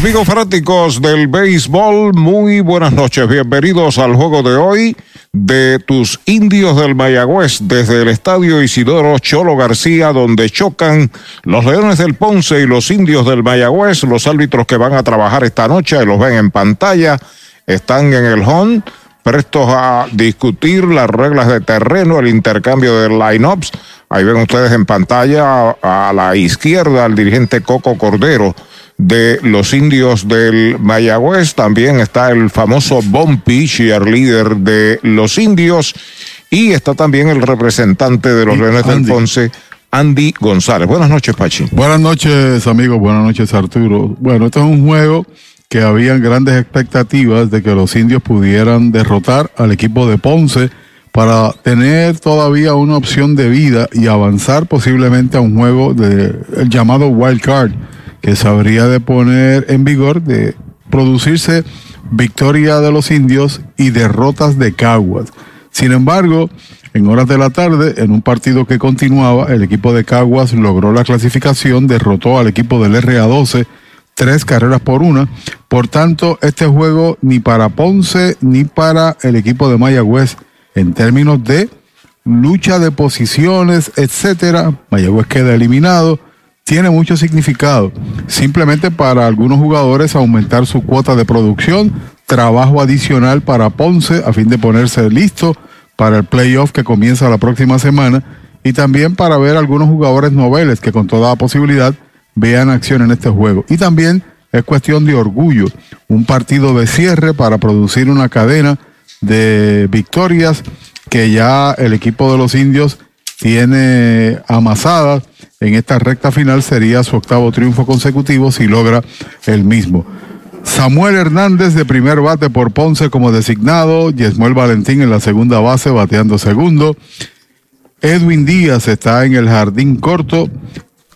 Amigos fanáticos del béisbol, muy buenas noches. Bienvenidos al juego de hoy de tus indios del Mayagüez desde el estadio Isidoro Cholo García, donde chocan los Leones del Ponce y los indios del Mayagüez. Los árbitros que van a trabajar esta noche los ven en pantalla, están en el home, prestos a discutir las reglas de terreno, el intercambio de lineups. Ahí ven ustedes en pantalla a la izquierda al dirigente Coco Cordero de los indios del Mayagüez. También está el famoso Bumpy, líder de los indios. Y está también el representante de los Leones del Ponce, Andy González. Buenas noches, Pachi. Buenas noches, amigos. Buenas noches, Arturo. Bueno, este es un juego que habían grandes expectativas de que los indios pudieran derrotar al equipo de Ponce para tener todavía una opción de vida y avanzar posiblemente a un juego de llamado wild card que se habría de poner en vigor de producirse victoria de los indios y derrotas de Caguas. Sin embargo, en horas de la tarde, en un partido que continuaba, el equipo de Caguas logró la clasificación, derrotó al equipo del RA12 tres carreras por una. Por tanto, este juego ni para Ponce ni para el equipo de Mayagüez en términos de lucha de posiciones, etcétera, Mayagüez queda eliminado tiene mucho significado. Simplemente para algunos jugadores aumentar su cuota de producción, trabajo adicional para Ponce a fin de ponerse listo para el playoff que comienza la próxima semana y también para ver algunos jugadores noveles que con toda posibilidad vean acción en este juego. Y también es cuestión de orgullo, un partido de cierre para producir una cadena de victorias que ya el equipo de los indios tiene amasadas en esta recta final sería su octavo triunfo consecutivo si logra el mismo. Samuel Hernández de primer bate por Ponce como designado, Yesmuel Valentín en la segunda base bateando segundo, Edwin Díaz está en el jardín corto,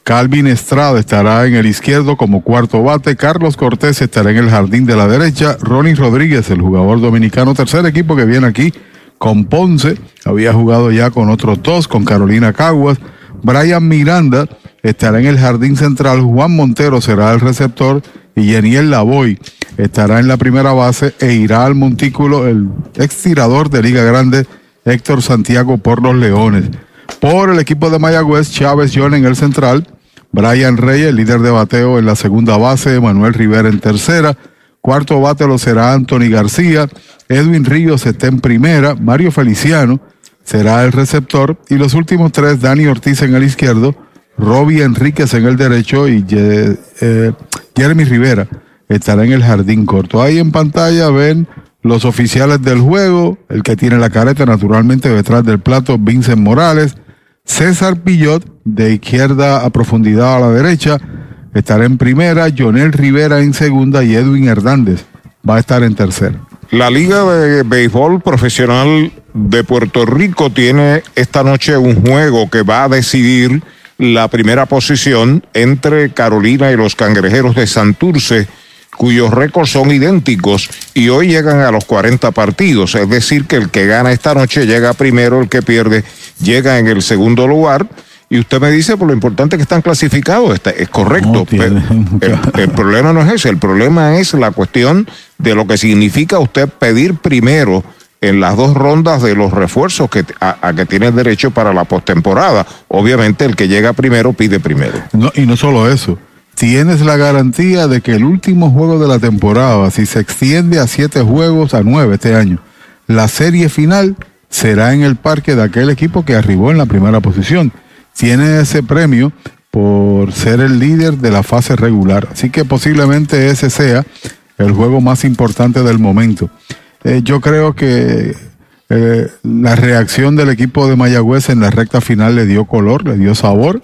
Calvin Estrada estará en el izquierdo como cuarto bate, Carlos Cortés estará en el jardín de la derecha, Ronnie Rodríguez, el jugador dominicano, tercer equipo que viene aquí con Ponce, había jugado ya con otros dos, con Carolina Caguas, Brian Miranda estará en el jardín central, Juan Montero será el receptor y Yeniel Lavoy estará en la primera base e irá al montículo el ex tirador de Liga Grande Héctor Santiago por los Leones. Por el equipo de Mayagüez, Chávez John en el central, Brian Reyes, líder de bateo en la segunda base, Manuel Rivera en tercera, cuarto bate lo será Anthony García, Edwin Ríos está en primera, Mario Feliciano, será el receptor. Y los últimos tres, Dani Ortiz en el izquierdo, Robbie Enríquez en el derecho y eh, Jeremy Rivera estará en el jardín corto. Ahí en pantalla ven los oficiales del juego, el que tiene la careta naturalmente detrás del plato, Vincent Morales, César Pillot de izquierda a profundidad a la derecha, estará en primera, Jonel Rivera en segunda y Edwin Hernández va a estar en tercera. La Liga de Béisbol Profesional de Puerto Rico tiene esta noche un juego que va a decidir la primera posición entre Carolina y los Cangrejeros de Santurce, cuyos récords son idénticos y hoy llegan a los 40 partidos. Es decir, que el que gana esta noche llega primero, el que pierde llega en el segundo lugar. Y usted me dice, por lo importante que están clasificados, es correcto. el, problema no es ese, el problema es la cuestión de lo que significa usted pedir primero en las dos rondas de los refuerzos que, a, que tiene derecho para la postemporada. Obviamente el que llega primero pide primero. No, y no solo eso, tienes la garantía de que el último juego de la temporada, si se extiende a siete juegos, a nueve este año, la serie final será en el parque de aquel equipo que arribó en la primera posición. Tiene ese premio por ser el líder de la fase regular. Así que posiblemente ese sea el juego más importante del momento. Eh, yo creo que eh, la reacción del equipo de Mayagüez en la recta final le dio color, le dio sabor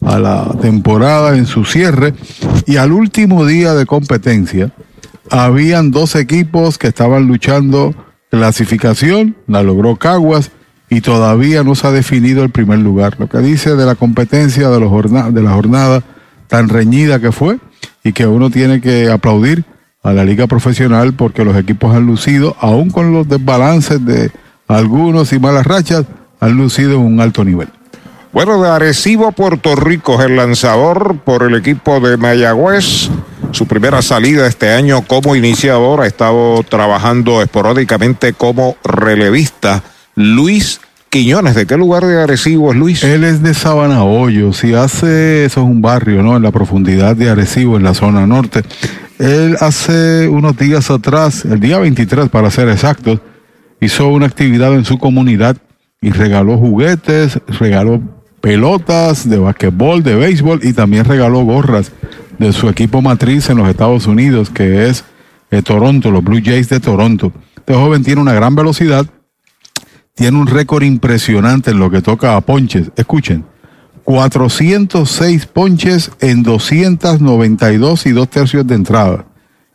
a la temporada en su cierre y al último día de competencia habían dos equipos que estaban luchando clasificación, la logró Caguas y todavía no se ha definido el primer lugar. Lo que dice de la competencia de, los de la jornada tan reñida que fue y que uno tiene que aplaudir a la liga profesional porque los equipos han lucido, aún con los desbalances de algunos y malas rachas, han lucido en un alto nivel. Bueno, de Arecibo, Puerto Rico, el lanzador por el equipo de Mayagüez, su primera salida este año como iniciador. Ha estado trabajando esporádicamente como relevista. Luis Quiñones, ¿de qué lugar de Arecibo es Luis? Él es de Sabana Hoyo, si hace, eso es un barrio, ¿no? En la profundidad de Arecibo, en la zona norte. Él hace unos días atrás, el día 23 para ser exactos, hizo una actividad en su comunidad y regaló juguetes, regaló pelotas de basquetbol, de béisbol y también regaló gorras de su equipo matriz en los Estados Unidos, que es eh, Toronto, los Blue Jays de Toronto. Este joven tiene una gran velocidad, tiene un récord impresionante en lo que toca a ponches. Escuchen, 406 ponches en 292 y dos tercios de entrada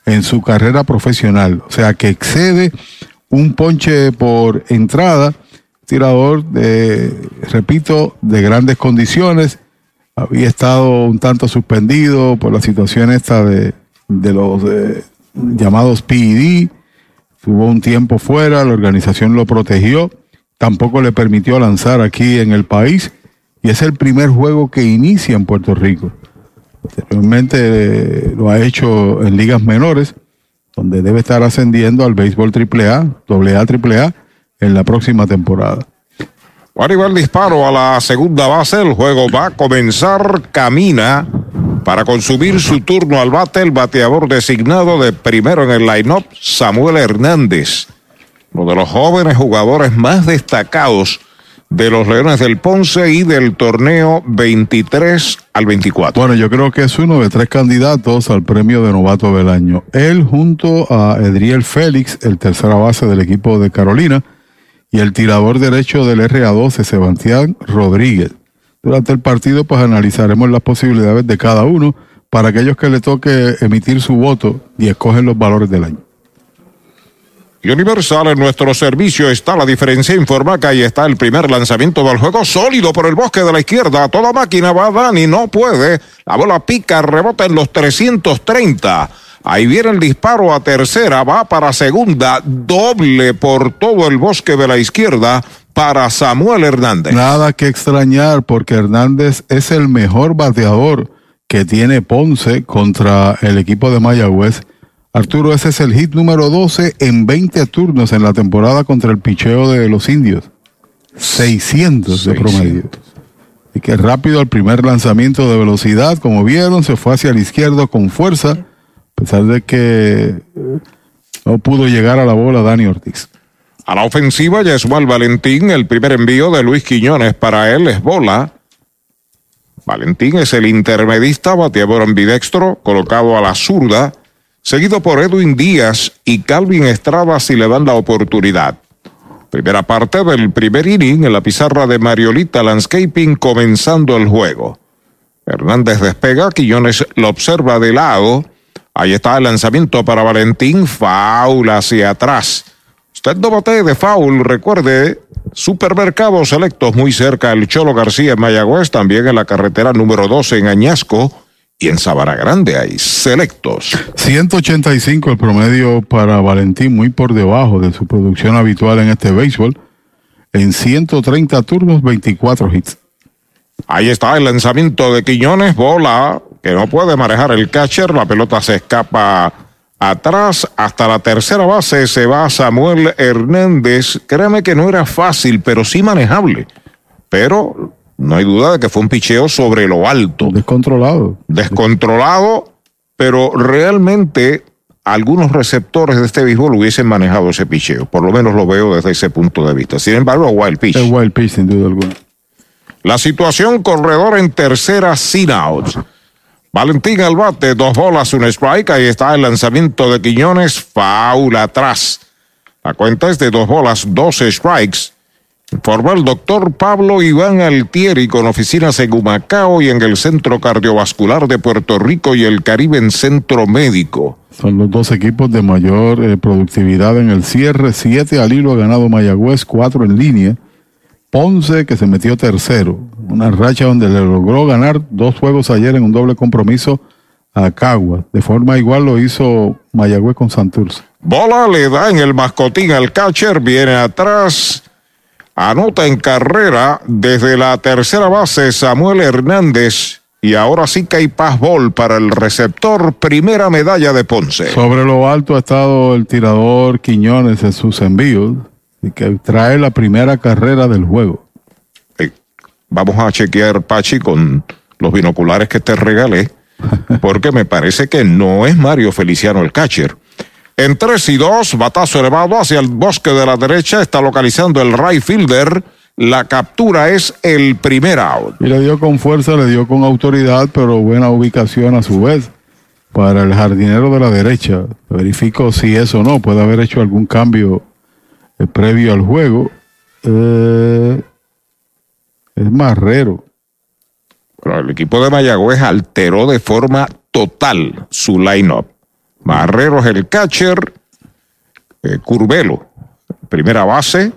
en su carrera profesional. O sea que excede un ponche por entrada. Tirador de, repito, de grandes condiciones. Había estado un tanto suspendido por la situación esta de, los eh, llamados PED. Tuvo un tiempo fuera, la organización lo protegió. Tampoco le permitió lanzar aquí en el país. Y es el primer juego que inicia en Puerto Rico. Realmente eh, lo ha hecho en ligas menores, donde debe estar ascendiendo al béisbol AAA, AA, AAA en la próxima temporada. Arriba el disparo a la segunda base, el juego va a comenzar, camina para consumir su turno al bate, el bateador designado de primero en el line-up, Samuel Hernández, uno de los jóvenes jugadores más destacados de los Leones del Ponce y del torneo 23 al 24. Bueno, yo creo que es uno de tres candidatos al premio de novato del año. Él junto a Edriel Félix, el tercera base del equipo de Carolina, y el tirador derecho del RA12, Sebastián Rodríguez. Durante el partido, pues analizaremos las posibilidades de cada uno para aquellos que le toque emitir su voto y escogen los valores del año. Y Universal en nuestro servicio está la diferencia. Informa que ahí está el primer lanzamiento del juego sólido por el bosque de la izquierda. Toda máquina va Dani, no puede. La bola pica, rebota en los 330. Ahí viene el disparo a tercera, va para segunda, doble por todo el bosque de la izquierda para Samuel Hernández. Nada que extrañar porque Hernández es el mejor bateador que tiene Ponce contra el equipo de Mayagüez Arturo, ese es el hit número 12 en 20 turnos en la temporada contra el picheo de los indios. 600 de promedio. Y que rápido al primer lanzamiento de velocidad, como vieron, se fue hacia la izquierda con fuerza, a pesar de que no pudo llegar a la bola Dani Ortiz. A la ofensiva, Yesmal Valentín, el primer envío de Luis Quiñones para él es bola. Valentín es el intermedista, bateador ambidextro, colocado a la zurda seguido por Edwin Díaz y Calvin Estrada si le dan la oportunidad. Primera parte del primer inning en la pizarra de Mariolita Landscaping comenzando el juego. Hernández despega, Quillones lo observa de lado. Ahí está el lanzamiento para Valentín, faul hacia atrás. Usted no bate de foul, recuerde, supermercados selectos muy cerca del Cholo García en Mayagüez, también en la carretera número 12 en Añasco y en Sabana Grande hay selectos. 185 el promedio para Valentín, muy por debajo de su producción habitual en este béisbol. En 130 turnos, 24 hits. Ahí está el lanzamiento de Quiñones, bola que no puede manejar el catcher, la pelota se escapa atrás hasta la tercera base, se va Samuel Hernández. Créeme que no era fácil, pero sí manejable. Pero no hay duda de que fue un picheo sobre lo alto. Descontrolado. Descontrolado, pero realmente algunos receptores de este béisbol hubiesen manejado ese picheo. Por lo menos lo veo desde ese punto de vista. Sin embargo, wild pitch. Es wild pitch, sin duda alguna. La situación, corredor en tercera, sin outs. Valentín al bate, dos bolas, un strike. Ahí está el lanzamiento de Quiñones, faula atrás. La cuenta es de dos bolas, dos strikes. Informa el doctor Pablo Iván Altieri con oficinas en Humacao y en el Centro Cardiovascular de Puerto Rico y el Caribe en Centro Médico. Son los dos equipos de mayor eh, productividad en el cierre. Siete al hilo ha ganado Mayagüez, cuatro en línea. Ponce que se metió tercero. Una racha donde le logró ganar dos juegos ayer en un doble compromiso a Cagua. De forma igual lo hizo Mayagüez con Santurce. Bola le da en el mascotín al catcher, viene atrás Anota en carrera desde la tercera base Samuel Hernández. Y ahora sí que hay pasbol para el receptor, primera medalla de Ponce. Sobre lo alto ha estado el tirador Quiñones en sus envíos y que trae la primera carrera del juego. vamos a chequear, Pachi, con los binoculares que te regalé, porque me parece que no es Mario Feliciano el catcher. En 3 y 2, batazo elevado hacia el bosque de la derecha, está localizando el right fielder la captura es el primer out. Y le dio con fuerza, le dio con autoridad, pero buena ubicación a su vez para el jardinero de la derecha. Verifico si eso no, puede haber hecho algún cambio eh, previo al juego. Eh, es Marrero. Pero el equipo de Mayagüez alteró de forma total su line-up. Marrero es el catcher, eh, Curvelo, primera base,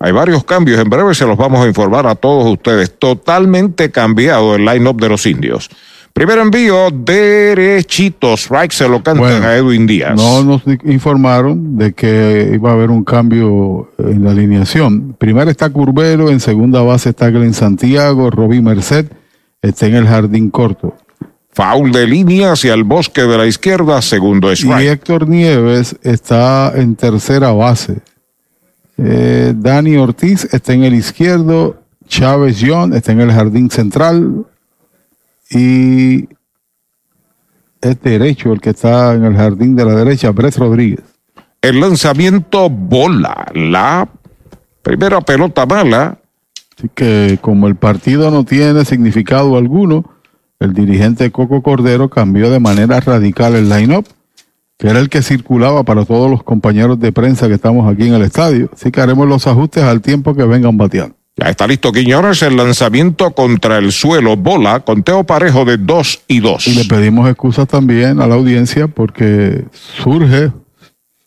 hay varios cambios, en breve se los vamos a informar a todos ustedes. Totalmente cambiado el line-up de los indios. Primer envío, derechito, strike se lo cantan a Edwin Díaz. No nos informaron de que iba a haber un cambio en la alineación. Primero está Curbero, en segunda base está Glenn Santiago, Robbie Merced está en el jardín corto. Foul de línea hacia el bosque de la izquierda, segundo strike. Y Héctor Nieves está en tercera base. Eh, Dani Ortiz está en el izquierdo, Chávez John está en el jardín central y es derecho el que está en el jardín de la derecha, Brett Rodríguez. El lanzamiento bola, la primera pelota mala. Así que como el partido no tiene significado alguno, el dirigente Coco Cordero cambió de manera radical el line-up que era el que circulaba para todos los compañeros de prensa que estamos aquí en el estadio. Así que haremos los ajustes al tiempo que vengan bateando. Ya está listo Quiñones, el lanzamiento contra el suelo, bola, conteo parejo de 2 y 2. Y le pedimos excusas también a la audiencia porque surge,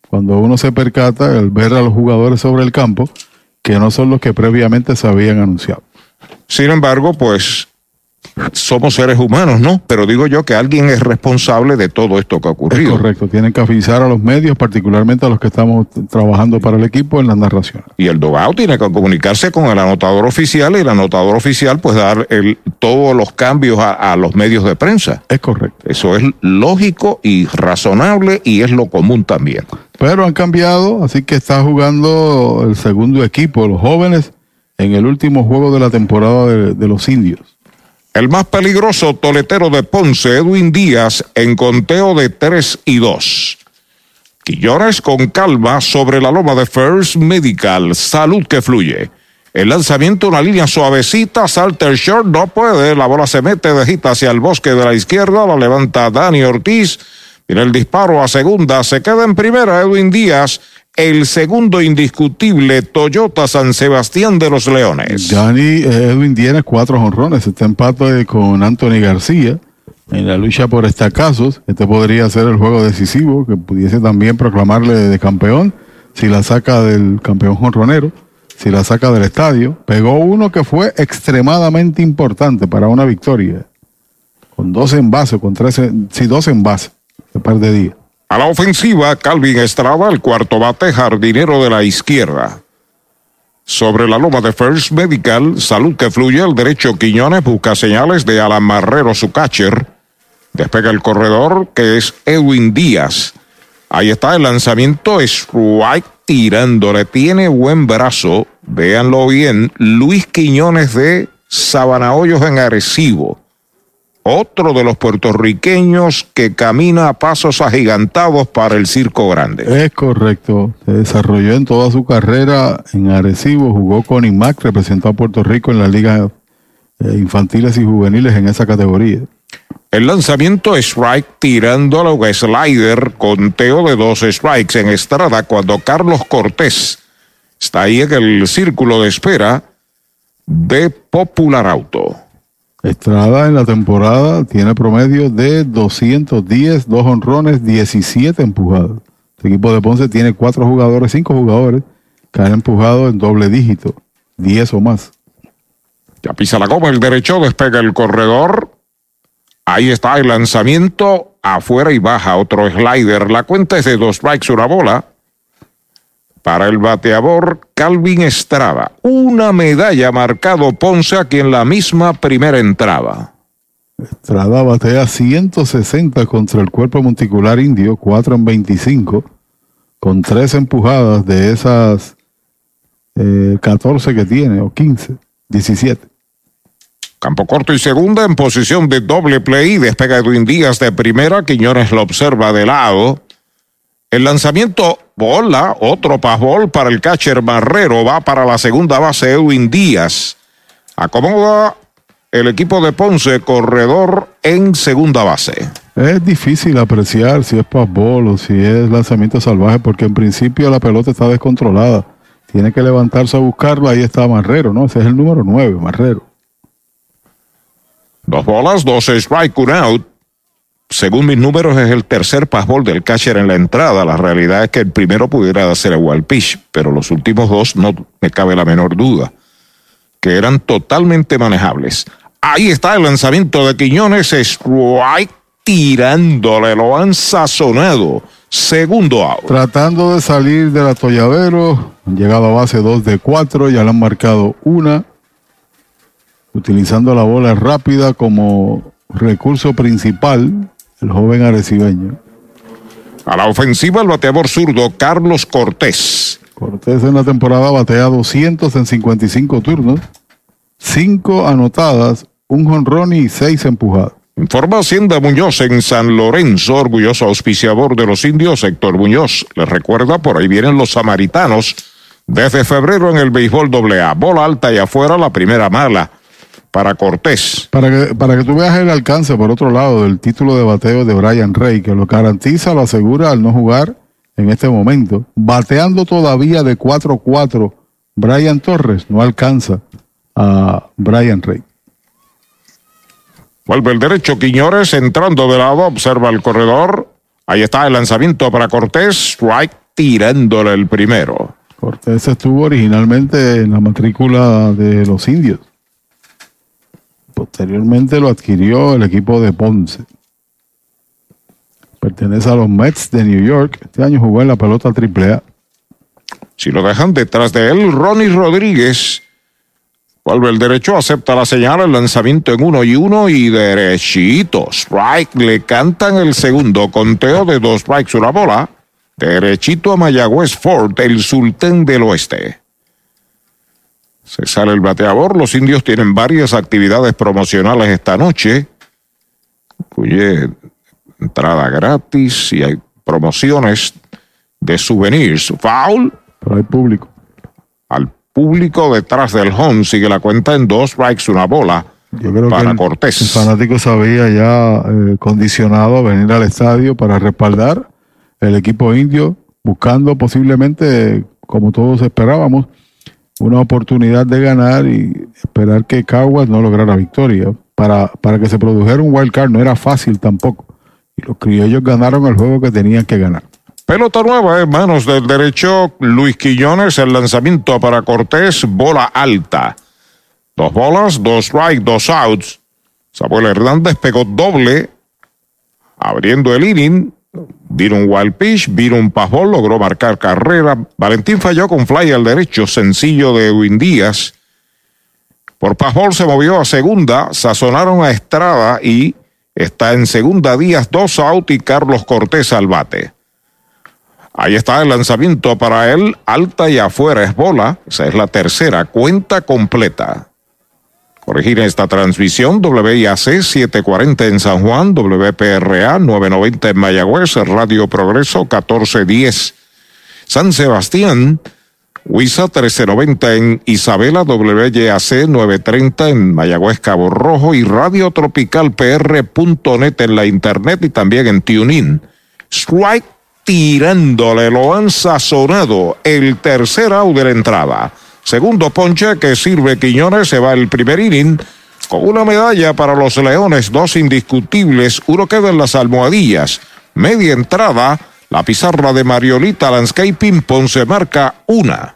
cuando uno se percata, el ver a los jugadores sobre el campo, que no son los que previamente se habían anunciado. Sin embargo, pues somos seres humanos, ¿no? Pero digo yo que alguien es responsable de todo esto que ha ocurrido. Es correcto, tienen que avisar a los medios, particularmente a los que estamos trabajando para el equipo en la narración. Y el Dogao tiene que comunicarse con el anotador oficial y el anotador oficial pues dar el, todos los cambios a, a los medios de prensa. Es correcto. Eso es lógico y razonable y es lo común también. Pero han cambiado, así que está jugando el segundo equipo, los jóvenes, en el último juego de la temporada de, de los indios. El más peligroso toletero de Ponce, Edwin Díaz, en conteo de 3 y 2. Quillones con calma sobre la loma de First Medical. Salud que fluye. El lanzamiento, una línea suavecita, salta el short, no puede, la bola se mete de gita hacia el bosque de la izquierda, la levanta Dani Ortiz, viene el disparo a segunda, se queda en primera Edwin Díaz, el segundo indiscutible Toyota San Sebastián de los Leones. Dani eh, Edwin tiene cuatro jonrones, está empate con Anthony García en la lucha por estacazos. Este podría ser el juego decisivo que pudiese también proclamarle de campeón si la saca del campeón jonronero, si la saca del estadio. Pegó uno que fue extremadamente importante para una victoria, con dos envases, con tres, sí, dos envases, un par de días. A la ofensiva, Calvin Estrada, el cuarto bate, jardinero de la izquierda. Sobre la loma de First Medical, salud que fluye, el derecho Quiñones busca señales de Alan Marrero, su catcher. Despega el corredor, que es Edwin Díaz. Ahí está el lanzamiento, strike tirándole, tiene buen brazo, véanlo bien, Luis Quiñones de Sabana Hoyos en Arecibo otro de los puertorriqueños que camina a pasos agigantados para el Circo Grande. Es correcto, se desarrolló en toda su carrera en Arecibo, jugó con IMAC, representó a Puerto Rico en las ligas eh, infantiles y juveniles en esa categoría. El lanzamiento strike tirando a la slider, conteo de dos strikes en Estrada cuando Carlos Cortés está ahí en el círculo de espera de Popular Auto. Estrada en la temporada tiene promedio de 210, dos honrones, 17 empujados. El equipo de Ponce tiene cuatro jugadores, cinco jugadores que han empujado en doble dígito, 10 o más. Ya pisa la goma, el derecho despega el corredor. Ahí está el lanzamiento afuera y baja otro slider. La cuenta es de dos strikes, una bola. Para el bateador Calvin Estrada, una medalla marcado Ponce a quien la misma primera entraba. Estrada batea 160 contra el cuerpo monticular indio, 4 en 25, con 3 empujadas de esas eh, 14 que tiene, o 15, 17. Campo corto y segunda en posición de doble play. Despega Edwin Díaz de primera. Quiñones lo observa de lado. El lanzamiento bola, otro pasbol para el catcher Marrero. Va para la segunda base Edwin Díaz. Acomoda el equipo de Ponce, corredor en segunda base. Es difícil apreciar si es pasbol o si es lanzamiento salvaje, porque en principio la pelota está descontrolada. Tiene que levantarse a buscarla. Ahí está Marrero, ¿no? Ese es el número 9, Marrero. Dos bolas, dos strike, un out. Según mis números, es el tercer passball del catcher en la entrada. La realidad es que el primero pudiera ser el pitch, pero los últimos dos no me cabe la menor duda, que eran totalmente manejables. Ahí está el lanzamiento de Quiñones, strike tirándole, lo han sazonado. Segundo out. Tratando de salir del atolladero, han llegado a base 2 de 4, ya le han marcado una utilizando la bola rápida como recurso principal, el joven arecibeño. A la ofensiva, el bateador zurdo Carlos Cortés. Cortés en la temporada batea 200 en 55 turnos, 5 anotadas, un jonrón y 6 empujadas. Informa Hacienda Muñoz en San Lorenzo, orgulloso auspiciador de los indios, Héctor Muñoz. Les recuerda, por ahí vienen los samaritanos. Desde febrero en el béisbol AA, bola alta y afuera, la primera mala para Cortés. Para que, para que tú veas el alcance, por otro lado, del título de bateo de Brian Rey, que lo garantiza, lo asegura al no jugar en este momento. Bateando todavía de 4-4, Brian Torres no alcanza a Brian Rey. Vuelve el derecho Quiñones entrando de lado, observa el corredor. Ahí está el lanzamiento para Cortés, strike tirándole el primero. Cortés estuvo originalmente en la matrícula de los indios. Posteriormente lo adquirió el equipo de Ponce. Pertenece a los Mets de New York. Este año jugó en la pelota AAA. Si lo dejan detrás de él, Ronnie Rodríguez. Vuelve el derecho, acepta la señal, el lanzamiento en uno y uno y derechito. Strike, le cantan el segundo conteo de dos strikes, una bola. Derechito a Mayagüez Ford, el sultán del oeste. Se sale el bateador. Los indios tienen varias actividades promocionales esta noche. Incluye entrada gratis y hay promociones de souvenirs. Foul. Pero hay público. Al público detrás del home sigue la cuenta en dos strikes, una bola. Yo creo para que el, Cortés. el fanático se había ya eh, condicionado a venir al estadio para respaldar el equipo indio, buscando posiblemente, como todos esperábamos, una oportunidad de ganar y esperar que Caguas no lograra victoria. Para, para que se produjera un wild card no era fácil tampoco. Y los criollos ganaron el juego que tenían que ganar. Pelota nueva en manos del derecho Luis Quillones, el lanzamiento para Cortés, bola alta. Dos bolas, dos strikes, dos outs. Samuel Hernández pegó doble, abriendo el inning. Un wild pitch, vino un pasbol, logró marcar carrera. Valentín falló con fly al derecho, sencillo de Edwin Díaz. Por pasbol se movió a segunda, sazonaron a Estrada y está en segunda Díaz, dos out y Carlos Cortés al bate. Ahí está el lanzamiento para él, alta y afuera es bola. Esa es la tercera, cuenta completa. Corregir esta transmisión, WIAC 740 en San Juan, WPRA 990 en Mayagüez, Radio Progreso 1410. San Sebastián, WISA 1390 en Isabela, WYAC 930 en Mayagüez Cabo Rojo y Radio Tropical en la internet y también en TuneIn. Strike tirándole, lo han sazonado el tercer out de la entrada. Segundo ponche que sirve Quiñones, se va el primer inning con una medalla para los Leones, dos indiscutibles, uno queda en las almohadillas. Media entrada, la pizarra de Mariolita Landscaping Ponce marca una.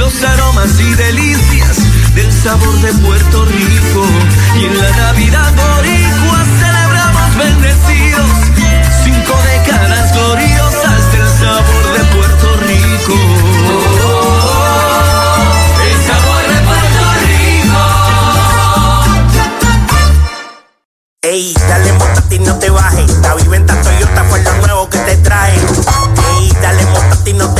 los aromas y delicias del sabor de Puerto Rico. Y en la Navidad boricua celebramos bendecidos cinco décadas gloriosas del sabor de Puerto Rico. el sabor de Puerto Rico. Ey, dale montate y no te bajes. La viventa Toyota fue lo nuevo que te trae. Ey, dale montate y no te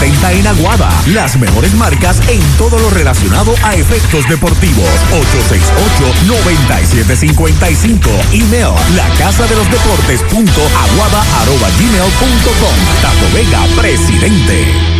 170 en Aguada. Las mejores marcas en todo lo relacionado a efectos deportivos. 868-9755. Email la casa de los deportes punto aguada arroba gmail punto com. Tato Vega, presidente.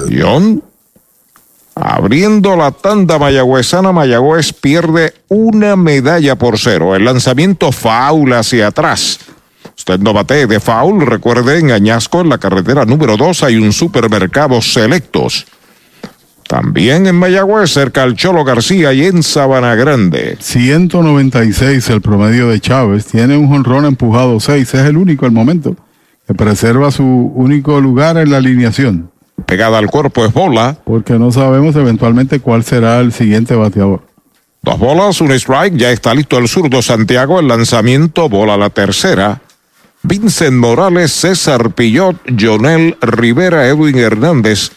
Abriendo la tanda mayagüezana, Mayagüez pierde una medalla por cero. El lanzamiento faula hacia atrás. Usted no bate de foul, recuerde, en Añasco, en la carretera número 2, hay un supermercado selectos. También en Mayagüez, cerca al Cholo García y en Sabana Grande. 196 el promedio de Chávez. Tiene un jonrón empujado 6. Es el único al momento que preserva su único lugar en la alineación pegada al cuerpo es bola. Porque no sabemos eventualmente cuál será el siguiente bateador. Dos bolas, un strike, ya está listo el zurdo Santiago, el lanzamiento, bola la tercera. Vincent Morales, César Pillot, Jonel Rivera, Edwin Hernández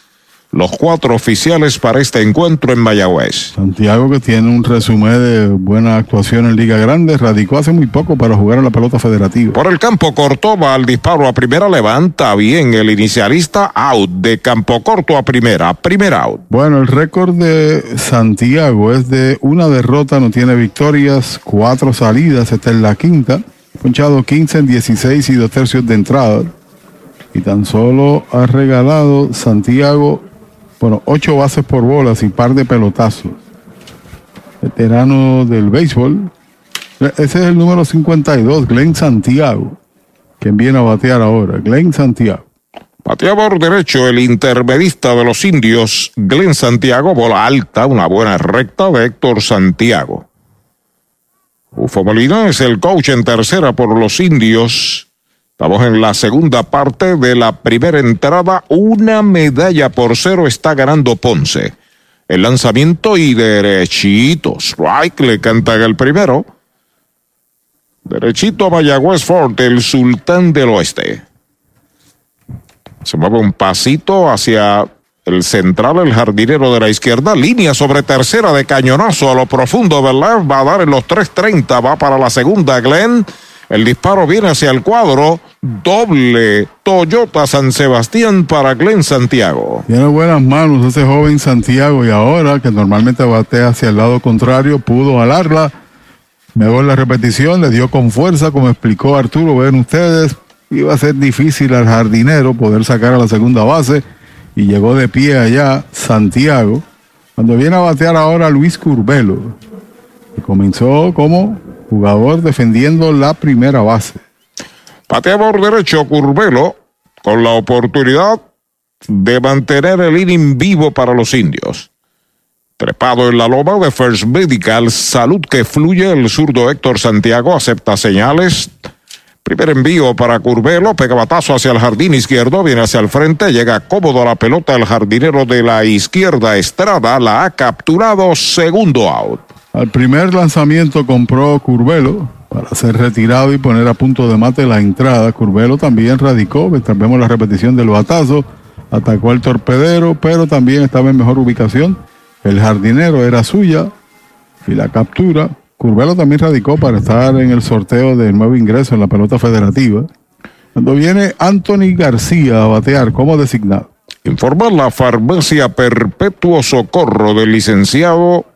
los cuatro oficiales para este encuentro en Mayagüez. Santiago que tiene un resumen de buena actuación en Liga Grande, radicó hace muy poco para jugar en la pelota federativa. Por el campo corto va al disparo a primera, levanta bien el inicialista, out de campo corto a primera, primer out. Bueno, el récord de Santiago es de una derrota, no tiene victorias, cuatro salidas, esta es la quinta, punchado 15 en 16 y dos tercios de entrada. Y tan solo ha regalado Santiago bueno, ocho bases por bolas y par de pelotazos. Veterano del béisbol. Ese es el número 52, Glenn Santiago, quien viene a batear ahora. Glenn Santiago. Bateador derecho, el intermedista de los indios, Glenn Santiago, bola alta, una buena recta de Héctor Santiago. Ufo Molina es el coach en tercera por los indios. Estamos en la segunda parte de la primera entrada. Una medalla por cero está ganando Ponce. El lanzamiento y derechito. Strike le canta el primero. Derechito a Mayagüez Fort, el sultán del oeste. Se mueve un pasito hacia el central, el jardinero de la izquierda. Línea sobre tercera de cañonazo a lo profundo, ¿verdad? Va a dar en los 3.30. Va para la segunda, Glenn. El disparo viene hacia el cuadro. Doble Toyota San Sebastián para Glenn Santiago. Tiene buenas manos ese joven Santiago y ahora que normalmente batea hacia el lado contrario, pudo alarla. Mejor la repetición, le dio con fuerza, como explicó Arturo. Ven ustedes, iba a ser difícil al jardinero poder sacar a la segunda base y llegó de pie allá Santiago. Cuando viene a batear ahora Luis Curbelo, comenzó como jugador defendiendo la primera base. Pateador derecho Curvelo con la oportunidad de mantener el inning vivo para los indios. Trepado en la loma de First Medical, salud que fluye, el zurdo Héctor Santiago acepta señales. Primer envío para Curvelo, pega batazo hacia el jardín izquierdo, viene hacia el frente, llega cómodo a la pelota el jardinero de la izquierda, Estrada, la ha capturado, segundo out. Al primer lanzamiento compró Curvelo para ser retirado y poner a punto de mate la entrada. Curvelo también radicó, vemos la repetición del batazo, atacó al torpedero, pero también estaba en mejor ubicación. El jardinero era suya y la captura. Curvelo también radicó para estar en el sorteo del nuevo ingreso en la pelota federativa. Cuando viene Anthony García a batear como designado. Informa la farmacia Perpetuo Socorro del licenciado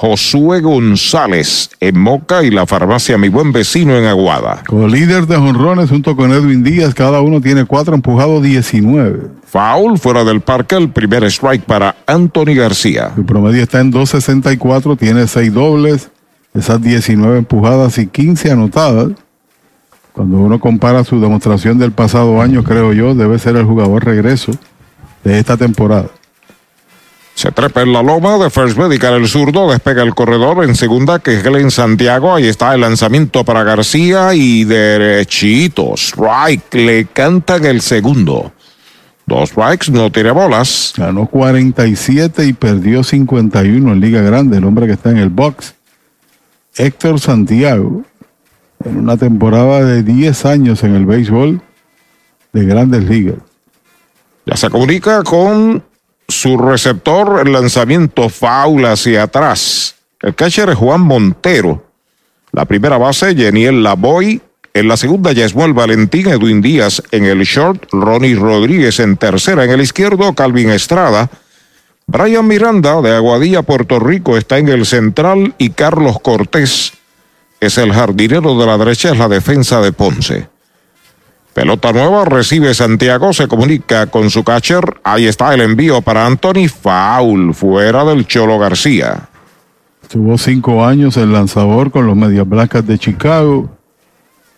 Josué González en Moca y la farmacia Mi Buen Vecino en Aguada. Como líder de jonrones junto con Edwin Díaz, cada uno tiene cuatro empujados 19. Foul fuera del parque, el primer strike para Anthony García. Su promedio está en 2.64, tiene seis dobles, esas 19 empujadas y 15 anotadas. Cuando uno compara su demostración del pasado año, creo yo, debe ser el jugador regreso de esta temporada. Se trepa en la loma de First Medical el zurdo, despega el corredor en segunda que es Glenn Santiago. Ahí está el lanzamiento para García y derechito. Strike, le cantan el segundo. Dos strikes, no tiene bolas. Ganó 47 y perdió 51 en Liga Grande, el hombre que está en el box. Héctor Santiago, en una temporada de 10 años en el béisbol de grandes ligas. Ya se comunica con su receptor, el lanzamiento faula hacia atrás. El catcher es Juan Montero. La primera base, Jeniel Lavoy. En la segunda, Yesmuel Valentín, Edwin Díaz. En el short, Ronnie Rodríguez. En tercera, en el izquierdo, Calvin Estrada. Brian Miranda, de Aguadilla, Puerto Rico, está en el central. Y Carlos Cortés es el jardinero de la derecha, es la defensa de Ponce. Pelota nueva, recibe Santiago, se comunica con su catcher. Ahí está el envío para Anthony. Foul, fuera del Cholo García. Tuvo cinco años el lanzador con los Medias Blancas de Chicago,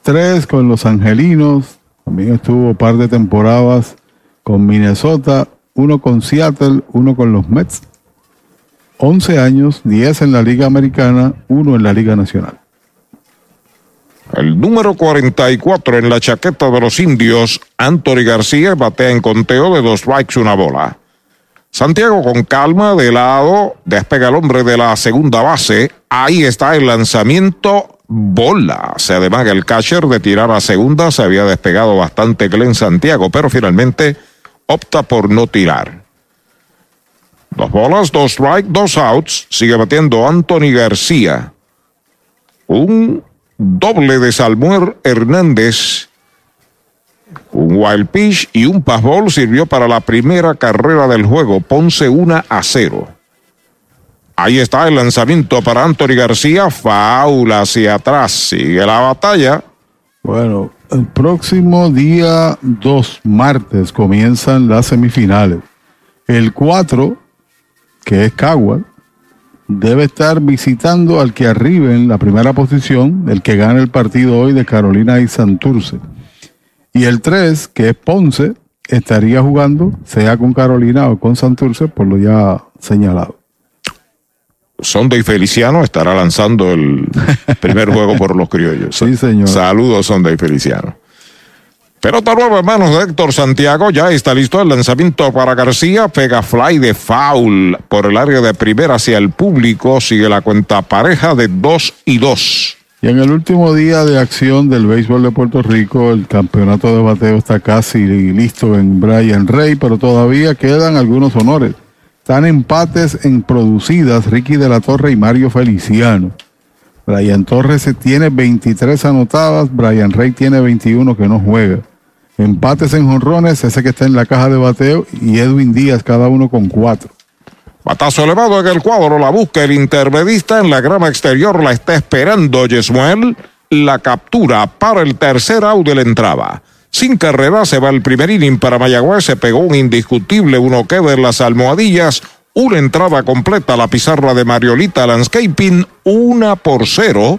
tres con los Angelinos, también estuvo un par de temporadas con Minnesota, uno con Seattle, uno con los Mets. Once años, diez en la Liga Americana, uno en la Liga Nacional. El número 44 en la chaqueta de los indios, Anthony García, batea en conteo de dos strikes, una bola. Santiago con calma de lado, despega el hombre de la segunda base. Ahí está el lanzamiento, bola. Se ademaga el catcher de tirar a segunda. Se había despegado bastante Glenn Santiago, pero finalmente opta por no tirar. Dos bolas, dos strikes, dos outs. Sigue batiendo Anthony García. Un doble de Salmuer Hernández. Un wild pitch y un passball sirvió para la primera carrera del juego. Ponce 1 a 0. Ahí está el lanzamiento para Anthony García. Faula hacia atrás. Sigue la batalla. Bueno, el próximo día 2, martes, comienzan las semifinales. El 4, que es Caguas, debe estar visitando al que arribe en la primera posición, el que gana el partido hoy de Carolina y Santurce. Y el 3, que es Ponce, estaría jugando, sea con Carolina o con Santurce, por lo ya señalado. Sonda y Feliciano estará lanzando el primer juego por los criollos. Sí, señor. Saludos, Sonda y Feliciano. Pelota nueva en manos de Héctor Santiago. Ya está listo el lanzamiento para García. Pega fly de foul por el área de primera hacia el público. Sigue la cuenta pareja de 2 y 2. Y en el último día de acción del béisbol de Puerto Rico, el campeonato de bateo está casi listo en Brian Rey, pero todavía quedan algunos honores. Están empates en producidas Ricky de la Torre y Mario Feliciano. Brian Torres tiene 23 anotadas, Brian Rey tiene 21 que no juega. Empates en jonrones, ese que está en la caja de bateo, y Edwin Díaz, cada uno con cuatro. Batazo elevado en el cuadro, la busca el intermedista en la grama exterior, la está esperando Yesmuel. La captura para el tercer out de la entrada. Sin carrera se va el primer inning para Mayagüez, se pegó un indiscutible, uno queda en las almohadillas, una entrada completa a la pizarra de Mariolita Landscaping, una por cero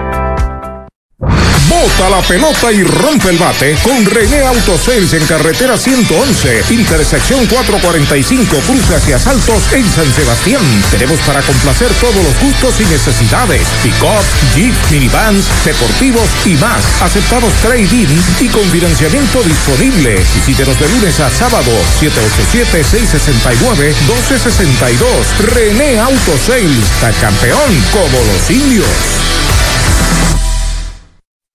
Bota la pelota y rompe el bate con René Autosales en carretera 111, intersección 445, cruce hacia Saltos en San Sebastián. Tenemos para complacer todos los gustos y necesidades: pick-up, jeep, minivans, deportivos y más. Aceptamos trading y con financiamiento disponible. Visítenos de lunes a sábado, 787-669-1262. René Autosales, está campeón como los indios.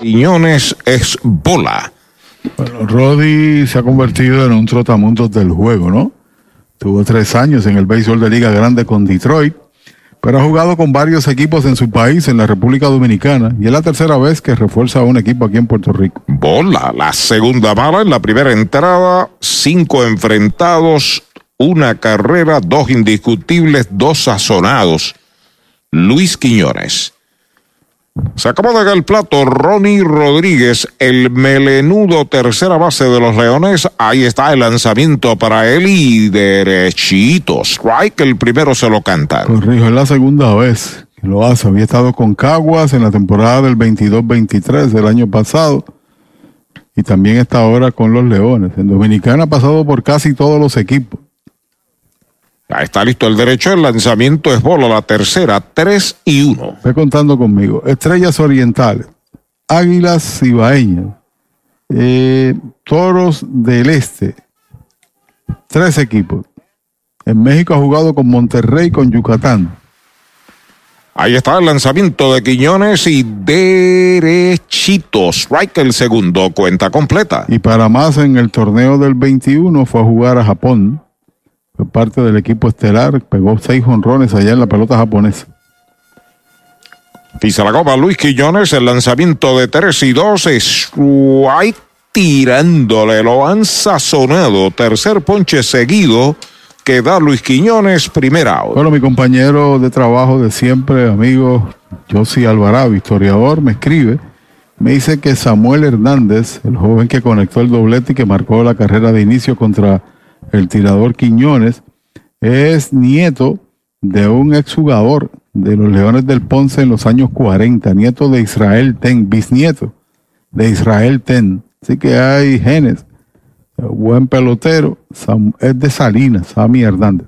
Quiñones es bola. Bueno, Roddy se ha convertido en un trotamundos del juego, ¿no? Tuvo tres años en el béisbol de Liga Grande con Detroit, pero ha jugado con varios equipos en su país, en la República Dominicana, y es la tercera vez que refuerza a un equipo aquí en Puerto Rico. Bola, la segunda bala en la primera entrada, cinco enfrentados, una carrera, dos indiscutibles, dos sazonados. Luis Quiñones. Se acaba de el plato Ronnie Rodríguez, el melenudo tercera base de los Leones. Ahí está el lanzamiento para él y derechito. Strike, el primero se lo canta. Corrijo, es la segunda vez que lo hace. Había estado con Caguas en la temporada del 22-23 del año pasado. Y también está ahora con los Leones. En Dominicana ha pasado por casi todos los equipos. Ahí está listo el derecho, el lanzamiento es bola, la tercera, 3 y 1. Ve contando conmigo. Estrellas Orientales, Águilas Cibaeñas, eh, Toros del Este, tres equipos. En México ha jugado con Monterrey, con Yucatán. Ahí está el lanzamiento de Quiñones y derechito. Strike el segundo, cuenta completa. Y para más, en el torneo del 21 fue a jugar a Japón. Fue parte del equipo estelar. Pegó seis honrones allá en la pelota japonesa. Pisa la copa Luis Quiñones, el lanzamiento de 3 y 2. Strike tirándole, lo han sazonado. Tercer ponche seguido que da Luis Quiñones, primera out. Bueno, mi compañero de trabajo de siempre, amigo Josi Alvarado, historiador, me escribe. Me dice que Samuel Hernández, el joven que conectó el doblete y que marcó la carrera de inicio contra el tirador Quiñones, es nieto de un exjugador de los Leones del Ponce en los años 40, nieto de Israel Ten, bisnieto de Israel Ten. Así que hay genes. Buen pelotero, es de Salinas, Sammy Hernández.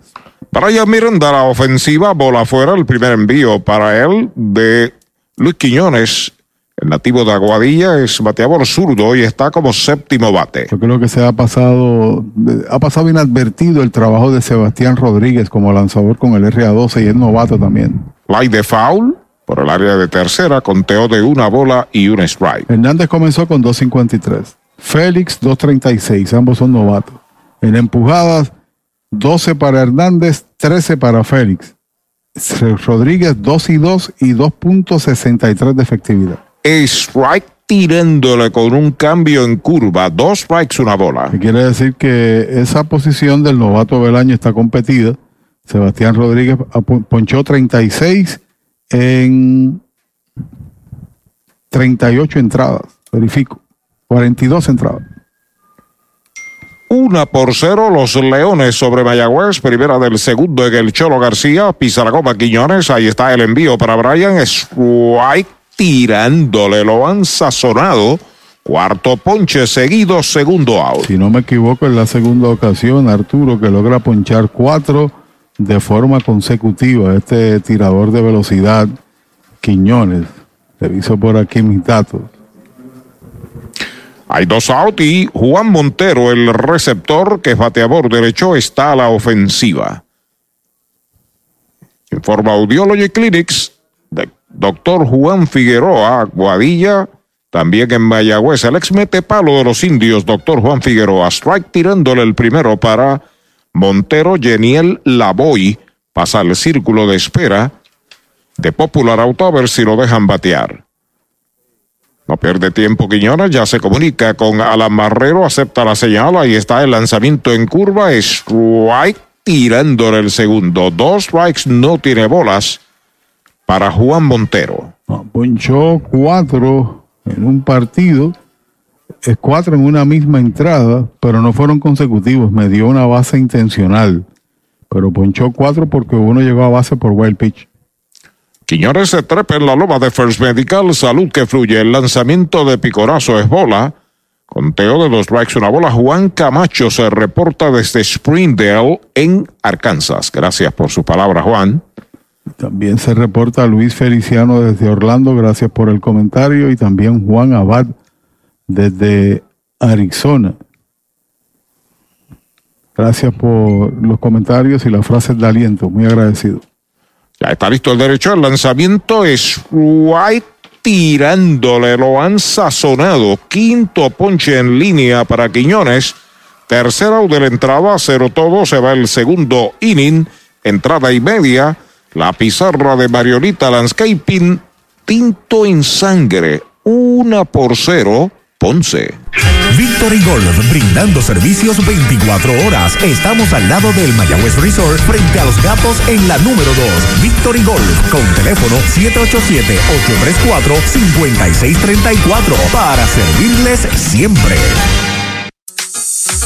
Brian Miranda, la ofensiva, bola afuera, el primer envío para él de Luis Quiñones. El nativo de Aguadilla es bateador zurdo y está como séptimo bate. Yo creo que se ha pasado, ha pasado inadvertido el trabajo de Sebastián Rodríguez como lanzador con el RA12 y es novato también. Light de foul por el área de tercera, conteo de una bola y un strike. Hernández comenzó con 2.53. Félix 2.36, ambos son novatos. En empujadas, 12 para Hernández, 13 para Félix. Rodríguez 2 y 2 y 2.63 de efectividad. Strike tirándole con un cambio en curva. Dos strikes, una bola. Quiere decir que esa posición del novato del año está competida. Sebastián Rodríguez ponchó 36 en 38 entradas. verifico. 42 entradas. Una por cero los Leones sobre Mayagüez, primera del segundo en el Cholo García, pisa la copa Quiñones, ahí está el envío para Brian, Strike tirándole, lo han sazonado, cuarto ponche seguido, segundo out. Si no me equivoco, es la segunda ocasión, Arturo, que logra ponchar cuatro de forma consecutiva, este tirador de velocidad, Quiñones, reviso por aquí mis datos. Hay dos out y Juan Montero, el receptor que es bateador derecho, está a la ofensiva. Informa Audiology Clinics, de doctor Juan Figueroa, Guadilla, también en Mayagüez, el ex mete palo de los indios, doctor Juan Figueroa, strike tirándole el primero para Montero, Geniel Lavoy, pasa al círculo de espera de Popular Auto a ver si lo dejan batear. No pierde tiempo Quiñones, ya se comunica con Alan Marrero, acepta la señal, ahí está el lanzamiento en curva, strike tirándole el segundo. Dos strikes, no tiene bolas para Juan Montero. Ponchó cuatro en un partido, es cuatro en una misma entrada, pero no fueron consecutivos, me dio una base intencional, pero ponchó cuatro porque uno llegó a base por wild pitch. Quiñones se trepa en la loma de First Medical, salud que fluye. El lanzamiento de Picorazo es bola. Conteo de los strikes, una bola. Juan Camacho se reporta desde Springdale en Arkansas. Gracias por su palabra, Juan. También se reporta Luis Feliciano desde Orlando, gracias por el comentario. Y también Juan Abad desde Arizona. Gracias por los comentarios y las frases de aliento. Muy agradecido. Ya está listo el derecho. El lanzamiento es White tirándole. Lo han sazonado. Quinto ponche en línea para Quiñones. Tercera de la entrada, cero todo. Se va el segundo inning. Entrada y media. La pizarra de Mariolita Landscaping. Tinto en sangre. Una por cero. Ponce. Victory Golf, brindando servicios 24 horas. Estamos al lado del Mayagüez Resort, frente a los gatos en la número 2. Victory Golf, con teléfono 787-834-5634, para servirles siempre.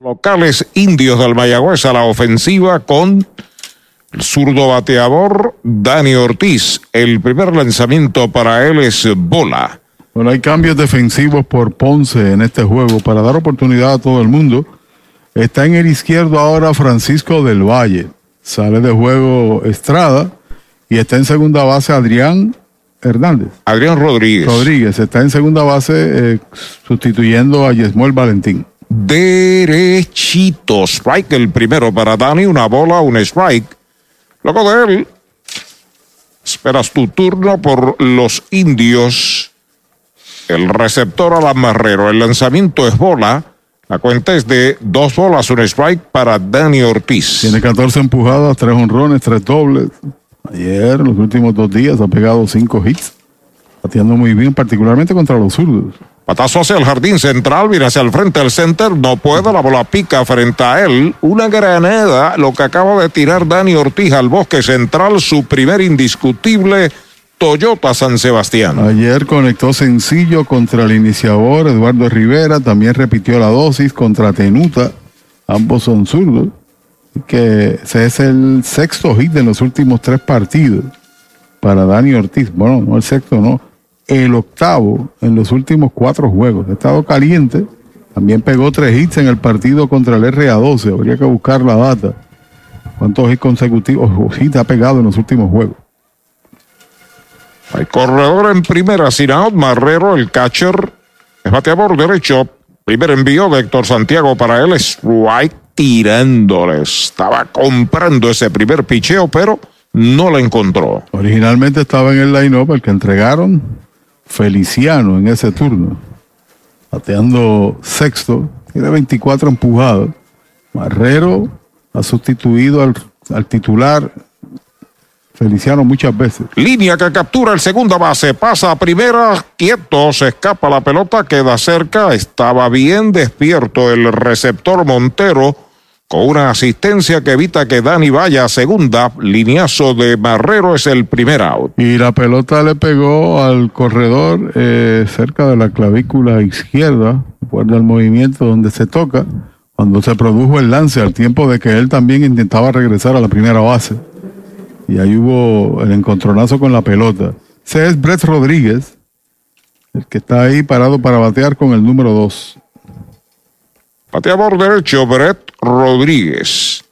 Locales indios del Mayagüez a la ofensiva con el zurdo bateador Dani Ortiz. El primer lanzamiento para él es bola. Bueno, hay cambios defensivos por Ponce en este juego para dar oportunidad a todo el mundo. Está en el izquierdo ahora Francisco del Valle. Sale de juego Estrada y está en segunda base Adrián Hernández. Adrián Rodríguez. Rodríguez está en segunda base eh, sustituyendo a Yesmuel Valentín. Derechito. Strike el primero para Dani. Una bola, un strike. Luego de él, esperas tu turno por los indios. El receptor Alan Marrero. El lanzamiento es bola. La cuenta es de dos bolas, un strike para Dani Ortiz. Tiene 14 empujadas, tres honrones, tres dobles. Ayer, los últimos dos días, ha pegado cinco hits, bateando muy bien, particularmente contra los zurdos. Patazo hacia el jardín central, viene hacia el frente del center, no puede, la bola pica frente a él. Una granada, lo que acaba de tirar Dani Ortiz al bosque central, su primer indiscutible Toyota San Sebastián. Ayer conectó sencillo contra el iniciador Eduardo Rivera, también repitió la dosis contra Tenuta, ambos son zurdos, que ese es el sexto hit de los últimos tres partidos para Dani Ortiz. Bueno, no el sexto, no el octavo en los últimos cuatro juegos. Ha estado caliente. También pegó tres hits en el partido contra el RA12. Habría que buscar la data. ¿Cuántos hits consecutivos o hits ha pegado en los últimos juegos? Hay corredor en primera, sin Marrero, el catcher, es bateador derecho. Primer envío de Héctor Santiago para él, strike tirándole. Estaba comprando ese primer picheo, pero no lo encontró. Originalmente estaba en el line-up, el que entregaron Feliciano en ese turno, bateando sexto, tiene 24 empujados. Marrero ha sustituido al, al titular Feliciano muchas veces. Línea que captura el segunda base, pasa a primera, quieto, se escapa la pelota, queda cerca, estaba bien despierto el receptor Montero con una asistencia que evita que Dani vaya a segunda. Lineazo de Barrero es el primer out. Y la pelota le pegó al corredor eh, cerca de la clavícula izquierda, recuerda el movimiento donde se toca, cuando se produjo el lance al tiempo de que él también intentaba regresar a la primera base. Y ahí hubo el encontronazo con la pelota. Ese es Brett Rodríguez, el que está ahí parado para batear con el número 2. Bateador derecho, Brett Rodríguez.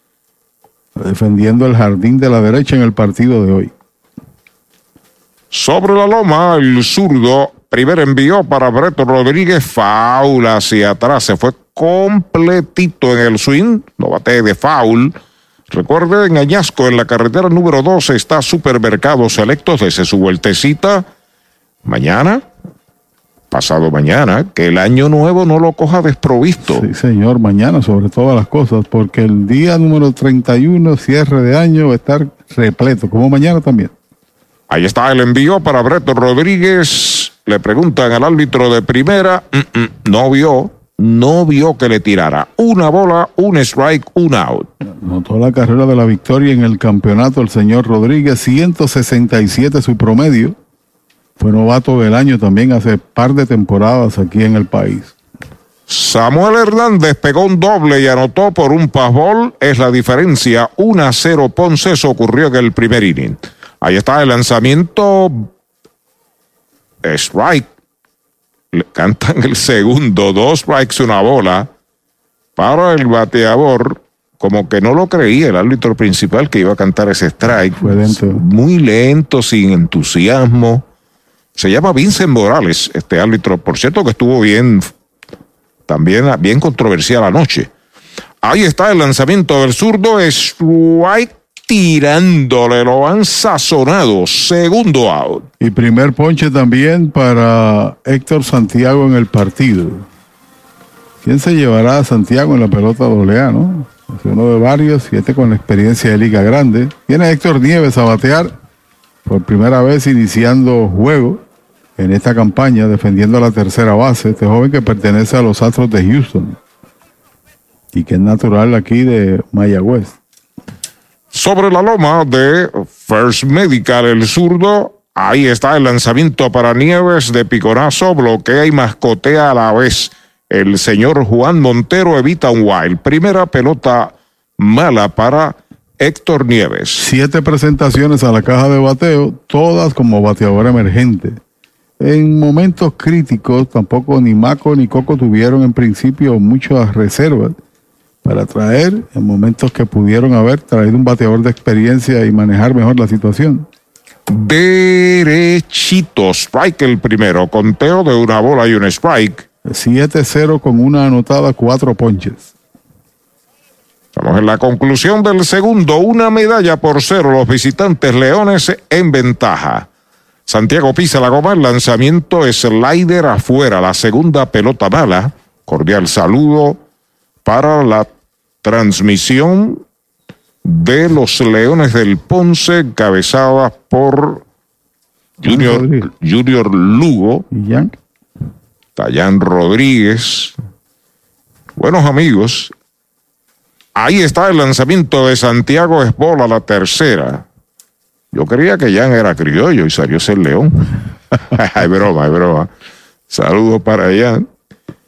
Defendiendo el jardín de la derecha en el partido de hoy. Sobre la loma, el zurdo. Primer envío para Brett Rodríguez. Faula hacia atrás. Se fue completito en el swing. No bate de foul. Recuerde, en Añasco, en la carretera número 12, está Supermercados Selectos desde su vueltecita. Mañana, pasado mañana, que el año nuevo no lo coja desprovisto. Sí, señor, mañana sobre todas las cosas, porque el día número 31, cierre de año, va a estar repleto, como mañana también. Ahí está el envío para Breto Rodríguez. Le preguntan al árbitro de primera, mm, mm, no vio, no vio que le tirara una bola, un strike, un out. Notó la carrera de la victoria en el campeonato el señor Rodríguez, 167 su promedio. Fue novato del año también hace par de temporadas aquí en el país. Samuel Hernández pegó un doble y anotó por un pasbol. Es la diferencia. 1 a 0 Ponce. Eso ocurrió en el primer inning. Ahí está el lanzamiento. Strike. Le cantan el segundo. Dos strikes, una bola. Para el bateador. Como que no lo creía el árbitro principal que iba a cantar ese strike. Fue lento. Muy lento, sin entusiasmo. Se llama Vincent Morales, este árbitro, por cierto que estuvo bien, también bien controversial anoche. Ahí está el lanzamiento del zurdo, strike tirándole, lo han sazonado, segundo out. Y primer ponche también para Héctor Santiago en el partido. ¿Quién se llevará a Santiago en la pelota doble no? Es uno de varios y este con la experiencia de Liga Grande. Viene Héctor Nieves a batear por primera vez iniciando juego en esta campaña defendiendo la tercera base. Este joven que pertenece a los Astros de Houston y que es natural aquí de Mayagüez. Sobre la loma de First Medical, el zurdo, ahí está el lanzamiento para Nieves de picorazo, bloquea y mascotea a la vez. El señor Juan Montero evita un wild. Primera pelota mala para Héctor Nieves. Siete presentaciones a la caja de bateo, todas como bateador emergente. En momentos críticos, tampoco ni Maco ni Coco tuvieron en principio muchas reservas para traer, en momentos que pudieron haber traído un bateador de experiencia y manejar mejor la situación. Derechito, strike el primero, conteo de una bola y un strike. 7-0 con una anotada, cuatro ponches. Estamos en la conclusión del segundo, una medalla por cero, los visitantes Leones en ventaja. Santiago pisa la goma, el lanzamiento slider afuera, la segunda pelota mala. Cordial saludo para la transmisión de los Leones del Ponce, encabezadas por Junior, Junior Lugo, Tayán Rodríguez. Buenos amigos, ahí está el lanzamiento de Santiago Esbola, la tercera. Yo creía que Jan era criollo y salió ser león. hay broma, hay broma. Saludos para Jan.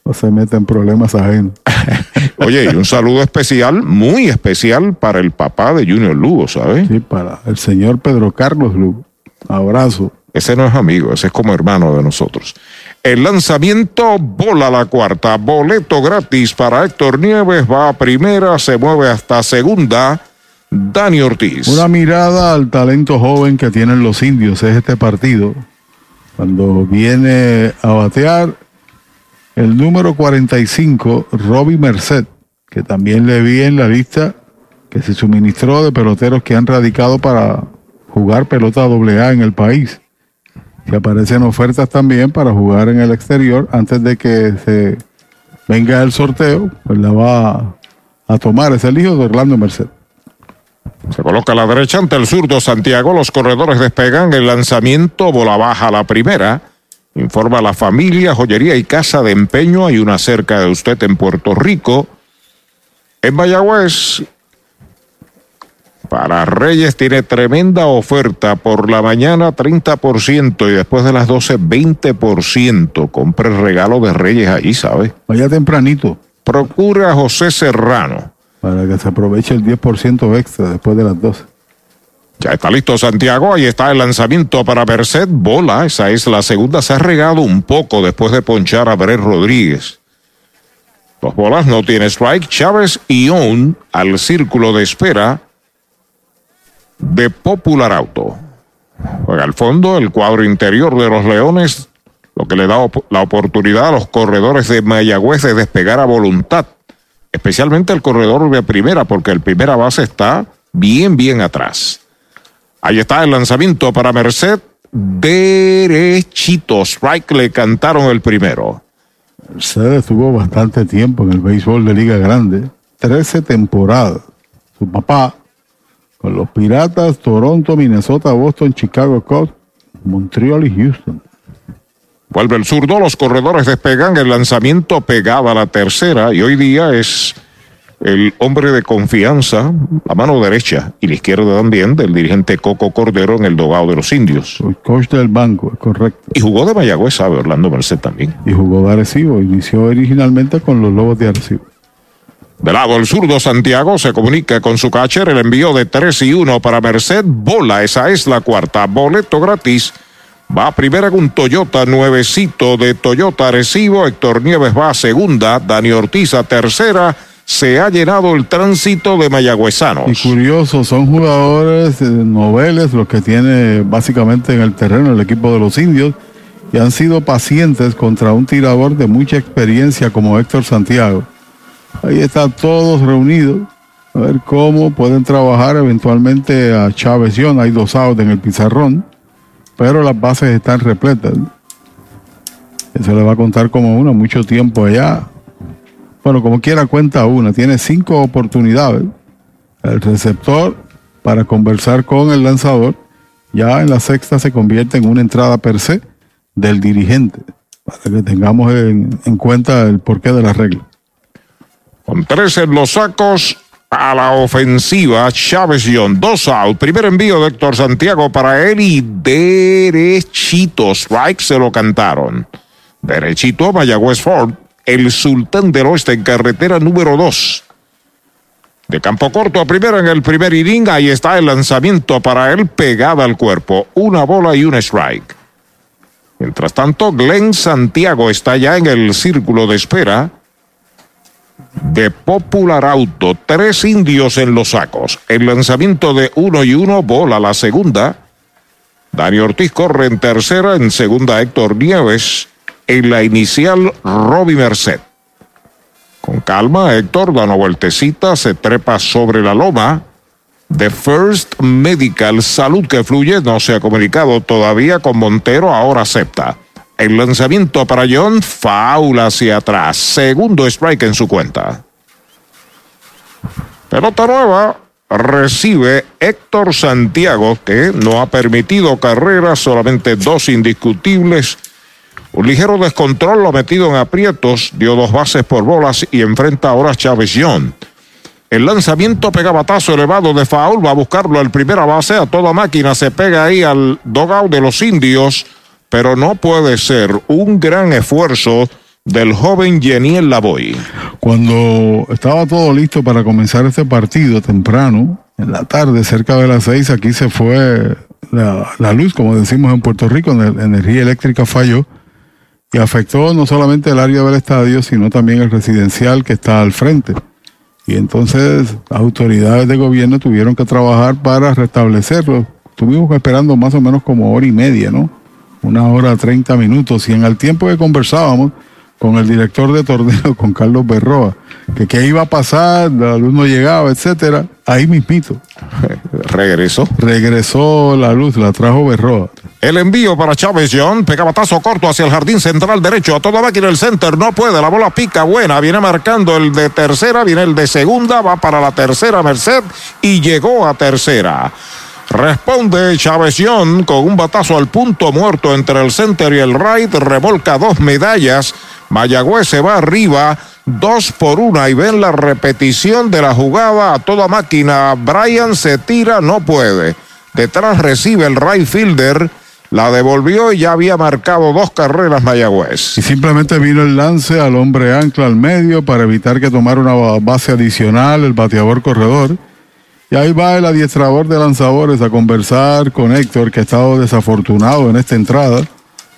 No se mete en problemas ajenos. Oye, y un saludo especial, muy especial para el papá de Junior Lugo, ¿sabes? Sí, para el señor Pedro Carlos Lugo. Abrazo. Ese no es amigo, ese es como hermano de nosotros. El lanzamiento bola la cuarta, boleto gratis para Héctor Nieves, va a primera, se mueve hasta segunda. Dani Ortiz. Una mirada al talento joven que tienen los indios es este partido. Cuando viene a batear el número 45, Robbie Merced, que también le vi en la lista que se suministró de peloteros que han radicado para jugar pelota AA en el país. Y aparecen ofertas también para jugar en el exterior antes de que se venga el sorteo, pues la va a tomar. Es el hijo de Orlando Merced. Se coloca a la derecha ante el zurdo Santiago. Los corredores despegan. El lanzamiento bola baja la primera. Informa la familia, joyería y casa de empeño. Hay una cerca de usted en Puerto Rico. En Mayagüez, para Reyes tiene tremenda oferta. Por la mañana 30% y después de las 12 20%. Compre el regalo de Reyes ahí, ¿sabe? Vaya tempranito. Procura José Serrano. Para que se aproveche el 10% extra después de las 12. Ya está listo Santiago, ahí está el lanzamiento para Merced Bola, esa es la segunda, se ha regado un poco después de ponchar a Brett Rodríguez. Dos bolas no tiene strike, Chávez y On al círculo de espera de Popular Auto. Juega al fondo el cuadro interior de los Leones, lo que le da la oportunidad a los corredores de Mayagüez de despegar a voluntad especialmente el corredor de primera, porque el primera base está bien, bien atrás. Ahí está el lanzamiento para Merced. Derechito. Strike le cantaron el primero. Merced estuvo bastante tiempo en el béisbol de Liga Grande. Trece temporadas. Su papá con los Piratas, Toronto, Minnesota, Boston, Chicago Cubs, Montreal y Houston. Vuelve el zurdo, los corredores despegan, el lanzamiento pegaba a la tercera y hoy día es el hombre de confianza, la mano derecha y la izquierda también del dirigente Coco Cordero en el dogado de los indios. El coach del banco, correcto. Y jugó de Mayagüez, sabe Orlando Merced también. Y jugó de Arecibo, inició originalmente con los Lobos de Arecibo. De lado el zurdo Santiago se comunica con su catcher, el envío de 3 y 1 para Merced, bola, esa es la cuarta, boleto gratis Va primera con Toyota, nuevecito de Toyota Arecibo. Héctor Nieves va a segunda. Dani Ortiz a tercera. Se ha llenado el tránsito de mayagüezanos. Y curioso, son jugadores noveles los que tiene básicamente en el terreno el equipo de los indios y han sido pacientes contra un tirador de mucha experiencia como Héctor Santiago. Ahí están todos reunidos. A ver cómo pueden trabajar eventualmente a Chávez. Hay dos outs en el pizarrón pero las bases están repletas. Eso le va a contar como una, mucho tiempo allá. Bueno, como quiera cuenta una, tiene cinco oportunidades. El receptor para conversar con el lanzador, ya en la sexta se convierte en una entrada per se del dirigente, para que tengamos en, en cuenta el porqué de la regla. Con tres en los sacos, a la ofensiva, Chávez John, dos out. Primer envío de Héctor Santiago para él y derechito. Strike se lo cantaron. Derechito, Mayagüez Ford, el sultán del oeste en carretera número dos. De campo corto a primera en el primer inning, ahí está el lanzamiento para él pegada al cuerpo. Una bola y un strike. Mientras tanto, Glenn Santiago está ya en el círculo de espera de Popular Auto. Tres indios en los sacos. El lanzamiento de uno y uno, bola la segunda. Dani Ortiz corre en tercera, en segunda Héctor Nieves. En la inicial, Robbie Merced. Con calma, Héctor da una vueltecita, se trepa sobre la loma. The First Medical Salud que fluye no se ha comunicado todavía con Montero, ahora acepta. El lanzamiento para John, faula hacia atrás. Segundo strike en su cuenta. Pelota nueva. recibe Héctor Santiago, que no ha permitido carreras, solamente dos indiscutibles. Un ligero descontrol lo metido en aprietos, dio dos bases por bolas y enfrenta ahora a Chávez John. El lanzamiento pega batazo elevado de foul, va a buscarlo al primera base, a toda máquina se pega ahí al dogout de los indios, pero no puede ser un gran esfuerzo del joven Geniel Lavoy. Cuando estaba todo listo para comenzar este partido temprano, en la tarde, cerca de las seis, aquí se fue la, la luz, como decimos en Puerto Rico, la energía eléctrica falló y afectó no solamente el área del estadio, sino también el residencial que está al frente. Y entonces las autoridades de gobierno tuvieron que trabajar para restablecerlo. Estuvimos esperando más o menos como hora y media, ¿no? Una hora treinta minutos. Y en el tiempo que conversábamos con el director de torneo, con Carlos Berroa, que qué iba a pasar, la luz no llegaba, etcétera, ahí mismito. Regresó. Regresó la luz, la trajo Berroa. El envío para Chávez John, pegabatazo corto hacia el jardín central derecho, a toda máquina el center, no puede, la bola pica buena, viene marcando el de tercera, viene el de segunda, va para la tercera Merced y llegó a tercera. Responde Chávez John con un batazo al punto muerto entre el center y el right, revolca dos medallas, Mayagüez se va arriba, dos por una. Y ven la repetición de la jugada a toda máquina, Brian se tira, no puede, detrás recibe el right fielder, la devolvió y ya había marcado dos carreras Mayagüez. Y simplemente vino el lance al hombre ancla al medio para evitar que tomara una base adicional el bateador corredor. Y ahí va el adiestrador de lanzadores a conversar con Héctor, que ha estado desafortunado en esta entrada.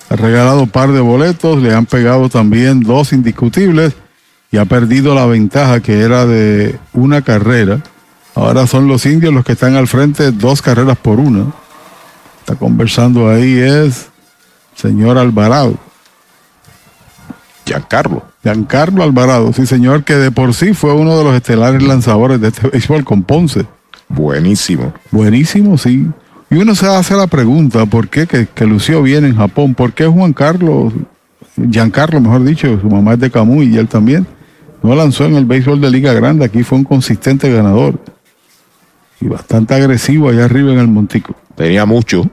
Ha regalado un par de boletos, le han pegado también dos indiscutibles y ha perdido la ventaja que era de una carrera. Ahora son los indios los que están al frente, dos carreras por una está conversando ahí es señor Alvarado. Giancarlo. Giancarlo Alvarado, sí señor, que de por sí fue uno de los estelares lanzadores de este béisbol con Ponce. Buenísimo. Buenísimo, sí. Y uno se hace la pregunta, ¿por qué que, que lució bien en Japón? ¿Por qué Juan Carlos, Giancarlo, mejor dicho, su mamá es de Camuy y él también, no lanzó en el béisbol de Liga Grande? Aquí fue un consistente ganador y bastante agresivo allá arriba en el Montico. Tenía mucho.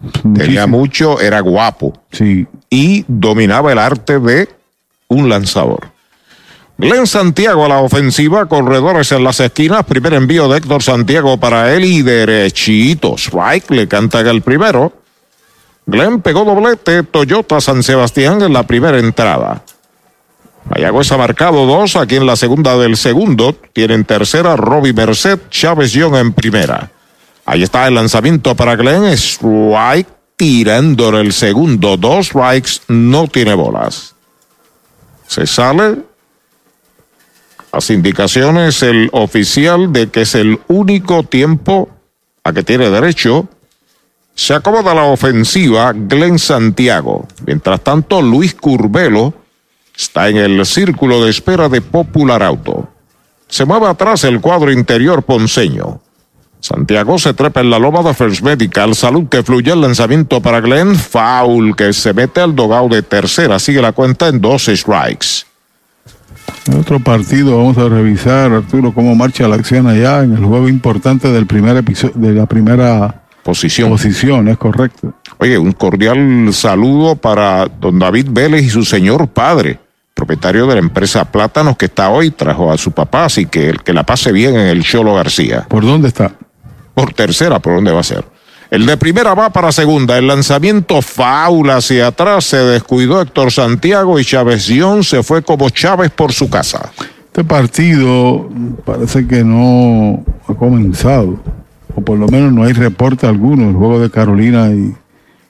Muchísimo. Tenía mucho, era guapo. Sí. Y dominaba el arte de un lanzador. Glenn Santiago a la ofensiva, corredores en las esquinas, primer envío de Héctor Santiago para él y derechito. Strike le canta el primero. Glenn pegó doblete, Toyota San Sebastián en la primera entrada. Mayagüez ha marcado dos, aquí en la segunda del segundo. Tienen tercera Robbie Merced, Chávez Young en primera. Ahí está el lanzamiento para Glenn. Strike tirando en el segundo. Dos strikes, no tiene bolas. Se sale. Las indicaciones, el oficial de que es el único tiempo a que tiene derecho. Se acomoda la ofensiva Glenn Santiago. Mientras tanto, Luis Curbelo está en el círculo de espera de Popular Auto. Se mueve atrás el cuadro interior ponceño. Santiago se trepa en la loma de First Medical. Salud que fluye el lanzamiento para Glenn. Foul que se mete al dogado de tercera. Sigue la cuenta en dos strikes. En otro partido vamos a revisar, Arturo, cómo marcha la acción allá en el juego importante del primer episodio, de la primera Posición. posición, es correcto. Oye, un cordial saludo para don David Vélez y su señor padre, propietario de la empresa Plátanos que está hoy, trajo a su papá, así que el que la pase bien en el Cholo García. ¿Por dónde está? Por tercera, ¿por dónde va a ser? El de primera va para segunda. El lanzamiento faula hacia atrás. Se descuidó Héctor Santiago y Chávez Dion se fue como Chávez por su casa. Este partido parece que no ha comenzado, o por lo menos no hay reporte alguno, el juego de Carolina y,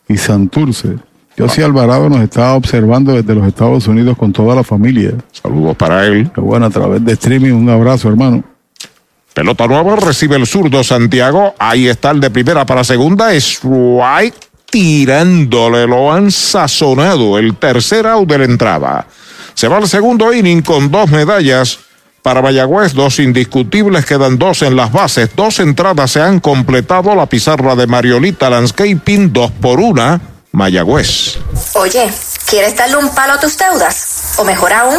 y Santurce. José Alvarado nos está observando desde los Estados Unidos con toda la familia. Saludos para él. Qué bueno, a través de streaming, un abrazo, hermano. Pelota nueva, recibe el zurdo Santiago. Ahí está el de primera para segunda. Strike tirándole, lo han sazonado. El tercer out de la entrada. Se va al segundo inning con dos medallas. Para Mayagüez, dos indiscutibles, quedan dos en las bases. Dos entradas se han completado. La pizarra de Mariolita Landscaping, dos por una. Mayagüez. Oye, ¿quieres darle un palo a tus deudas? O mejor aún,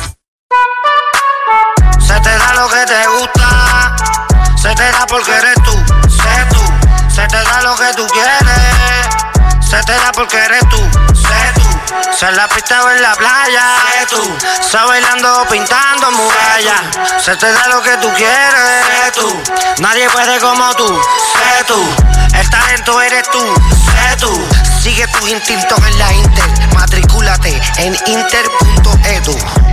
Se te da lo que te gusta, se te da porque eres tú, sé tú. Se te da lo que tú quieres, se te da porque eres tú, sé tú. Se la pista o en la playa, sé tú. Está bailando pintando murallas, se te da lo que tú quieres, sé tú. Nadie puede como tú, sé tú. El talento eres tú, sé tú. Sigue tus instintos en la Inter, matricúlate en inter.edu.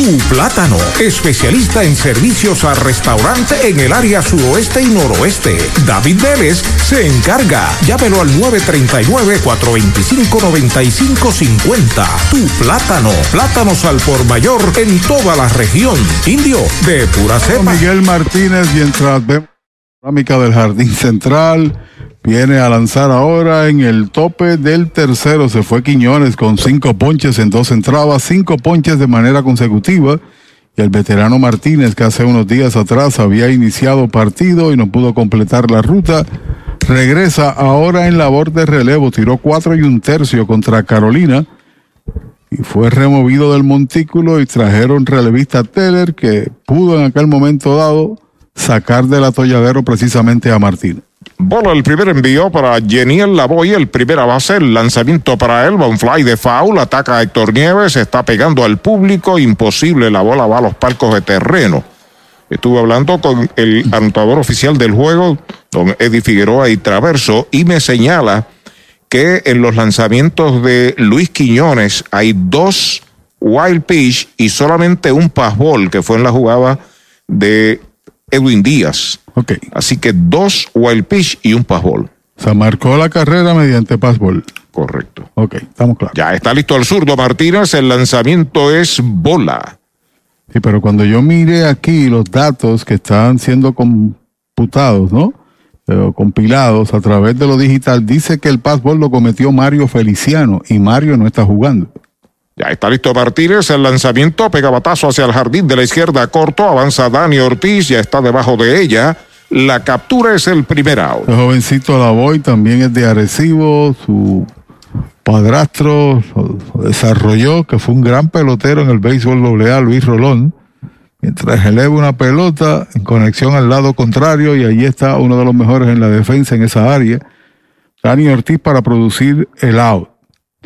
Tu Plátano, especialista en servicios a restaurante en el área suroeste y noroeste. David Vélez se encarga. Llámelo al 939-425-9550. Tu Plátano, plátanos al por mayor en toda la región. Indio, de pura cepa. Miguel Martínez, mientras vemos dinámica del Jardín Central, viene a lanzar ahora en el tope del tercero. Se fue Quiñones con cinco ponches en dos entradas, cinco ponches de manera consecutiva. Y el veterano Martínez, que hace unos días atrás había iniciado partido y no pudo completar la ruta, regresa ahora en labor de relevo. Tiró cuatro y un tercio contra Carolina y fue removido del montículo y trajeron relevista Teller que pudo en aquel momento dado sacar del atolladero precisamente a Martínez. Bola el primer envío para Geniel Lavoy, el primera base, el lanzamiento para él, va fly de foul, ataca a Héctor Nieves, está pegando al público, imposible, la bola va a los palcos de terreno. Estuve hablando con el anotador oficial del juego, don Eddie Figueroa y Traverso, y me señala que en los lanzamientos de Luis Quiñones hay dos wild pitch y solamente un passball que fue en la jugada de Edwin Díaz. Ok. Así que dos wild pitch y un passball. Se marcó la carrera mediante passball. Correcto. Ok, estamos claros. Ya está listo el zurdo Martínez, el lanzamiento es bola. Sí, pero cuando yo mire aquí los datos que están siendo computados, ¿no? Eh, compilados a través de lo digital, dice que el passball lo cometió Mario Feliciano y Mario no está jugando. Ya está listo Martínez, el lanzamiento, pega batazo hacia el jardín de la izquierda corto, avanza Dani Ortiz, ya está debajo de ella. La captura es el primer out. El jovencito Lavoy también es de Arecibo, su padrastro lo desarrolló, que fue un gran pelotero en el béisbol AA, Luis Rolón, mientras eleva una pelota en conexión al lado contrario y allí está uno de los mejores en la defensa en esa área, Dani Ortiz para producir el out.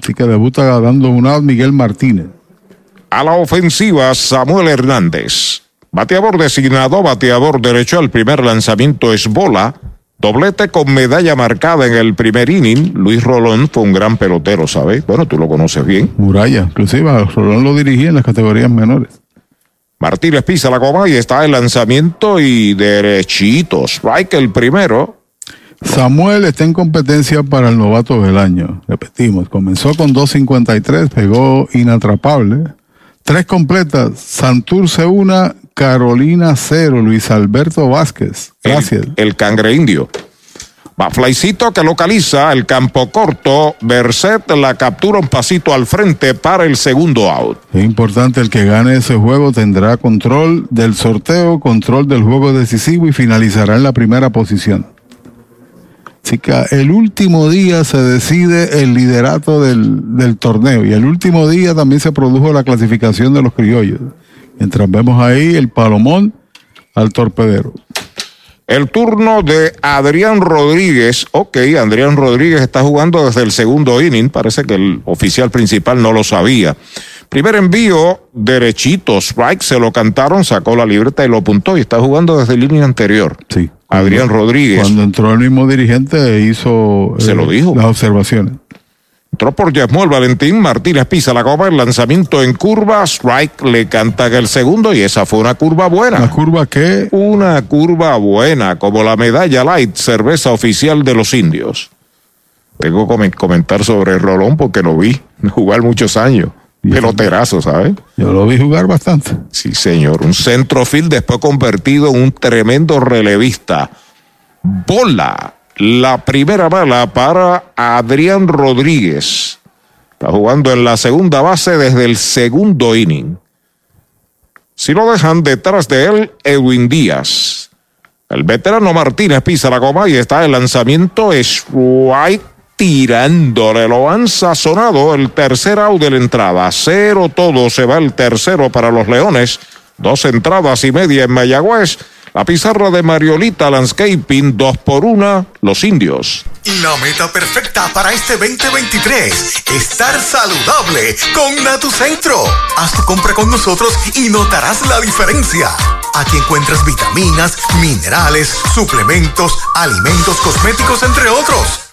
Así que debuta dando un out Miguel Martínez. A la ofensiva, Samuel Hernández. Bateador designado, bateador derecho. El primer lanzamiento es bola. Doblete con medalla marcada en el primer inning. Luis Rolón fue un gran pelotero, ¿sabes? Bueno, tú lo conoces bien. Muralla, inclusive Rolón lo dirigía en las categorías menores. Martínez pisa la goma y está el lanzamiento y derechito. Strike el primero. Samuel está en competencia para el novato del año. Repetimos, comenzó con 2.53, pegó inatrapable. Tres completas, Santurce una, Carolina cero, Luis Alberto Vázquez. Gracias. El, el cangre indio. Va Flycito que localiza el campo corto. Berset la captura un pasito al frente para el segundo out. Es importante el que gane ese juego tendrá control del sorteo, control del juego decisivo y finalizará en la primera posición. Que el último día se decide el liderato del, del, torneo y el último día también se produjo la clasificación de los criollos. Mientras vemos ahí el Palomón al torpedero. El turno de Adrián Rodríguez. Ok, Adrián Rodríguez está jugando desde el segundo inning. Parece que el oficial principal no lo sabía. Primer envío, derechito, strike, se lo cantaron, sacó la libreta y lo apuntó y está jugando desde línea anterior. Sí. Adrián Rodríguez. Cuando entró el mismo dirigente hizo Se lo dijo. las observaciones. Entró por Yasmuel Valentín, Martínez pisa la copa, el lanzamiento en curva, strike le canta el segundo y esa fue una curva buena. La curva que Una curva buena, como la medalla light, cerveza oficial de los indios. Tengo que comen- comentar sobre Rolón porque lo vi jugar muchos años. Peloterazo, ¿sabes? yo lo vi jugar bastante. Sí, señor. Un centrofield después convertido en un tremendo relevista. Bola. La primera bala para Adrián Rodríguez. Está jugando en la segunda base desde el segundo inning. Si lo dejan detrás de él, Edwin Díaz. El veterano Martínez pisa la goma y está el lanzamiento strike tirándole. Lo han sazonado el tercer out de la entrada. Cero todo se va el tercero para los Leones. Dos entradas y media en Mayagüez. La pizarra de Mariolita Landscaping, dos por una, los indios. La meta perfecta para este 2023, estar saludable con Natucentro. Haz tu compra con nosotros y notarás la diferencia. Aquí encuentras vitaminas, minerales, suplementos, alimentos, cosméticos, entre otros.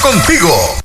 contigo.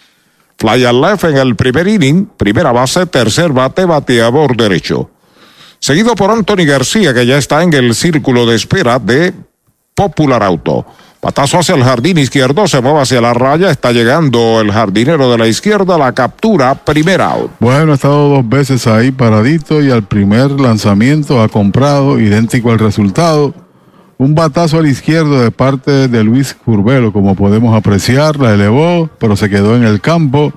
Fly al left en el primer inning, primera base, tercer bate, bateador derecho. Seguido por Anthony García, que ya está en el círculo de espera de Popular Auto. Patazo hacia el jardín izquierdo, se mueve hacia la raya, está llegando el jardinero de la izquierda, la captura, primer out. Bueno, ha estado dos veces ahí paradito y al primer lanzamiento ha comprado, idéntico al resultado. Un batazo al izquierdo de parte de Luis Curbelo, como podemos apreciar, la elevó, pero se quedó en el campo.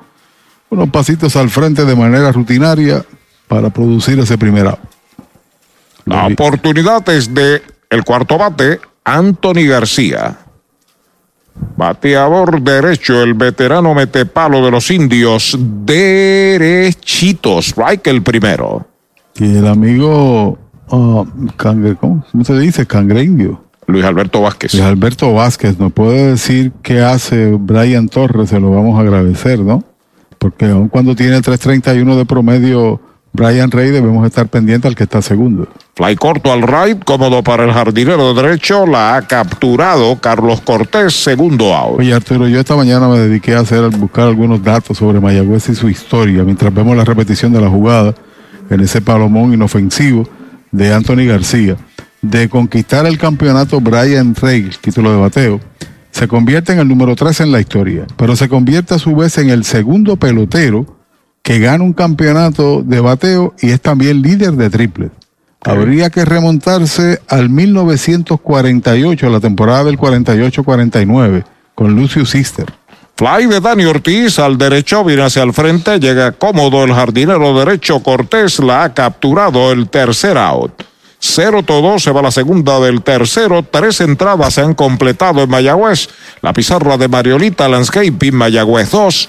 Unos pasitos al frente de manera rutinaria para producir ese primer out. La oportunidad es de el cuarto bate, Anthony García. Bateador derecho, el veterano metepalo de los indios, derechitos, strike el primero. Y el amigo, ah, Cangre- ¿cómo se dice? Cangre Indio. Luis Alberto Vázquez. Luis Alberto Vázquez nos puede decir qué hace Brian Torres, se lo vamos a agradecer, ¿no? Porque aun cuando tiene 3.31 de promedio Brian Rey, debemos estar pendientes al que está segundo. Fly corto al right, cómodo para el jardinero derecho, la ha capturado Carlos Cortés, segundo out. Oye Arturo, yo esta mañana me dediqué a hacer, buscar algunos datos sobre Mayagüez y su historia, mientras vemos la repetición de la jugada en ese palomón inofensivo de Anthony García, de conquistar el campeonato Brian Rey, el título de bateo, se convierte en el número 3 en la historia, pero se convierte a su vez en el segundo pelotero que gana un campeonato de bateo y es también líder de triples. Habría que remontarse al 1948, la temporada del 48-49, con Lucio Sister. Fly de Dani Ortiz al derecho, viene hacia el frente, llega cómodo el jardinero derecho Cortés, la ha capturado el tercer out. Cero todo, se va la segunda del tercero. Tres entradas se han completado en Mayagüez. La pizarra de Mariolita Landscaping, Mayagüez 2,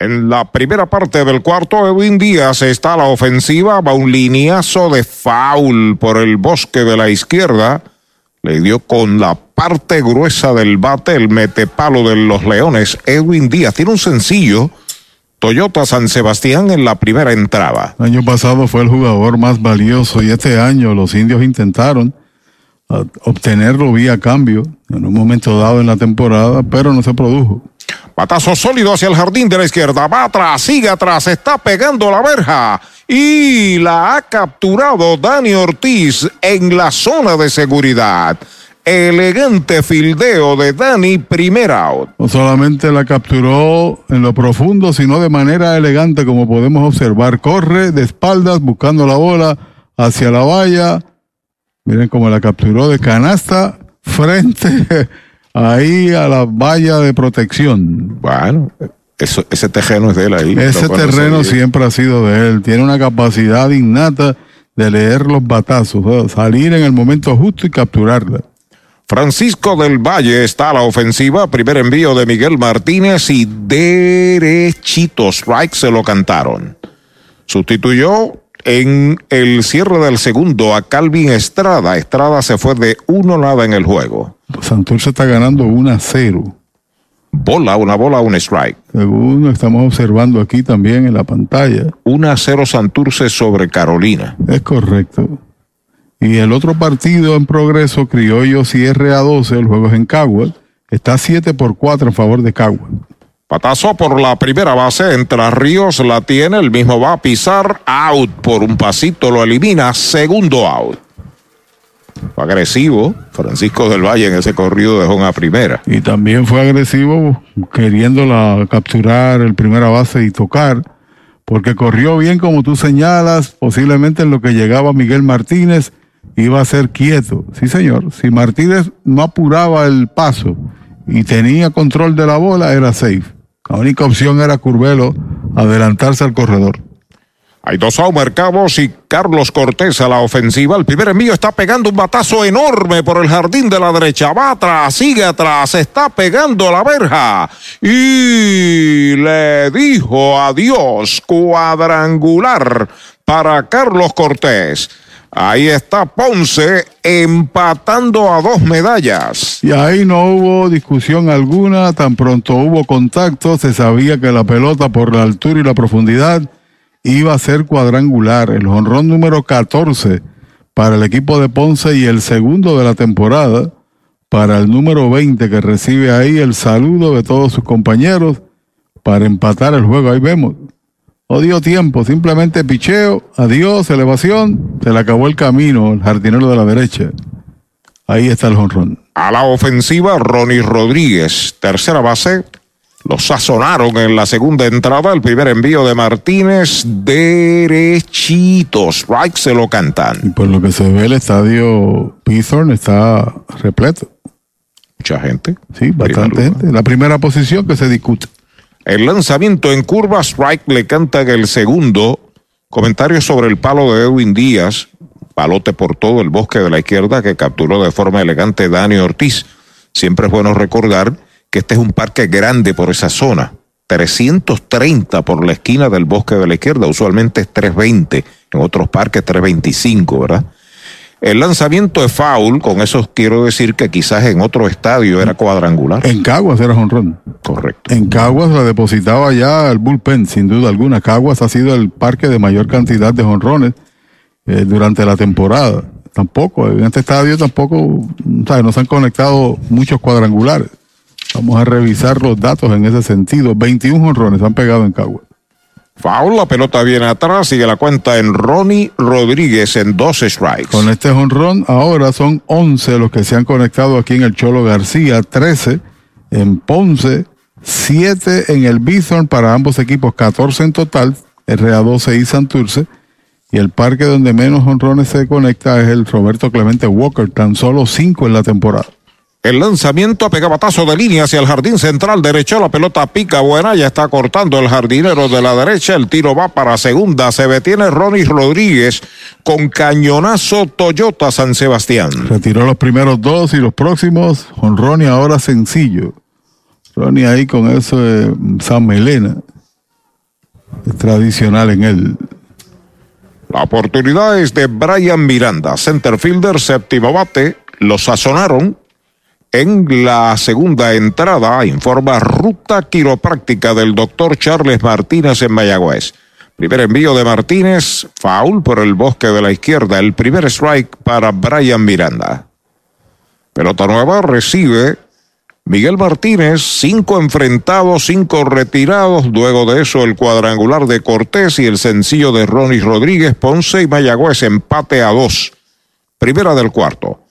En la primera parte del cuarto, Edwin Díaz está a la ofensiva, va un lineazo de foul por el bosque de la izquierda. Le dio con la parte gruesa del bate el metepalo de los Leones. Edwin Díaz tiene un sencillo. Toyota San Sebastián en la primera entrada. El año pasado fue el jugador más valioso y este año los indios intentaron uh, obtenerlo vía cambio en un momento dado en la temporada, pero no se produjo. Patazo sólido hacia el jardín de la izquierda. Va atrás, sigue atrás, está pegando la verja. Y la ha capturado Dani Ortiz en la zona de seguridad. Elegante fildeo de Dani, primera out. No solamente la capturó en lo profundo, sino de manera elegante, como podemos observar. Corre de espaldas buscando la bola hacia la valla. Miren cómo la capturó de canasta frente ahí a la valla de protección. Bueno, eso, ese terreno es de él ahí. Ese terreno siempre ha sido de él. Tiene una capacidad innata de leer los batazos, salir en el momento justo y capturarla. Francisco del Valle está a la ofensiva. Primer envío de Miguel Martínez y derechito strike se lo cantaron. Sustituyó en el cierre del segundo a Calvin Estrada. Estrada se fue de uno nada en el juego. Santurce está ganando 1 a 0. Bola, una bola, un strike. Según estamos observando aquí también en la pantalla. 1 a 0 Santurce sobre Carolina. Es correcto. Y el otro partido en progreso, Criollo cierre a 12, el juego es en Caguas. Está 7 por 4 en favor de Caguas. Patazo por la primera base, entra Ríos, la tiene, el mismo va a pisar, out por un pasito, lo elimina, segundo out. Fue agresivo Francisco del Valle en ese corrido de Jona primera. Y también fue agresivo queriéndola capturar el primera base y tocar, porque corrió bien como tú señalas, posiblemente en lo que llegaba Miguel Martínez iba a ser quieto. Sí, señor. Si Martínez no apuraba el paso y tenía control de la bola, era safe. La única opción era Curvelo adelantarse al corredor. Hay dos mercados y Carlos Cortés a la ofensiva. El primer envío está pegando un batazo enorme por el jardín de la derecha. Va atrás, sigue atrás, está pegando la verja. Y le dijo adiós cuadrangular para Carlos Cortés. Ahí está Ponce empatando a dos medallas. Y ahí no hubo discusión alguna, tan pronto hubo contacto, se sabía que la pelota por la altura y la profundidad iba a ser cuadrangular. El honrón número 14 para el equipo de Ponce y el segundo de la temporada para el número 20 que recibe ahí el saludo de todos sus compañeros para empatar el juego. Ahí vemos o dio tiempo, simplemente picheo, adiós, elevación, se le acabó el camino, el jardinero de la derecha. Ahí está el jonrón. A la ofensiva, Ronnie Rodríguez, tercera base. Lo sazonaron en la segunda entrada. El primer envío de Martínez, derechitos. Strike se lo cantan. Y por lo que se ve, el estadio Pithorn está repleto. Mucha gente. Sí, bastante gente. La primera posición que se discute. El lanzamiento en curva, strike le canta el segundo. Comentario sobre el palo de Edwin Díaz. Palote por todo el bosque de la izquierda que capturó de forma elegante Dani Ortiz. Siempre es bueno recordar que este es un parque grande por esa zona. 330 por la esquina del bosque de la izquierda. Usualmente es 320. En otros parques 325, ¿verdad? El lanzamiento es foul, con eso quiero decir que quizás en otro estadio era cuadrangular. En Caguas era jonrón. Correcto. En Caguas la depositaba ya el bullpen, sin duda alguna. Caguas ha sido el parque de mayor cantidad de jonrones eh, durante la temporada. Tampoco, en este estadio tampoco, ¿sabes? no se han conectado muchos cuadrangulares. Vamos a revisar los datos en ese sentido. 21 jonrones han pegado en Caguas. Foul, la pelota viene atrás, sigue la cuenta en Ronnie Rodríguez en dos strikes. Con este honrón, ahora son 11 los que se han conectado aquí en el Cholo García, 13 en Ponce, 7 en el Bison para ambos equipos, 14 en total, RA12 y Santurce. Y el parque donde menos honrones se conecta es el Roberto Clemente Walker, tan solo 5 en la temporada. El lanzamiento a pegabatazo de línea hacia el jardín central derecho. La pelota pica buena. Ya está cortando el jardinero de la derecha. El tiro va para segunda. Se detiene Ronnie Rodríguez con cañonazo Toyota San Sebastián. Retiró los primeros dos y los próximos con Ronnie ahora sencillo. Ronnie ahí con eso de San Melena. Es tradicional en él. La oportunidad es de Brian Miranda, center fielder, séptimo bate. Lo sazonaron en la segunda entrada, informa ruta quiropráctica del doctor Charles Martínez en Mayagüez. Primer envío de Martínez, foul por el bosque de la izquierda. El primer strike para Brian Miranda. Pelota nueva recibe Miguel Martínez, cinco enfrentados, cinco retirados. Luego de eso, el cuadrangular de Cortés y el sencillo de Ronnie Rodríguez, Ponce y Mayagüez, empate a dos. Primera del cuarto.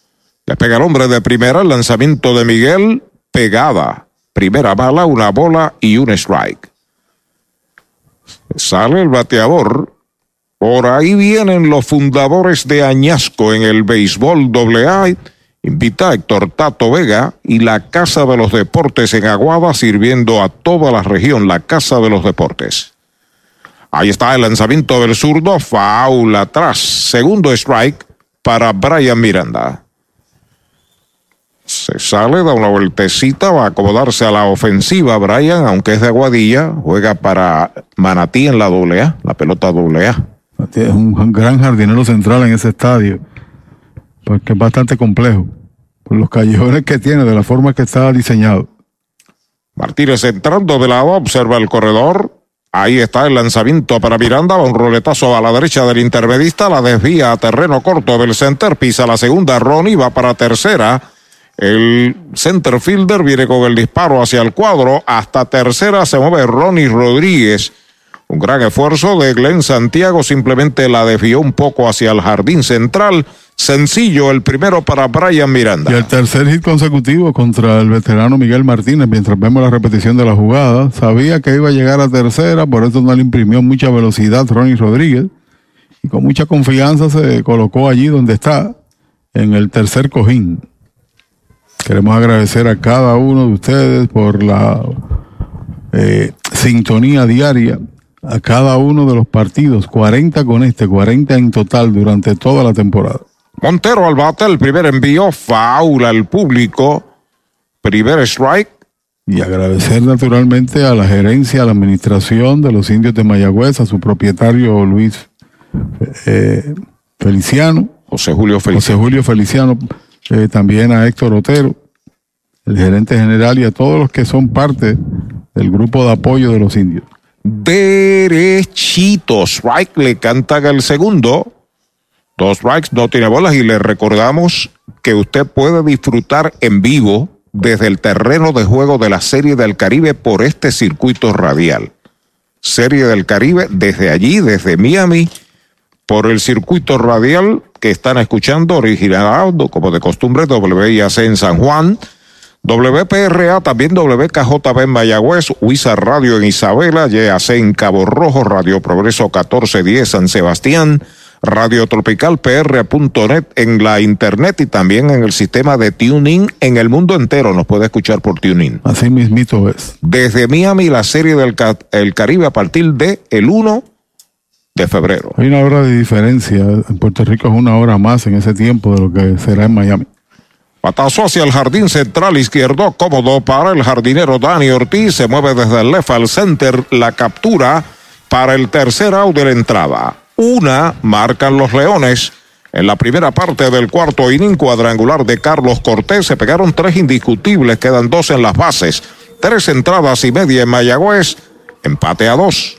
Le pega el hombre de primera, el lanzamiento de Miguel, pegada. Primera bala, una bola y un strike. Sale el bateador. Por ahí vienen los fundadores de Añasco en el béisbol AA. Invita a Héctor Tato Vega y la Casa de los Deportes en Aguada sirviendo a toda la región, la Casa de los Deportes. Ahí está el lanzamiento del zurdo, faula atrás, segundo strike para Brian Miranda. Se sale, da una vueltecita, va a acomodarse a la ofensiva. Brian, aunque es de Aguadilla, juega para Manatí en la AA, la pelota AA. Es un gran jardinero central en ese estadio, porque es bastante complejo, por los callejones que tiene, de la forma que está diseñado. Martínez entrando de lado, observa el corredor. Ahí está el lanzamiento para Miranda, va un roletazo a la derecha del intermedista, la desvía a terreno corto del center, pisa la segunda, Ronnie va para tercera. El center fielder viene con el disparo hacia el cuadro. Hasta tercera se mueve Ronnie Rodríguez. Un gran esfuerzo de Glenn Santiago. Simplemente la desvió un poco hacia el jardín central. Sencillo el primero para Brian Miranda. Y el tercer hit consecutivo contra el veterano Miguel Martínez. Mientras vemos la repetición de la jugada. Sabía que iba a llegar a tercera. Por eso no le imprimió mucha velocidad Ronnie Rodríguez. Y con mucha confianza se colocó allí donde está. En el tercer cojín. Queremos agradecer a cada uno de ustedes por la eh, sintonía diaria, a cada uno de los partidos, 40 con este, 40 en total durante toda la temporada. Montero al bate, el primer envío, faula al público, primer strike. Y agradecer naturalmente a la gerencia, a la administración de los indios de Mayagüez, a su propietario Luis eh, Feliciano. José Julio Feliciano. José Julio Feliciano, eh, también a Héctor Otero, el gerente general y a todos los que son parte del grupo de apoyo de los indios. Derechito, strike le cantan el segundo. Dos strikes, no tiene bolas y le recordamos que usted puede disfrutar en vivo desde el terreno de juego de la Serie del Caribe por este circuito radial. Serie del Caribe desde allí, desde Miami, por el circuito radial que están escuchando, originado como de costumbre, WIAC en San Juan, WPRA, también WKJB en Mayagüez, Huiza Radio en Isabela, YAC en Cabo Rojo, Radio Progreso 1410 San Sebastián, Radio Tropical PR.net en la internet y también en el sistema de tuning en el mundo entero. Nos puede escuchar por tuning. Así mismito es. Desde Miami, la serie del el Caribe a partir de el 1 de febrero. Hay una hora de diferencia. En Puerto Rico es una hora más en ese tiempo de lo que será en Miami. Patazo hacia el jardín central izquierdo, cómodo para el jardinero Dani Ortiz. Se mueve desde el left al center la captura para el tercer out de la entrada. Una marcan los Leones. En la primera parte del cuarto inning cuadrangular de Carlos Cortés se pegaron tres indiscutibles, quedan dos en las bases, tres entradas y media en Mayagüez, empate a dos.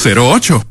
08.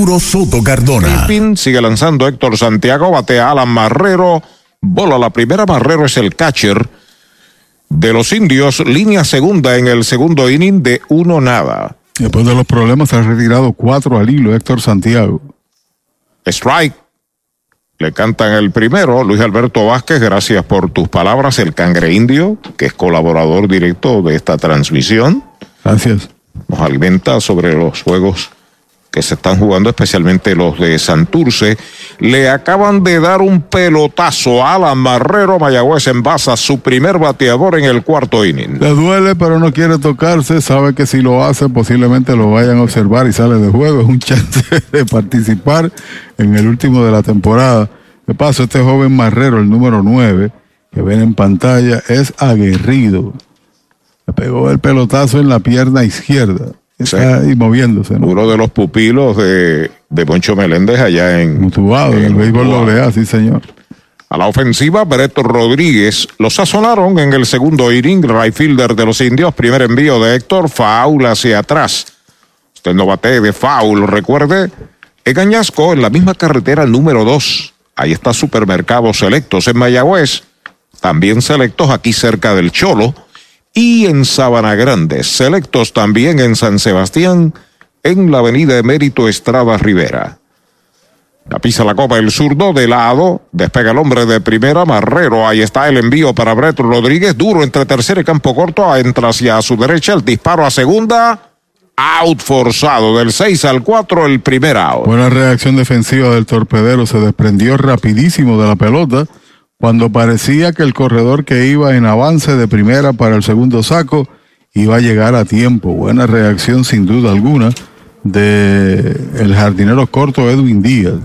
Soto Cardona. sigue lanzando Héctor Santiago, batea Alan Marrero. Bola la primera, Marrero es el catcher de los indios. Línea segunda en el segundo inning de uno nada. Después de los problemas se ha retirado cuatro al hilo Héctor Santiago. Strike. Le cantan el primero, Luis Alberto Vázquez, gracias por tus palabras, el cangre indio, que es colaborador directo de esta transmisión. Gracias. Nos alimenta sobre los juegos que se están jugando, especialmente los de Santurce, le acaban de dar un pelotazo a Alan Marrero Mayagüez en base a su primer bateador en el cuarto inning. Le duele, pero no quiere tocarse, sabe que si lo hace posiblemente lo vayan a observar y sale de juego, es un chance de participar en el último de la temporada. De paso, este joven Marrero, el número 9, que ven en pantalla, es aguerrido. Le pegó el pelotazo en la pierna izquierda Está moviéndose. Uno de los pupilos de, de Poncho Meléndez allá en. Mutubado, en el béisbol doble sí, señor. A la ofensiva, Bereto Rodríguez lo sazonaron en el segundo inning, right fielder de los indios. Primer envío de Héctor, foul hacia atrás. Usted no bate de foul, recuerde. En Añasco, en la misma carretera número 2. Ahí está Supermercados Selectos en Mayagüez. También selectos aquí cerca del Cholo y en Sabana Grande, selectos también en San Sebastián, en la avenida Emérito Estrada Rivera. La pisa la copa el zurdo de lado, despega el hombre de primera, Marrero, ahí está el envío para Breto Rodríguez, duro entre tercera y campo corto, entra hacia su derecha, el disparo a segunda, out forzado del 6 al 4 el primer out. Buena reacción defensiva del torpedero, se desprendió rapidísimo de la pelota cuando parecía que el corredor que iba en avance de primera para el segundo saco iba a llegar a tiempo. Buena reacción sin duda alguna de el jardinero corto Edwin Díaz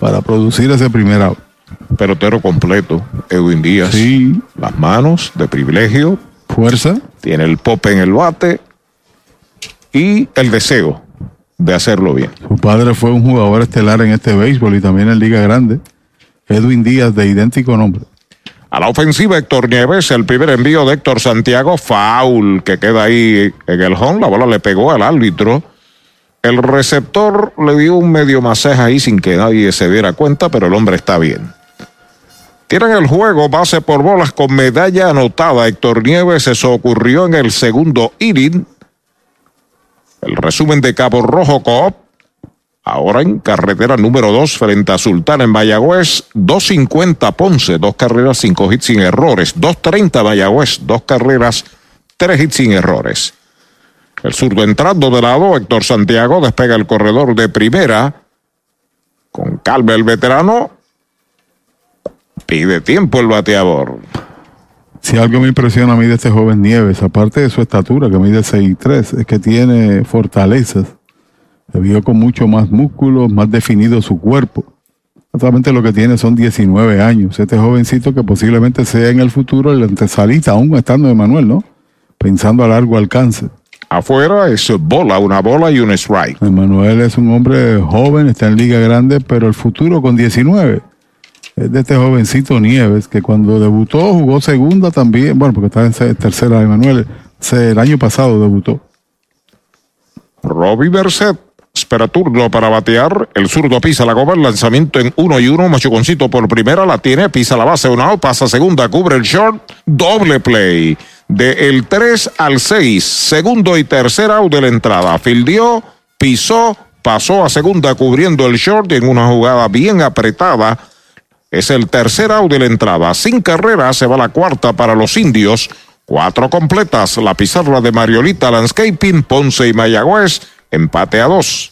para producir ese primer out. Pelotero completo, Edwin Díaz. Sí. Las manos de privilegio. Fuerza. Tiene el pope en el bate y el deseo de hacerlo bien. Su padre fue un jugador estelar en este béisbol y también en Liga Grande. Edwin Díaz, de idéntico nombre. A la ofensiva, Héctor Nieves, el primer envío de Héctor Santiago, foul que queda ahí en el home. La bola le pegó al árbitro. El receptor le dio un medio masaje ahí sin que nadie se diera cuenta, pero el hombre está bien. Tienen el juego base por bolas con medalla anotada. Héctor Nieves, eso ocurrió en el segundo inning. El resumen de Cabo Rojo Coop. Ahora en carretera número 2 frente a Sultán en Mayagüez, 250 Ponce, dos carreras, cinco hits sin errores, 230 Mayagüez, dos carreras, tres hits sin errores. El zurdo entrando de lado, Héctor Santiago despega el corredor de primera. Con calma el veterano. Pide tiempo el bateador. Si algo me impresiona a mí de este joven Nieves, aparte de su estatura, que mide 6'3, es que tiene fortalezas. Se vio con mucho más músculo, más definido su cuerpo. Actualmente lo que tiene son 19 años. Este jovencito que posiblemente sea en el futuro el antesalita, aún estando Emanuel, ¿no? Pensando a largo alcance. Afuera es bola, una bola y un strike. Emanuel es un hombre joven, está en Liga Grande, pero el futuro con 19 es de este jovencito Nieves, que cuando debutó jugó segunda también, bueno, porque está en tercera Emanuel, el año pasado debutó. Robbie Berset espera turno para batear. El zurdo pisa la copa, el lanzamiento en uno y uno. Machuconcito por primera, la tiene, pisa la base, una pasa segunda, cubre el short, doble play. De el 3 al 6, segundo y tercer out de la entrada. Fildió, pisó, pasó a segunda cubriendo el short en una jugada bien apretada. Es el tercer out de la entrada. Sin carrera se va la cuarta para los indios. Cuatro completas. La pizarra de Mariolita Landscaping, Ponce y Mayagüez. Empate a dos.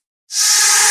you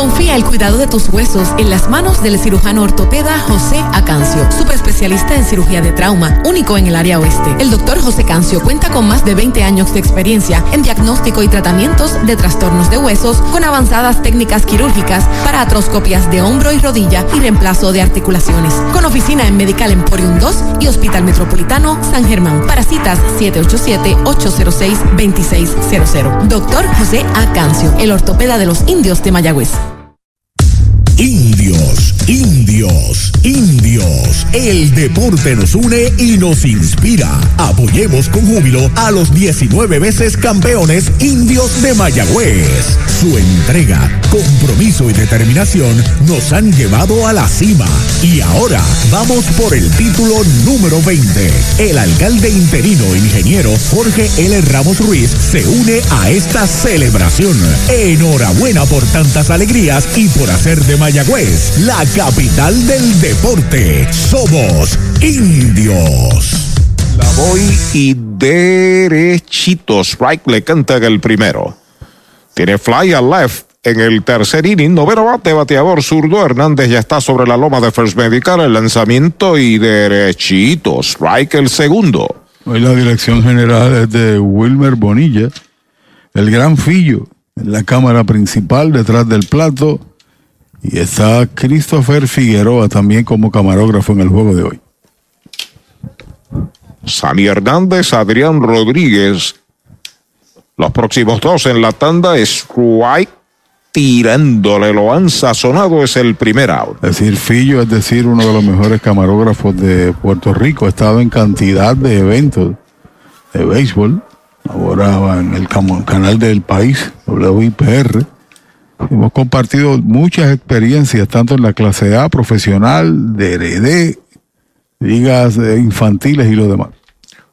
Confía el cuidado de tus huesos en las manos del cirujano ortopeda José Acancio, especialista en cirugía de trauma, único en el área oeste. El doctor José Cancio cuenta con más de 20 años de experiencia en diagnóstico y tratamientos de trastornos de huesos con avanzadas técnicas quirúrgicas para atroscopias de hombro y rodilla y reemplazo de articulaciones. Con oficina en Medical Emporium 2 y Hospital Metropolitano San Germán. Para citas 787-806-2600. Doctor José Acancio, el ortopeda de los indios de Mayagüez. Indios, indios, indios. El deporte nos une y nos inspira. Apoyemos con júbilo a los 19 veces campeones indios de Mayagüez. Su entrega, compromiso y determinación nos han llevado a la cima. Y ahora vamos por el título número 20. El alcalde interino ingeniero Jorge L. Ramos Ruiz se une a esta celebración. Enhorabuena por tantas alegrías y por hacer de Mayagüez Mayagüez, la capital del deporte. Somos indios. La voy y derechito. Strike le canta el primero. Tiene fly al left en el tercer inning. Noveno bate, bateador zurdo. Hernández ya está sobre la loma de First Medical. El lanzamiento y derechito. Strike el segundo. Hoy la dirección general es de Wilmer Bonilla. el gran Fillo en la cámara principal detrás del plato. Y está Christopher Figueroa también como camarógrafo en el juego de hoy. Sammy Hernández, Adrián Rodríguez. Los próximos dos en la tanda es White tirándole, lo han sazonado, es el primer out. Es decir, Fillo es decir, uno de los mejores camarógrafos de Puerto Rico. Ha estado en cantidad de eventos de béisbol. Ahora en el canal del país, WIPR. Hemos compartido muchas experiencias, tanto en la clase A, profesional, de heredé, ligas infantiles y lo demás.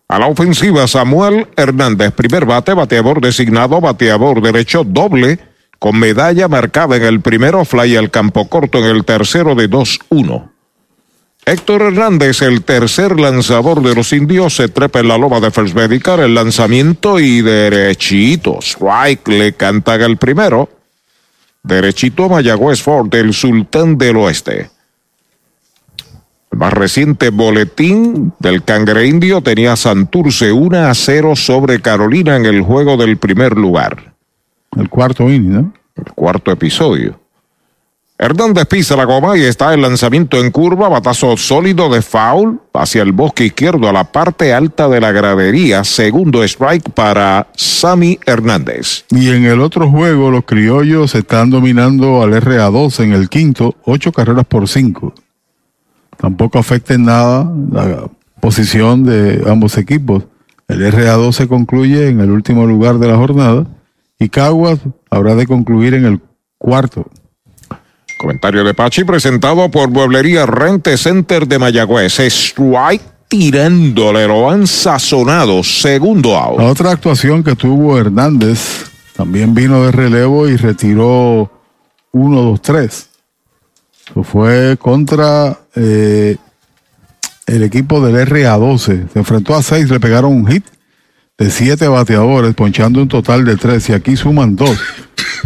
A la ofensiva, Samuel Hernández, primer bate, bateador designado, bateador derecho, doble con medalla marcada en el primero, fly al campo corto en el tercero de 2-1. Héctor Hernández, el tercer lanzador de los indios, se trepa en la loba de First Medical, el lanzamiento y derechito. Strike le cantan el primero. Derechito Mayagüez Ford, el sultán del oeste. El más reciente boletín del Cangre Indio tenía Santurce 1 a 0 sobre Carolina en el juego del primer lugar. El cuarto inning, ¿no? El cuarto episodio. Hernández pisa la goma y está el lanzamiento en curva, batazo sólido de foul hacia el bosque izquierdo a la parte alta de la gradería. Segundo strike para Sammy Hernández. Y en el otro juego, los criollos están dominando al RA2 en el quinto, ocho carreras por cinco. Tampoco afecta en nada la posición de ambos equipos. El RA2 se concluye en el último lugar de la jornada y Caguas habrá de concluir en el cuarto. Comentario de Pachi presentado por Mueblería Rente Center de Mayagüez. Strike tirándole, lo han sazonado. Segundo out. Otra actuación que tuvo Hernández también vino de relevo y retiró 1-2-3. Fue contra eh, el equipo del RA12. Se enfrentó a 6, le pegaron un hit de siete bateadores, ponchando un total de tres, y aquí suman dos,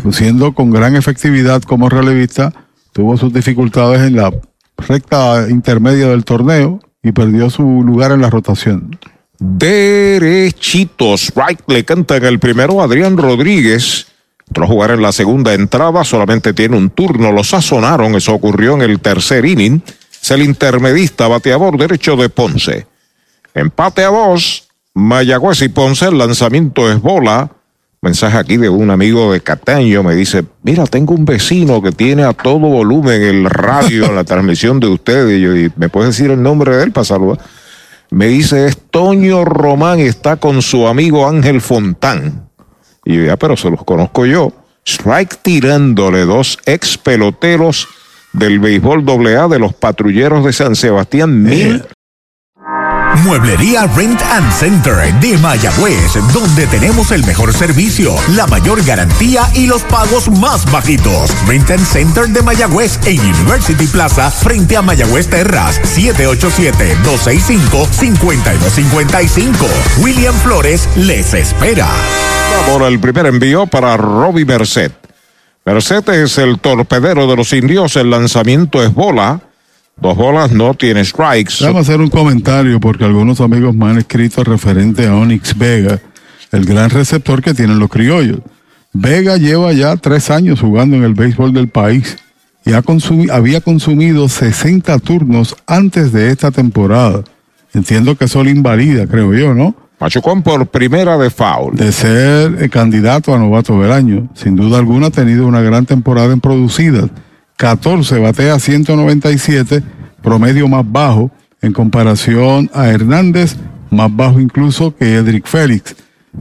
luciendo con gran efectividad como relevista, tuvo sus dificultades en la recta intermedia del torneo y perdió su lugar en la rotación. Derechitos, right le canta en el primero Adrián Rodríguez. A jugar en la segunda entrada, solamente tiene un turno, lo sazonaron, eso ocurrió en el tercer inning. Es el intermedista, bateador derecho de Ponce. Empate a dos, Mayagüez y Ponce, el lanzamiento es bola. Mensaje aquí de un amigo de Cataño, me dice, mira, tengo un vecino que tiene a todo volumen el radio en la transmisión de ustedes. Y yo, ¿me puedes decir el nombre de él para saludar? Me dice, es Toño Román, está con su amigo Ángel Fontán. Y yo, ya, pero se los conozco yo. Strike tirándole dos ex peloteros del béisbol AA de los patrulleros de San Sebastián. Mil Mueblería Rent and Center de Mayagüez, donde tenemos el mejor servicio, la mayor garantía y los pagos más bajitos. Rent and Center de Mayagüez en University Plaza, frente a Mayagüez Terras, 787-265-5255. William Flores les espera. Ahora el primer envío para Robbie Merced. Merced es el torpedero de los indios, el lanzamiento es bola. Dos bolas no tiene strikes. Vamos a hacer un comentario porque algunos amigos me han escrito referente a Onyx Vega, el gran receptor que tienen los criollos. Vega lleva ya tres años jugando en el béisbol del país y ha había consumido 60 turnos antes de esta temporada. Entiendo que eso invalida, creo yo, ¿no? Machucón por primera de foul. De ser el candidato a novato del año. Sin duda alguna ha tenido una gran temporada en producidas 14 batea 197, promedio más bajo en comparación a Hernández, más bajo incluso que Edric Félix.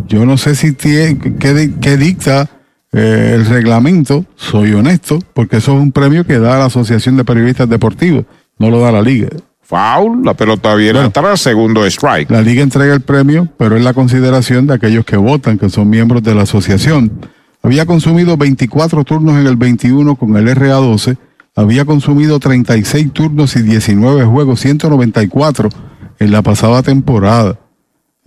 Yo no sé si tiene, qué, dicta eh, el reglamento, soy honesto, porque eso es un premio que da la Asociación de Periodistas Deportivos, no lo da la liga. Foul, la pelota viene atrás, segundo strike. La liga entrega el premio, pero es la consideración de aquellos que votan, que son miembros de la asociación. Había consumido 24 turnos en el 21 con el RA12. Había consumido 36 turnos y 19 juegos, 194 en la pasada temporada.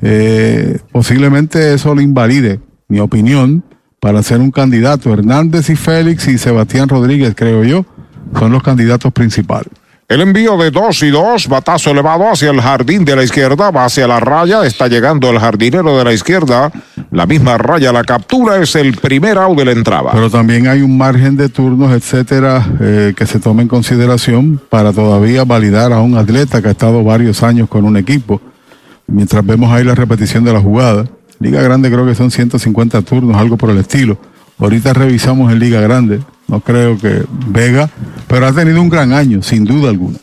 Eh, posiblemente eso le invalide, mi opinión, para ser un candidato. Hernández y Félix y Sebastián Rodríguez, creo yo, son los candidatos principales. El envío de dos y dos, batazo elevado hacia el jardín de la izquierda, va hacia la raya, está llegando el jardinero de la izquierda, la misma raya la captura, es el primer out de la entrada. Pero también hay un margen de turnos, etcétera, eh, que se tome en consideración para todavía validar a un atleta que ha estado varios años con un equipo. Mientras vemos ahí la repetición de la jugada. Liga Grande creo que son 150 turnos, algo por el estilo. Ahorita revisamos en Liga Grande. No creo que Vega, pero ha tenido un gran año, sin duda alguna.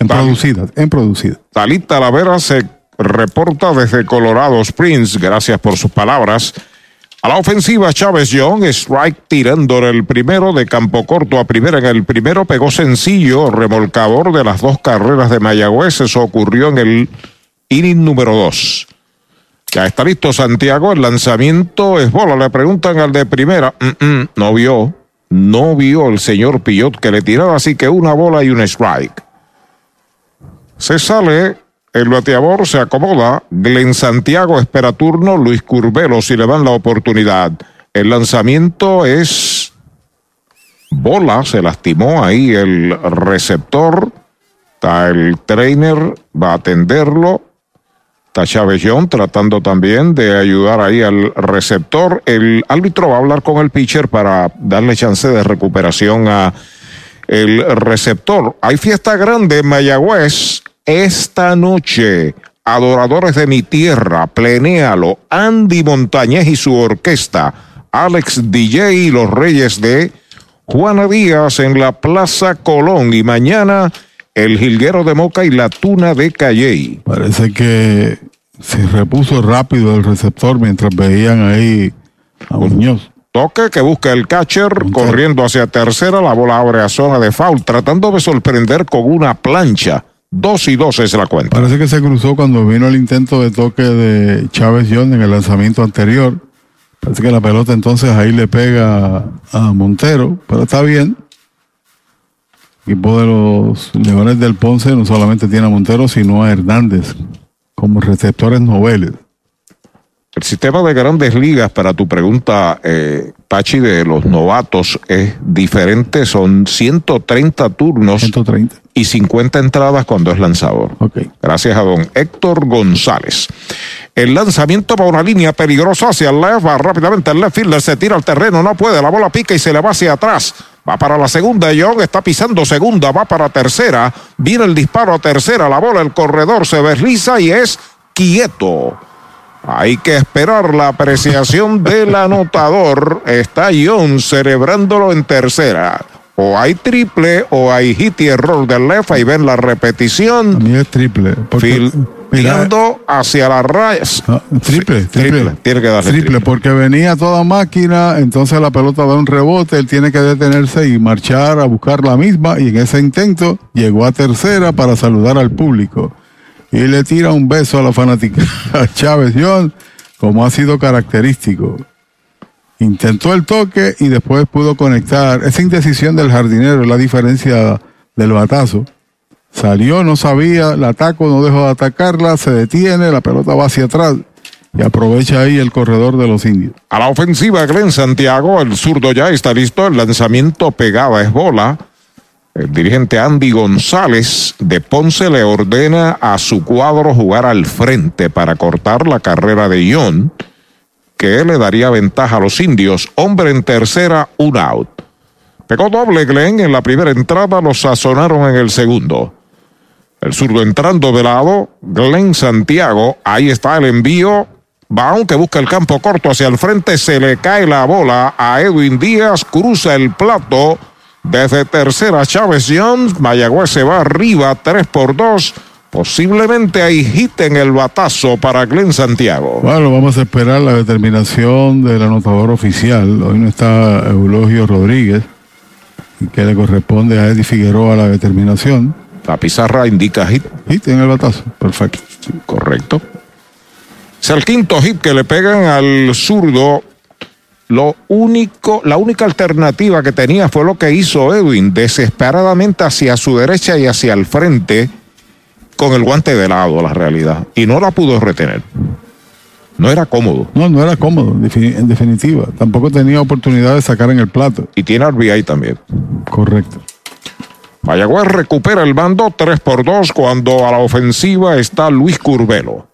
En producida, en producida. Talita Lavera se reporta desde Colorado Springs. Gracias por sus palabras. A la ofensiva, Chávez Young, strike tirando el primero de campo corto a primera. En el primero pegó sencillo, remolcador de las dos carreras de Mayagüez. Eso ocurrió en el inning número dos. Ya está listo Santiago, el lanzamiento es bola. Le preguntan al de primera, mm, mm, no vio, no vio el señor Pillot que le tiraba, así que una bola y un strike. Se sale el bateador se acomoda. Glenn Santiago espera turno. Luis Curvelo si le dan la oportunidad. El lanzamiento es bola. Se lastimó ahí el receptor. Está el trainer. Va a atenderlo. Chávez tratando también de ayudar ahí al receptor. El árbitro va a hablar con el pitcher para darle chance de recuperación a el receptor. Hay fiesta grande en Mayagüez esta noche. Adoradores de mi tierra, plenéalo, Andy Montañez y su orquesta, Alex DJ y los Reyes de Juana Díaz en la Plaza Colón y mañana el Jilguero de Moca y la Tuna de Calley. Parece que se repuso rápido el receptor mientras veían ahí a Muñoz. Toque que busca el catcher corriendo hacia tercera, la bola abre a zona de foul, tratando de sorprender con una plancha Dos y dos es la cuenta. Parece que se cruzó cuando vino el intento de toque de Chávez John en el lanzamiento anterior. Parece que la pelota entonces ahí le pega a Montero, pero está bien. El equipo de los Leones del Ponce no solamente tiene a Montero, sino a Hernández como receptores noveles. El sistema de grandes ligas, para tu pregunta, eh, Pachi, de los novatos es diferente. Son 130 turnos 130. y 50 entradas cuando es lanzador. Okay. Gracias a don Héctor González. El lanzamiento va una línea peligrosa hacia el left, va rápidamente el left fielder, se tira al terreno, no puede, la bola pica y se le va hacia atrás. Va para la segunda, Young está pisando segunda, va para tercera, viene el disparo a tercera, la bola, el corredor se desliza y es quieto. Hay que esperar la apreciación del anotador. Está John celebrándolo en tercera. O hay triple o hay hit y error del left. Ahí ven la repetición. A mí es triple. Mirando hacia las rayas. triple, triple, Tiene que darle triple, porque venía toda máquina, entonces la pelota da un rebote, él tiene que detenerse y marchar a buscar la misma. Y en ese intento llegó a tercera para saludar al público y le tira un beso a la fanática a Chávez John, como ha sido característico. Intentó el toque y después pudo conectar. Esa indecisión del jardinero es la diferencia del batazo. Salió, no sabía, la ataco, no dejó de atacarla, se detiene, la pelota va hacia atrás y aprovecha ahí el corredor de los indios. A la ofensiva, Glenn Santiago, el zurdo ya está listo, el lanzamiento pegaba es bola. El dirigente Andy González de Ponce le ordena a su cuadro jugar al frente para cortar la carrera de Ion, que le daría ventaja a los indios. Hombre en tercera, un out. Pegó doble Glenn en la primera entrada, lo sazonaron en el segundo. El zurdo entrando de lado, Glenn Santiago, ahí está el envío. Va aunque busca el campo corto hacia el frente, se le cae la bola a Edwin Díaz, cruza el plato desde tercera, Chávez Jones. Mayagüez se va arriba, 3 por 2. Posiblemente hay hit en el batazo para Glenn Santiago. Bueno, vamos a esperar la determinación del anotador oficial. Hoy no está Eulogio Rodríguez, que le corresponde a Eddie Figueroa la determinación. La pizarra indica hit. Hit en el batazo, perfecto. Correcto. Es el quinto hit que le pegan al zurdo lo único, la única alternativa que tenía fue lo que hizo Edwin, desesperadamente hacia su derecha y hacia el frente, con el guante de lado, la realidad. Y no la pudo retener. No era cómodo. No, no era cómodo, en definitiva. Tampoco tenía oportunidad de sacar en el plato. Y tiene RBI también. Correcto. Mayagüez recupera el bando 3 por 2 cuando a la ofensiva está Luis Curvelo.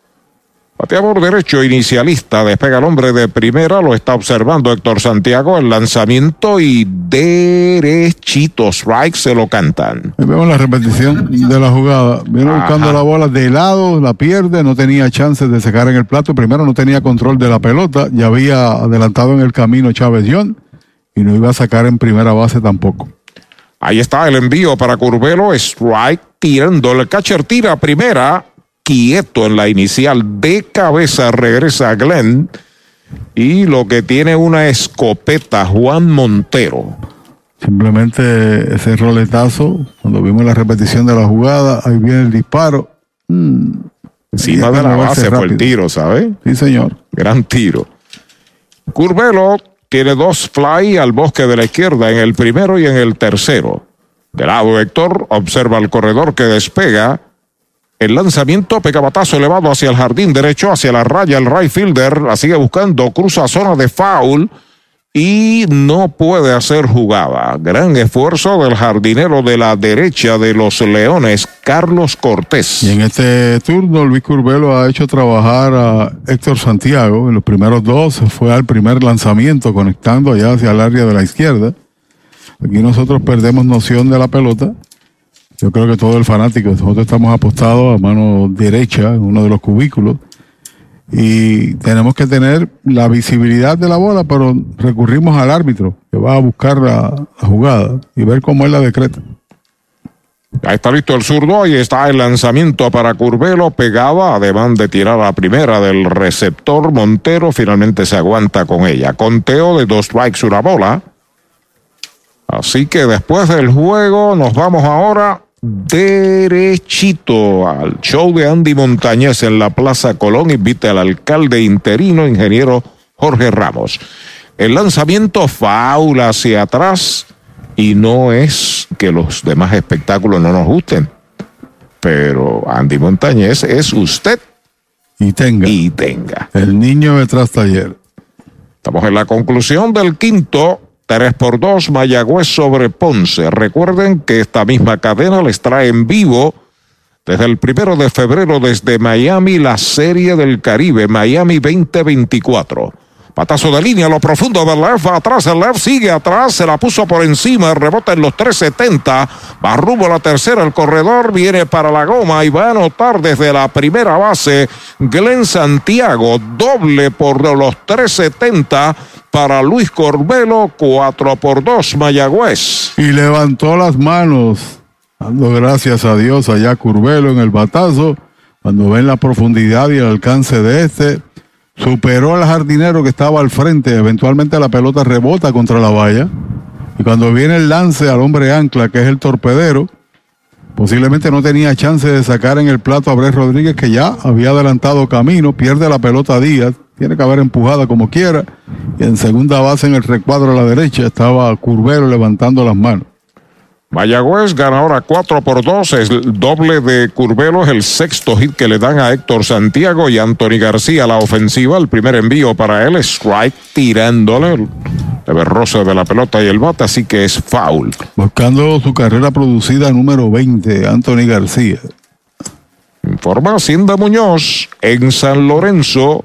Bateador derecho inicialista, despega el hombre de primera, lo está observando Héctor Santiago, el lanzamiento y derechito strike se lo cantan. Vemos la repetición de la jugada. Viene Ajá. buscando la bola de lado, la pierde, no tenía chances de sacar en el plato. Primero no tenía control de la pelota, ya había adelantado en el camino Chávez John y no iba a sacar en primera base tampoco. Ahí está el envío para Curvelo, strike tirando, el catcher tira primera, quieto en la inicial, de cabeza regresa Glenn y lo que tiene una escopeta Juan Montero. Simplemente ese roletazo, cuando vimos la repetición de la jugada, ahí viene el disparo. Mm, Encima de la base fue el tiro, ¿sabe? Sí, señor. Gran tiro. Curvelo tiene dos fly al bosque de la izquierda en el primero y en el tercero. De lado Héctor observa el corredor que despega. El lanzamiento pega batazo elevado hacia el jardín derecho, hacia la raya. El right fielder la sigue buscando, cruza zona de foul y no puede hacer jugada. Gran esfuerzo del jardinero de la derecha de los Leones, Carlos Cortés. Y en este turno, Luis Curvelo ha hecho trabajar a Héctor Santiago. En los primeros dos fue al primer lanzamiento, conectando allá hacia el área de la izquierda. Aquí nosotros perdemos noción de la pelota. Yo creo que todo el fanático, nosotros estamos apostados a mano derecha en uno de los cubículos. Y tenemos que tener la visibilidad de la bola, pero recurrimos al árbitro que va a buscar la, jugada y ver cómo él la decreta. Ahí está listo el zurdo, ahí está el lanzamiento para Curvelo, pegaba, además de tirar a primera del receptor, Montero finalmente se aguanta con ella. Conteo de dos strikes, una bola. Así que después del juego nos vamos ahora derechito al show de Andy Montañez en la Plaza Colón. Invita al alcalde interino, ingeniero Jorge Ramos. El lanzamiento faula hacia atrás y no es que los demás espectáculos no nos gusten, pero Andy Montañez es usted Y tenga. y tenga. El niño detrás taller. Estamos en la conclusión del quinto. 3 por 2 Mayagüez sobre Ponce. Recuerden que esta misma cadena les trae en vivo desde el primero de febrero desde Miami la Serie del Caribe, Miami 2024. Patazo de línea, lo profundo del left, atrás el left, sigue atrás, se la puso por encima, rebota en los 370, va rumbo a la tercera, el corredor viene para la goma y va a anotar desde la primera base Glenn Santiago, doble por los 370 para Luis Corbelo, 4 por 2 Mayagüez. Y levantó las manos, dando gracias a Dios allá Curvelo en el batazo. Cuando ven la profundidad y el alcance de este, superó al jardinero que estaba al frente. Eventualmente la pelota rebota contra la valla. Y cuando viene el lance al hombre ancla, que es el torpedero, posiblemente no tenía chance de sacar en el plato a Bres Rodríguez, que ya había adelantado camino, pierde la pelota Díaz, tiene que haber empujada como quiera. Y en segunda base en el recuadro a la derecha estaba Curvelo levantando las manos. Mayagüez gana ahora 4 por 2. Es el doble de Curvelo, es el sexto hit que le dan a Héctor Santiago y Anthony García la ofensiva. El primer envío para él, strike tirándole el leve roce de la pelota y el bate, así que es foul. Buscando su carrera producida número 20, Anthony García. Informa Hacienda Muñoz en San Lorenzo.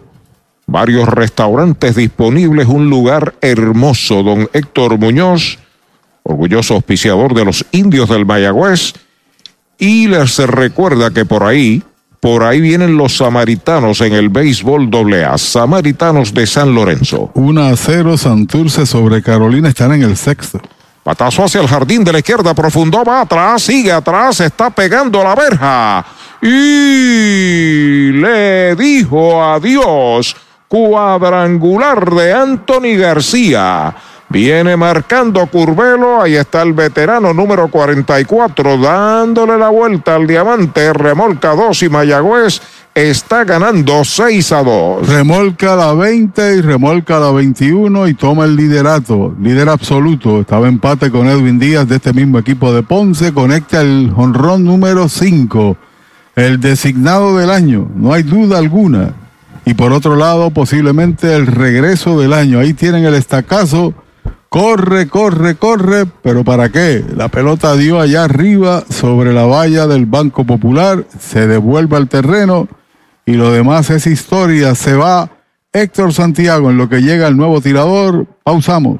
Varios restaurantes disponibles, un lugar hermoso. Don Héctor Muñoz, orgulloso auspiciador de los indios del Mayagüez. Y les recuerda que por ahí, por ahí vienen los samaritanos en el béisbol AA, Samaritanos de San Lorenzo. 1 a 0, Santurce sobre Carolina están en el sexto. Patazo hacia el jardín de la izquierda, profundo, va atrás, sigue atrás, está pegando la verja. Y le dijo adiós. Cuadrangular de Anthony García. Viene marcando Curvelo, ahí está el veterano número 44 dándole la vuelta al diamante, remolca 2 y Mayagüez está ganando 6 a 2. Remolca la 20 y remolca la 21 y toma el liderato, líder absoluto. Estaba empate con Edwin Díaz de este mismo equipo de Ponce, conecta el jonrón número 5, el designado del año, no hay duda alguna. Y por otro lado, posiblemente el regreso del año. Ahí tienen el estacazo. Corre, corre, corre, pero ¿para qué? La pelota dio allá arriba sobre la valla del Banco Popular, se devuelve al terreno y lo demás es historia. Se va Héctor Santiago en lo que llega el nuevo tirador. Pausamos.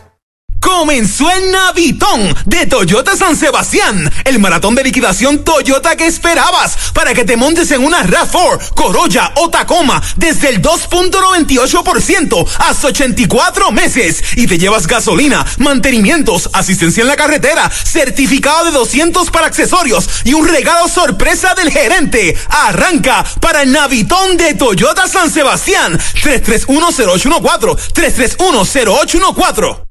Comenzó el Navitón de Toyota San Sebastián, el maratón de liquidación Toyota que esperabas para que te montes en una RAV4, Corolla o Tacoma desde el 2.98% hasta 84 meses y te llevas gasolina, mantenimientos, asistencia en la carretera, certificado de 200 para accesorios y un regalo sorpresa del gerente. Arranca para el Navitón de Toyota San Sebastián 3310814 3310814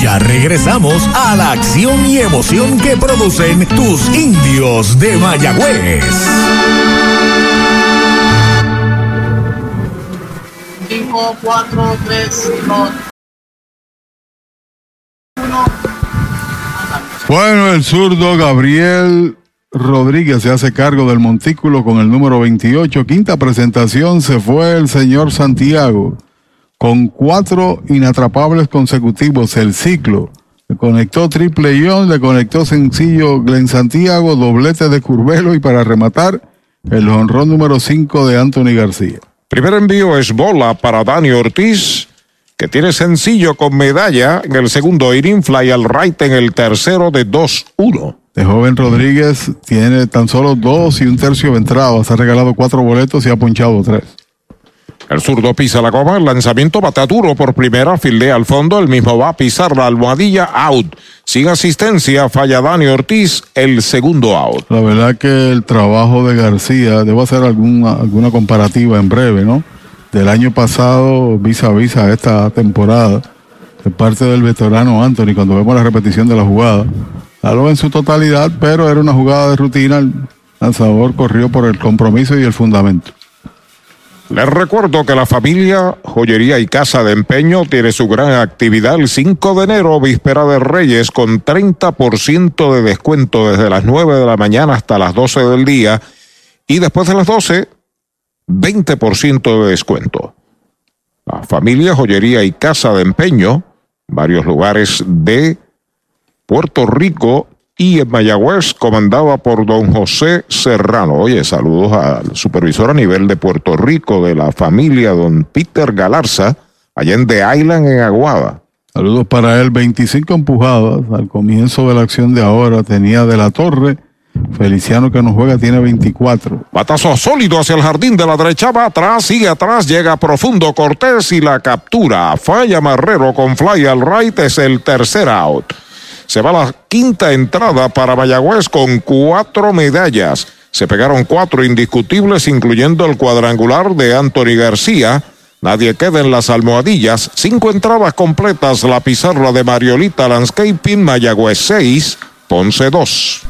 Ya regresamos a la acción y emoción que producen tus indios de Mayagüez. 5, 4, 3, 2, 1. Bueno, el zurdo Gabriel Rodríguez se hace cargo del montículo con el número 28. Quinta presentación se fue el señor Santiago con cuatro inatrapables consecutivos el ciclo. Le conectó triple ion, le conectó sencillo Glenn Santiago, doblete de Curvelo y para rematar el honrón número 5 de Anthony García. Primer envío es bola para Dani Ortiz, que tiene sencillo con medalla en el segundo inning, fly al right en el tercero de 2-1. De joven Rodríguez tiene tan solo dos y un tercio de entradas, ha regalado cuatro boletos y ha ponchado tres. El zurdo pisa la goma, el lanzamiento bata duro por primera, fildea al fondo, el mismo va a pisar la almohadilla, out. Sin asistencia, falla Dani Ortiz, el segundo out. La verdad que el trabajo de García, debo hacer alguna, alguna comparativa en breve, ¿no? Del año pasado, vis a vis a esta temporada, de parte del veterano Anthony, cuando vemos la repetición de la jugada. Algo en su totalidad, pero era una jugada de rutina, el lanzador corrió por el compromiso y el fundamento. Les recuerdo que la familia Joyería y Casa de Empeño tiene su gran actividad el 5 de enero, víspera de Reyes, con 30% de descuento desde las 9 de la mañana hasta las 12 del día y después de las 12, 20% de descuento. La familia Joyería y Casa de Empeño, varios lugares de Puerto Rico y en Mayagüez, comandada por don José Serrano. Oye, saludos al supervisor a nivel de Puerto Rico de la familia, don Peter Galarza, allá en The Island, en Aguada. Saludos para él, 25 empujadas al comienzo de la acción de ahora, tenía de la torre. Feliciano que no juega tiene 24. Batazo sólido hacia el jardín de la derecha, va atrás, sigue atrás, llega profundo Cortés y la captura. Falla Marrero con fly al right, es el tercer out. Se va la quinta entrada para Mayagüez con cuatro medallas. Se pegaron cuatro indiscutibles, incluyendo el cuadrangular de Anthony García. Nadie queda en las almohadillas. Cinco entradas completas. La pizarra de Mariolita Landscaping, Mayagüez 6, Ponce 2.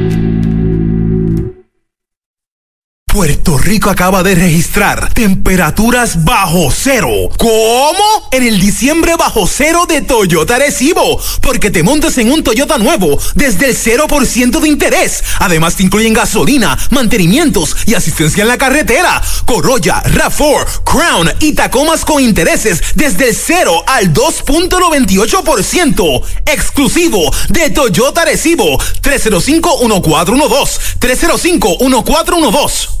Puerto Rico acaba de registrar temperaturas bajo cero. ¿Cómo? En el diciembre bajo cero de Toyota Recibo. Porque te montas en un Toyota nuevo desde el 0% de interés. Además te incluyen gasolina, mantenimientos y asistencia en la carretera. Corolla, RAV4, Crown y Tacomas con intereses desde el 0 al 2.98%. Exclusivo de Toyota Recibo. 305-1412. 305-1412.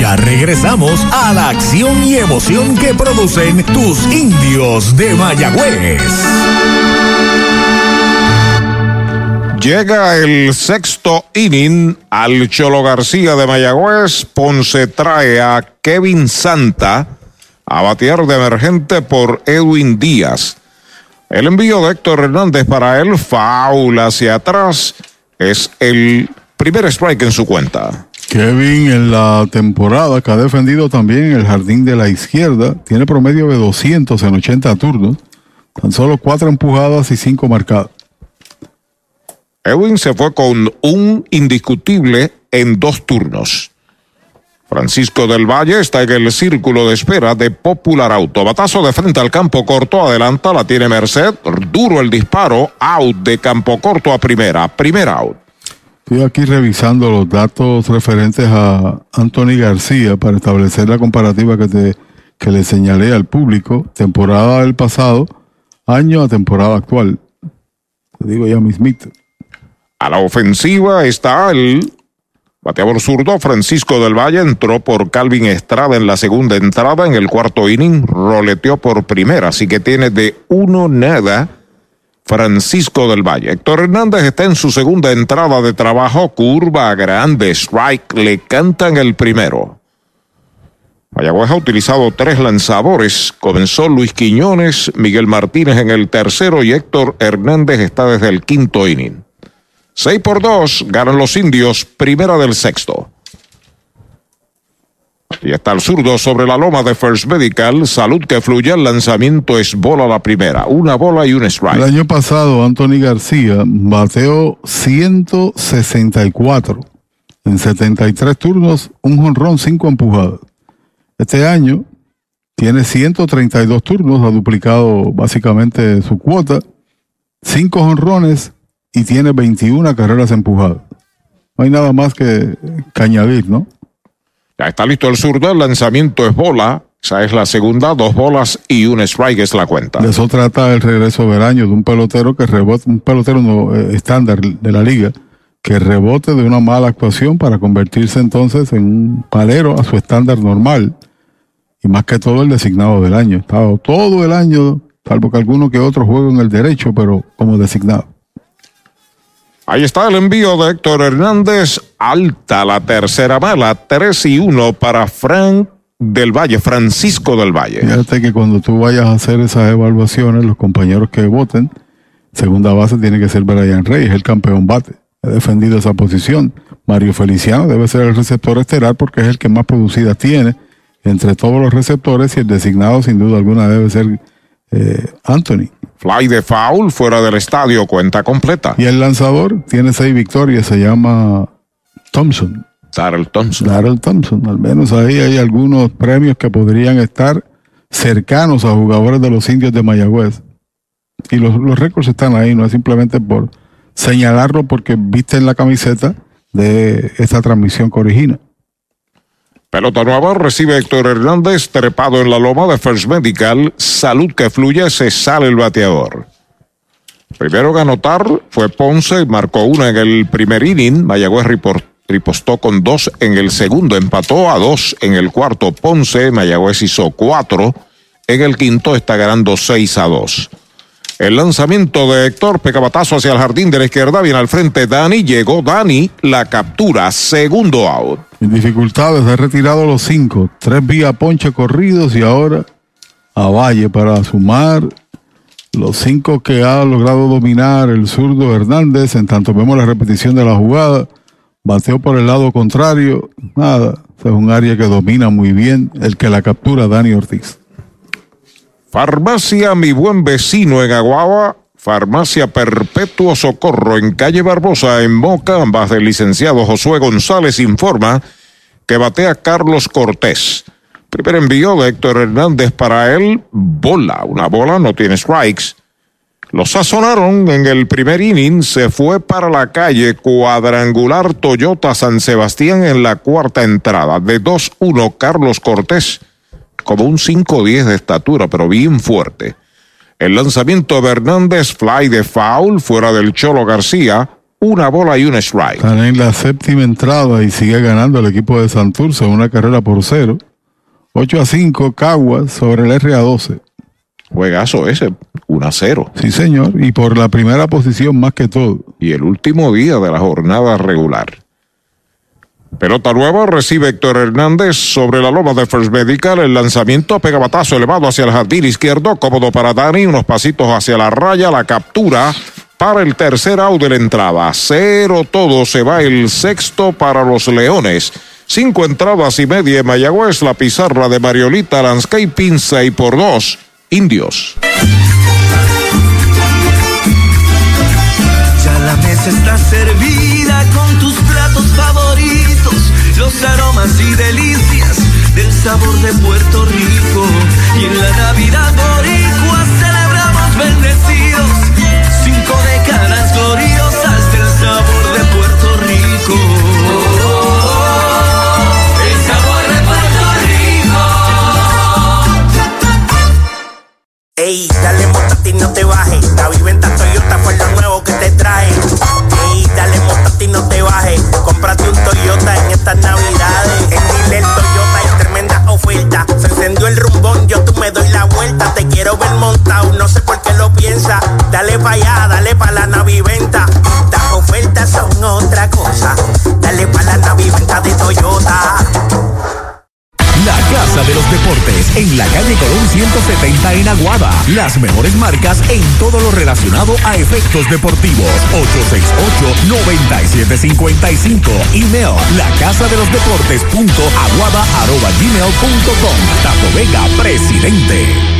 Ya regresamos a la acción y emoción que producen tus indios de Mayagüez. Llega el sexto inning al Cholo García de Mayagüez. Ponce trae a Kevin Santa a batear de emergente por Edwin Díaz. El envío de Héctor Hernández para él, faula hacia atrás, es el primer strike en su cuenta. Kevin en la temporada que ha defendido también en el jardín de la izquierda, tiene promedio de 200 en 80 turnos, tan solo cuatro empujadas y cinco marcadas. Edwin se fue con un indiscutible en dos turnos. Francisco del Valle está en el círculo de espera de Popular Auto. Batazo de frente al campo corto, adelanta, la tiene Merced. Duro el disparo, out de campo corto a primera, primera out. Estoy aquí revisando los datos referentes a Anthony García para establecer la comparativa que, te, que le señalé al público, temporada del pasado, año a temporada actual. Te digo ya mismito. A la ofensiva está el bateador zurdo Francisco del Valle, entró por Calvin Estrada en la segunda entrada, en el cuarto inning roleteó por primera, así que tiene de uno nada Francisco del Valle. Héctor Hernández está en su segunda entrada de trabajo, curva grande, strike, le cantan el primero. Mayagüez ha utilizado tres lanzadores. Comenzó Luis Quiñones, Miguel Martínez en el tercero y Héctor Hernández está desde el quinto inning. Seis por dos, ganan los indios, primera del sexto. Y está el zurdo sobre la loma de First Medical. Salud que fluye. El lanzamiento es bola la primera. Una bola y un strike. El año pasado, Anthony García bateó 164 en 73 turnos, un jonrón, cinco empujadas. Este año tiene 132 turnos, ha duplicado básicamente su cuota, cinco jonrones y tiene 21 carreras empujadas. No hay nada más que, que añadir, ¿no? Ya está listo el zurdo, el lanzamiento es bola. Esa es la segunda, dos bolas y un strike es la cuenta. De eso trata el regreso del año de un pelotero que rebote, un pelotero eh, estándar de la liga, que rebote de una mala actuación para convertirse entonces en un palero a su estándar normal. Y más que todo el designado del año. Estado todo el año, salvo que alguno que otro juegue en el derecho, pero como designado. Ahí está el envío de Héctor Hernández. Alta la tercera bala. 3 y 1 para Frank del Valle, Francisco del Valle. Fíjate que cuando tú vayas a hacer esas evaluaciones, los compañeros que voten, segunda base tiene que ser Brian Reyes, el campeón bate. Ha defendido esa posición. Mario Feliciano debe ser el receptor estelar porque es el que más producida tiene entre todos los receptores y el designado sin duda alguna debe ser eh, Anthony. Fly de foul fuera del estadio, cuenta completa. Y el lanzador tiene seis victorias, se llama Thompson. Darrell Thompson. Darrell Thompson. Al menos ahí hay algunos premios que podrían estar cercanos a jugadores de los indios de Mayagüez. Y los, los récords están ahí, no es simplemente por señalarlo porque viste en la camiseta de esta transmisión que origina. Pelota nueva recibe Héctor Hernández, trepado en la loma de First Medical. Salud que fluye, se sale el bateador. Primero que anotar fue Ponce, marcó una en el primer inning. Mayagüez ripostó con dos en el segundo, empató a dos en el cuarto. Ponce, Mayagüez hizo cuatro. En el quinto está ganando seis a dos. El lanzamiento de Héctor, pecabatazo hacia el jardín de la izquierda, viene al frente Dani, llegó Dani, la captura, segundo out. En dificultades, ha retirado los cinco, tres vía ponche corridos y ahora a Valle para sumar los cinco que ha logrado dominar el zurdo Hernández. En tanto vemos la repetición de la jugada, bateó por el lado contrario, nada, es un área que domina muy bien el que la captura Dani Ortiz. Farmacia Mi Buen Vecino en Aguaba. Farmacia Perpetuo Socorro en calle Barbosa, en Moca, ambas del licenciado Josué González informa que batea Carlos Cortés. Primer envío de Héctor Hernández para él, bola, una bola, no tiene strikes. Lo sazonaron en el primer inning, se fue para la calle cuadrangular Toyota San Sebastián en la cuarta entrada. De 2-1, Carlos Cortés como un 5-10 de estatura, pero bien fuerte. El lanzamiento de Hernández, fly de foul, fuera del Cholo García, una bola y un strike. Están en la séptima entrada y sigue ganando el equipo de Santurce una carrera por cero. 8 a 5, Caguas sobre el RA12. Juegazo ese, 1 a 0. Sí, señor, y por la primera posición más que todo. Y el último día de la jornada regular. Pelota nueva, recibe Héctor Hernández sobre la loma de First Medical. El lanzamiento pega batazo elevado hacia el jardín izquierdo, cómodo para Dani. Unos pasitos hacia la raya, la captura para el tercer out de entrada. Cero todo, se va el sexto para los Leones. Cinco entradas y media en Mayagüez, la pizarra de Mariolita Landscaping, seis por dos. Indios. Sabor de Puerto Rico. Las mejores marcas en todo lo relacionado a efectos deportivos. 868-9755. Email la casa de los deportes punto aguada arroba gmail punto com. Tato Vega, presidente.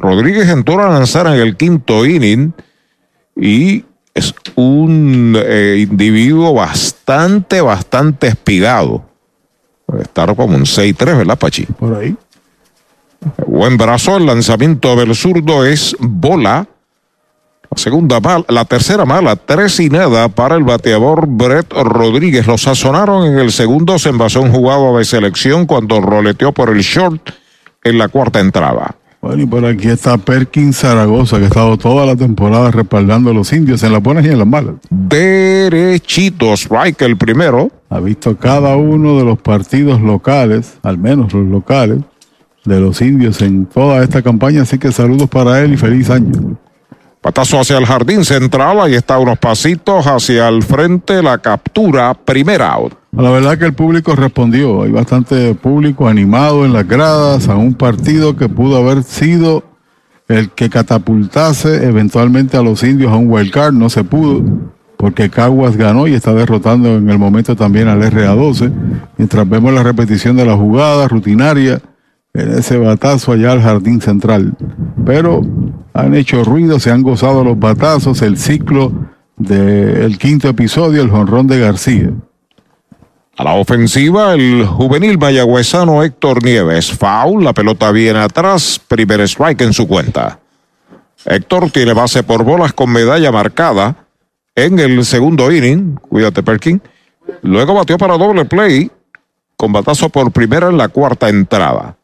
Rodríguez entró a lanzar en el quinto inning y es un eh, individuo bastante, bastante espigado. Estar como un 6-3, ¿verdad, Pachi? Por ahí. Buen brazo, el lanzamiento del zurdo es bola. La segunda mala, la tercera mala, tres y nada para el bateador Brett Rodríguez. Lo sazonaron en el segundo, se envasó un jugado de selección cuando roleteó por el short en la cuarta entrada. Bueno, y por aquí está Perkins Zaragoza, que ha estado toda la temporada respaldando a los indios en las buenas y en las malas. Derechito, strike el primero. Ha visto cada uno de los partidos locales, al menos los locales, de los indios en toda esta campaña. Así que saludos para él y feliz año. Patazo hacia el jardín central, ahí está unos pasitos hacia el frente, la captura, primera out. La verdad que el público respondió, hay bastante público animado en las gradas a un partido que pudo haber sido el que catapultase eventualmente a los indios a un wild card, no se pudo, porque Caguas ganó y está derrotando en el momento también al RA12, mientras vemos la repetición de la jugada rutinaria en ese batazo allá al jardín central. Pero han hecho ruido, se han gozado los batazos, el ciclo del quinto episodio, el jonrón de García. A la ofensiva, el juvenil mayagüezano Héctor Nieves. Foul, la pelota viene atrás, primer strike en su cuenta. Héctor tiene base por bolas con medalla marcada en el segundo inning. Cuídate, Perkin. Luego batió para doble play con batazo por primera en la cuarta entrada.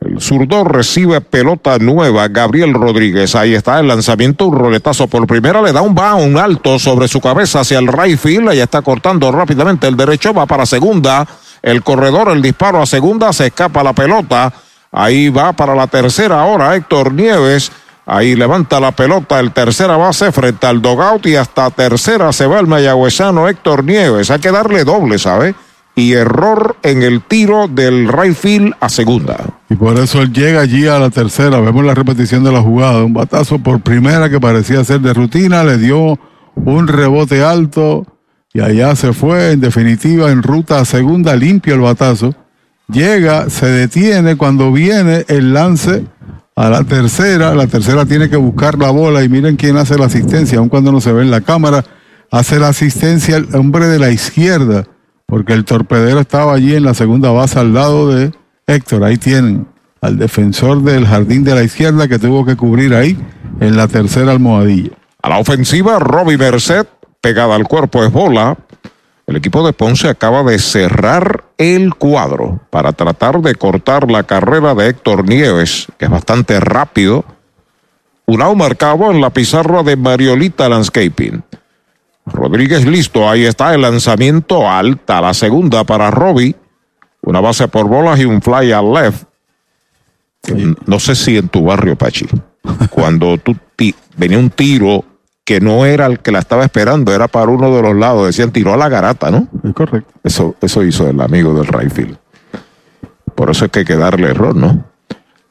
El zurdo recibe pelota nueva, Gabriel Rodríguez. Ahí está el lanzamiento, un roletazo por primera, le da un un alto sobre su cabeza hacia el right field. Ahí está cortando rápidamente el derecho, va para segunda. El corredor, el disparo a segunda, se escapa la pelota. Ahí va para la tercera ahora Héctor Nieves. Ahí levanta la pelota el tercera base frente al dogout y hasta tercera se va el mayagüezano Héctor Nieves. Hay que darle doble, ¿sabe? Y error en el tiro del right field a segunda. Y por eso él llega allí a la tercera. Vemos la repetición de la jugada. Un batazo por primera que parecía ser de rutina. Le dio un rebote alto y allá se fue. En definitiva, en ruta a segunda, limpio el batazo. Llega, se detiene cuando viene el lance a la tercera. La tercera tiene que buscar la bola y miren quién hace la asistencia, aun cuando no se ve en la cámara. Hace la asistencia el hombre de la izquierda porque el torpedero estaba allí en la segunda base al lado de Héctor. Ahí tienen al defensor del jardín de la izquierda que tuvo que cubrir ahí en la tercera almohadilla. A la ofensiva, Robbie Merced, pegada al cuerpo es bola. El equipo de Ponce acaba de cerrar el cuadro para tratar de cortar la carrera de Héctor Nieves, que es bastante rápido. Un out marcado en la pizarra de Mariolita Landscaping. Rodríguez listo, ahí está el lanzamiento alta, la segunda para Robbie. Una base por bolas y un fly al left. No sé si en tu barrio, Pachi, cuando tú venía un tiro que no era el que la estaba esperando, era para uno de los lados, decían tiró a la garata, ¿no? Es correcto. Eso, eso hizo el amigo del Rayfield. Por eso es que hay que darle error, ¿no?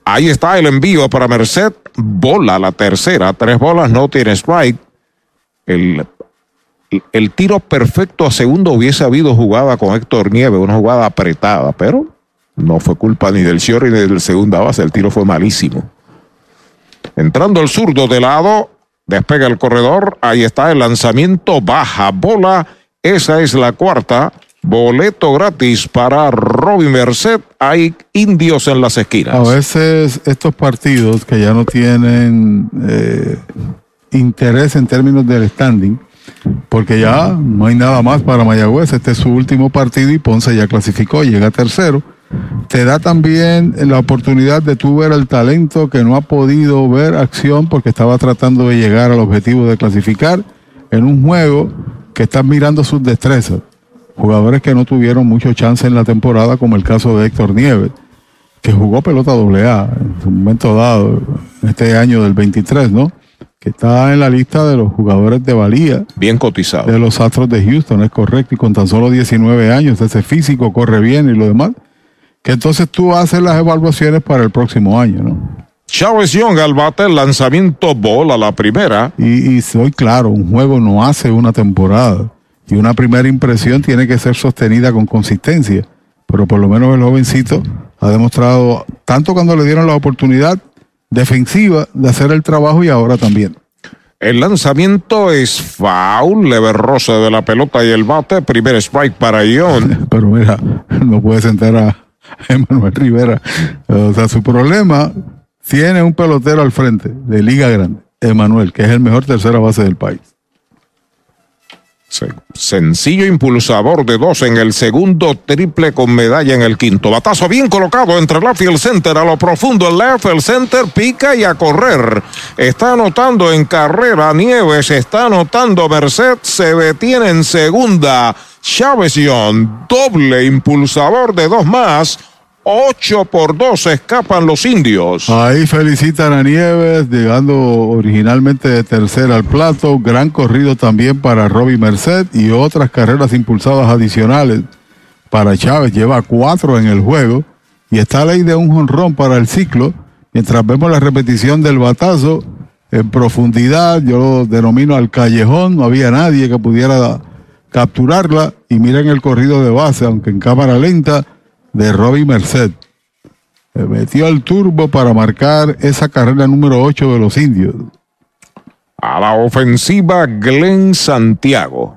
Ahí está el envío para Merced, bola la tercera, tres bolas, no tiene strike. El el tiro perfecto a segundo hubiese habido jugada con Héctor Nieves, una jugada apretada, pero no fue culpa ni del Sciorri ni del segunda base, el tiro fue malísimo. Entrando el zurdo de lado, despega el corredor, ahí está el lanzamiento, baja bola, esa es la cuarta, boleto gratis para Robin Merced, hay indios en las esquinas. A veces estos partidos que ya no tienen eh, interés en términos del standing, porque ya no hay nada más para Mayagüez. Este es su último partido y Ponce ya clasificó, llega tercero. Te da también la oportunidad de tú ver el talento que no ha podido ver acción porque estaba tratando de llegar al objetivo de clasificar en un juego que están mirando sus destrezas. Jugadores que no tuvieron mucho chance en la temporada, como el caso de Héctor Nieves, que jugó pelota doble A en su momento dado, este año del 23, ¿no? Que está en la lista de los jugadores de valía. Bien cotizado. De los Astros de Houston, es correcto. Y con tan solo 19 años, ese físico corre bien y lo demás. Que entonces tú haces las evaluaciones para el próximo año, ¿no? Chávez Young al bate, lanzamiento bola la primera. Y, y soy claro, un juego no hace una temporada. Y una primera impresión tiene que ser sostenida con consistencia. Pero por lo menos el jovencito ha demostrado, tanto cuando le dieron la oportunidad defensiva de hacer el trabajo y ahora también. El lanzamiento es foul, leve de la pelota y el bate, primer strike para Ion. Pero mira, no puede sentar a Emanuel Rivera. O sea, su problema tiene un pelotero al frente de Liga Grande, Emanuel, que es el mejor tercera base del país. Sencillo impulsador de dos en el segundo, triple con medalla en el quinto. Batazo bien colocado entre left y center. A lo profundo el left, el center pica y a correr. Está anotando en carrera Nieves, está anotando Merced, se detiene en segunda. Chávez doble impulsador de dos más. 8 por 2 escapan los indios. Ahí felicitan a Nieves, llegando originalmente de tercera al plato. Gran corrido también para Robbie Merced y otras carreras impulsadas adicionales para Chávez. Lleva cuatro en el juego y está ley de un jonrón para el ciclo. Mientras vemos la repetición del batazo en profundidad, yo lo denomino al callejón, no había nadie que pudiera capturarla y miren el corrido de base, aunque en cámara lenta, de Robbie Merced. metió el turbo para marcar esa carrera número 8 de los indios. A la ofensiva, Glenn Santiago.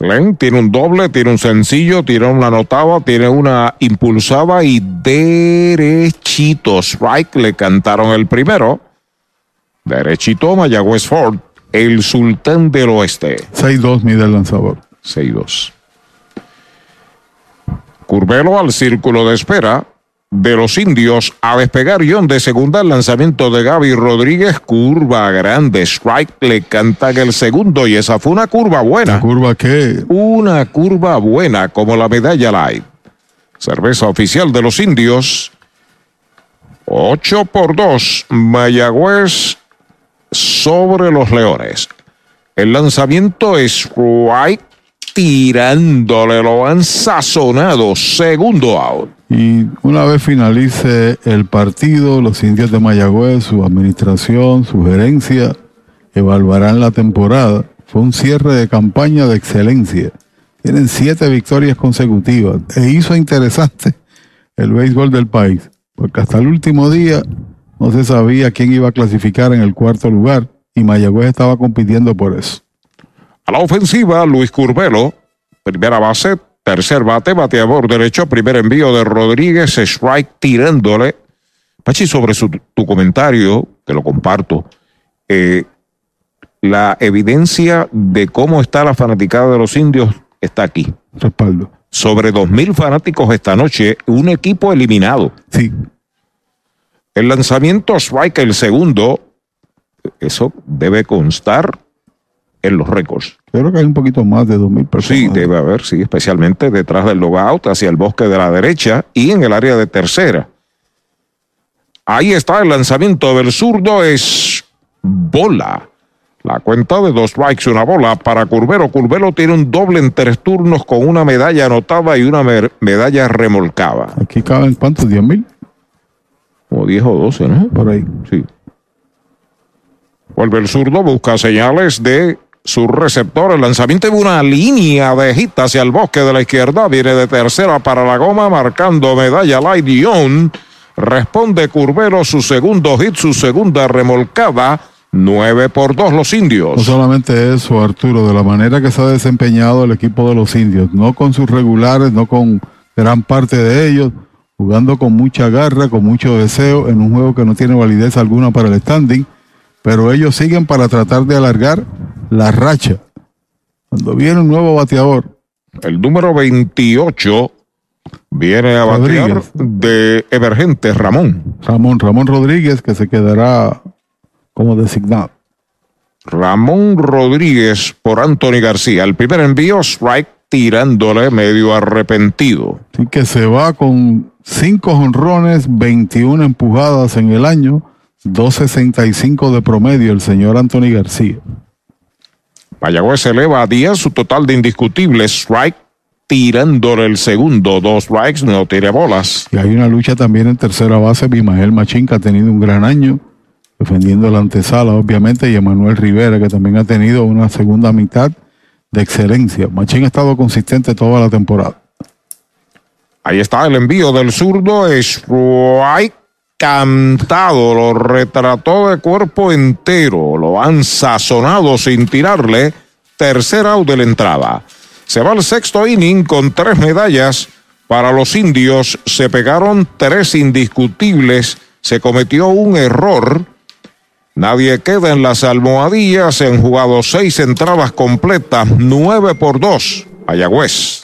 Glenn tiene un doble, tiene un sencillo, tiene una anotada, tiene una impulsada y derechito. Strike le cantaron el primero. Derechito Mayagüez Ford, el sultán del oeste. 6-2 mide el lanzador. 6-2. Curvelo al círculo de espera de los indios a despegar John de segunda el lanzamiento de Gaby Rodríguez, curva grande, strike le cantan el segundo y esa fue una curva buena. curva qué? Una curva buena como la medalla light. Cerveza oficial de los indios. 8 por 2, Mayagüez sobre los Leones. El lanzamiento es strike tirándole, lo han sazonado, segundo out. Y una vez finalice el partido, los indios de Mayagüez, su administración, su gerencia, evaluarán la temporada. Fue un cierre de campaña de excelencia. Tienen siete victorias consecutivas. E hizo interesante el béisbol del país, porque hasta el último día no se sabía quién iba a clasificar en el cuarto lugar y Mayagüez estaba compitiendo por eso. A la ofensiva, Luis Curvelo, primera base, tercer bate, bateador derecho, primer envío de Rodríguez, strike tirándole. Pachi, sobre su, tu comentario, que lo comparto, eh, la evidencia de cómo está la fanaticada de los indios está aquí. Respaldo. Sobre dos mil fanáticos esta noche, un equipo eliminado. Sí. El lanzamiento strike, el segundo, eso debe constar en los récords. Creo que hay un poquito más de 2.000 personas. Sí, debe haber, sí, especialmente detrás del logout, hacia el bosque de la derecha y en el área de tercera. Ahí está el lanzamiento del zurdo, es bola. La cuenta de dos strikes, una bola para Curvelo. Curvelo tiene un doble en tres turnos con una medalla anotada y una medalla remolcada. Aquí caben cuántos, 10 mil. Como 10 o 12, ¿no? Por ahí. Sí. Vuelve el zurdo, busca señales de su receptor. El lanzamiento de una línea de hit hacia el bosque de la izquierda. Viene de tercera para la goma, marcando medalla Light Dion. Responde Curvelo su segundo hit, su segunda remolcada. 9 por 2 los indios. No solamente eso, Arturo, de la manera que se ha desempeñado el equipo de los indios, no con sus regulares, no con gran parte de ellos, jugando con mucha garra, con mucho deseo, en un juego que no tiene validez alguna para el standing, pero ellos siguen para tratar de alargar la racha. Cuando viene un nuevo bateador. El número 28 viene a batear de emergente Ramón. Ramón, Ramón Rodríguez, que se quedará como designado. Ramón Rodríguez por Anthony García. El primer envío, strike tirándole medio arrepentido. Así que se va con cinco honrones, 21 empujadas en el año, 2.65 de promedio el señor Anthony García. Mayagüez eleva a 10 su total de indiscutibles strike tirándole el segundo, dos strikes, no tiene bolas. Y hay una lucha también en tercera base, Bimael Machín que ha tenido un gran año defendiendo la antesala, obviamente, y Emanuel Rivera, que también ha tenido una segunda mitad de excelencia. Machín ha estado consistente toda la temporada. Ahí está el envío del zurdo, strike cantado, lo retrató de cuerpo entero, lo han sazonado sin tirarle. Tercer out de la entrada. Se va al sexto inning con tres medallas. Para los indios se pegaron tres indiscutibles. Se cometió un error Nadie queda en las almohadillas. Se han jugado seis entradas completas, nueve por dos. Ayagüez.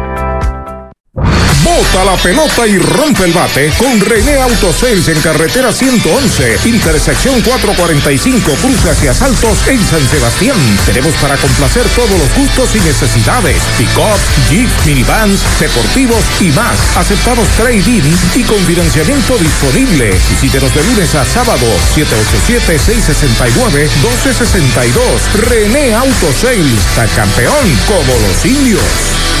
Bota la pelota y rompe el bate con René Autosales en carretera 111, intersección 445, cruce hacia Saltos en San Sebastián. Tenemos para complacer todos los gustos y necesidades. Pick-up, Jeep, minivans, deportivos y más. Aceptamos trading y con financiamiento disponible. Visítenos de lunes a sábado, 787-669-1262. René Autosales, está campeón como los indios.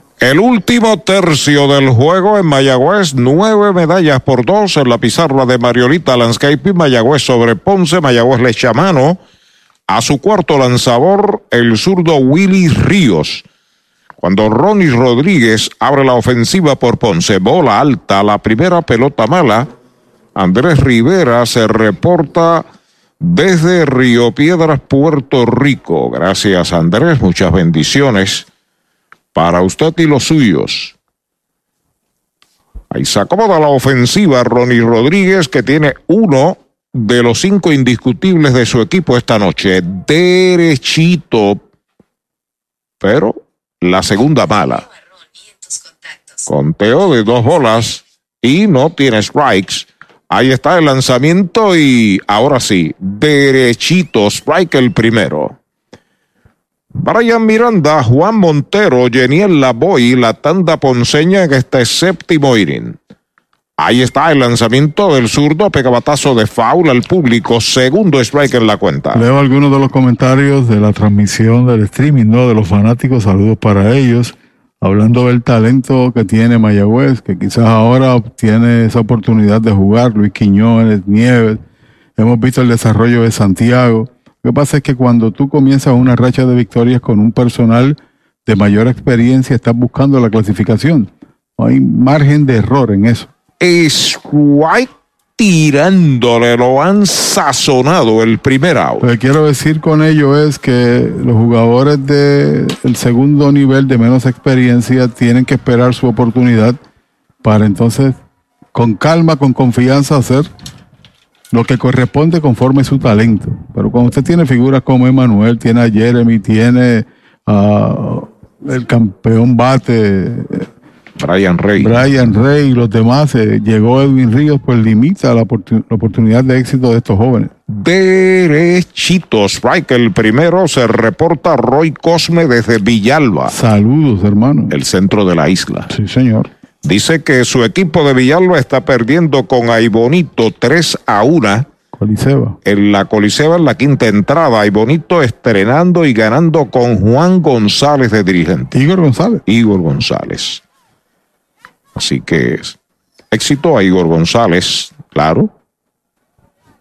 El último tercio del juego en Mayagüez, nueve medallas por dos en la pizarra de Mariolita Landscaping, Mayagüez sobre Ponce, Mayagüez le echa mano a su cuarto lanzador, el zurdo Willy Ríos. Cuando Ronnie Rodríguez abre la ofensiva por Ponce, bola alta, la primera pelota mala, Andrés Rivera se reporta desde Río Piedras, Puerto Rico. Gracias Andrés, muchas bendiciones para usted y los suyos. Ahí se acomoda la ofensiva Ronnie Rodríguez, que tiene uno de los cinco indiscutibles de su equipo esta noche. Derechito. Pero la segunda mala. Conteo de dos bolas y no tiene strikes. Ahí está el lanzamiento y ahora sí, derechito, strike el primero. Brian Miranda, Juan Montero, Geniel Lavoy, la tanda ponceña en este séptimo inning. Ahí está el lanzamiento del zurdo, pegabatazo de foul al público, segundo strike en la cuenta. Leo algunos de los comentarios de la transmisión del streaming, ¿no? De los fanáticos, saludos para ellos. Hablando del talento que tiene Mayagüez, que quizás ahora obtiene esa oportunidad de jugar, Luis Quiñones, Nieves. Hemos visto el desarrollo de Santiago. Lo que pasa es que cuando tú comienzas una racha de victorias con un personal de mayor experiencia, estás buscando la clasificación. No hay margen de error en eso. Strike tirándole, lo han sazonado el primer out. Lo que quiero decir con ello es que los jugadores del segundo nivel de menos experiencia tienen que esperar su oportunidad para entonces, con calma, con confianza, hacer lo que corresponde conforme su talento. Pero cuando usted tiene figuras como Emanuel, tiene a Jeremy, tiene a el campeón bate. Brian Rey. Brian Rey y los demás, eh, llegó Edwin Ríos, pues limita la, oportun la, oportunidad de éxito de estos jóvenes. Derechito, strike el primero, se reporta Roy Cosme desde Villalba. Saludos, hermano. El centro de la isla. Sí, señor. Dice que su equipo de Villalba está perdiendo con Aibonito 3 a 1. Coliseba. En la Coliseba en la quinta entrada. Aibonito estrenando y ganando con Juan González de dirigente. Igor González. Igor González. Así que éxito a Igor González, claro.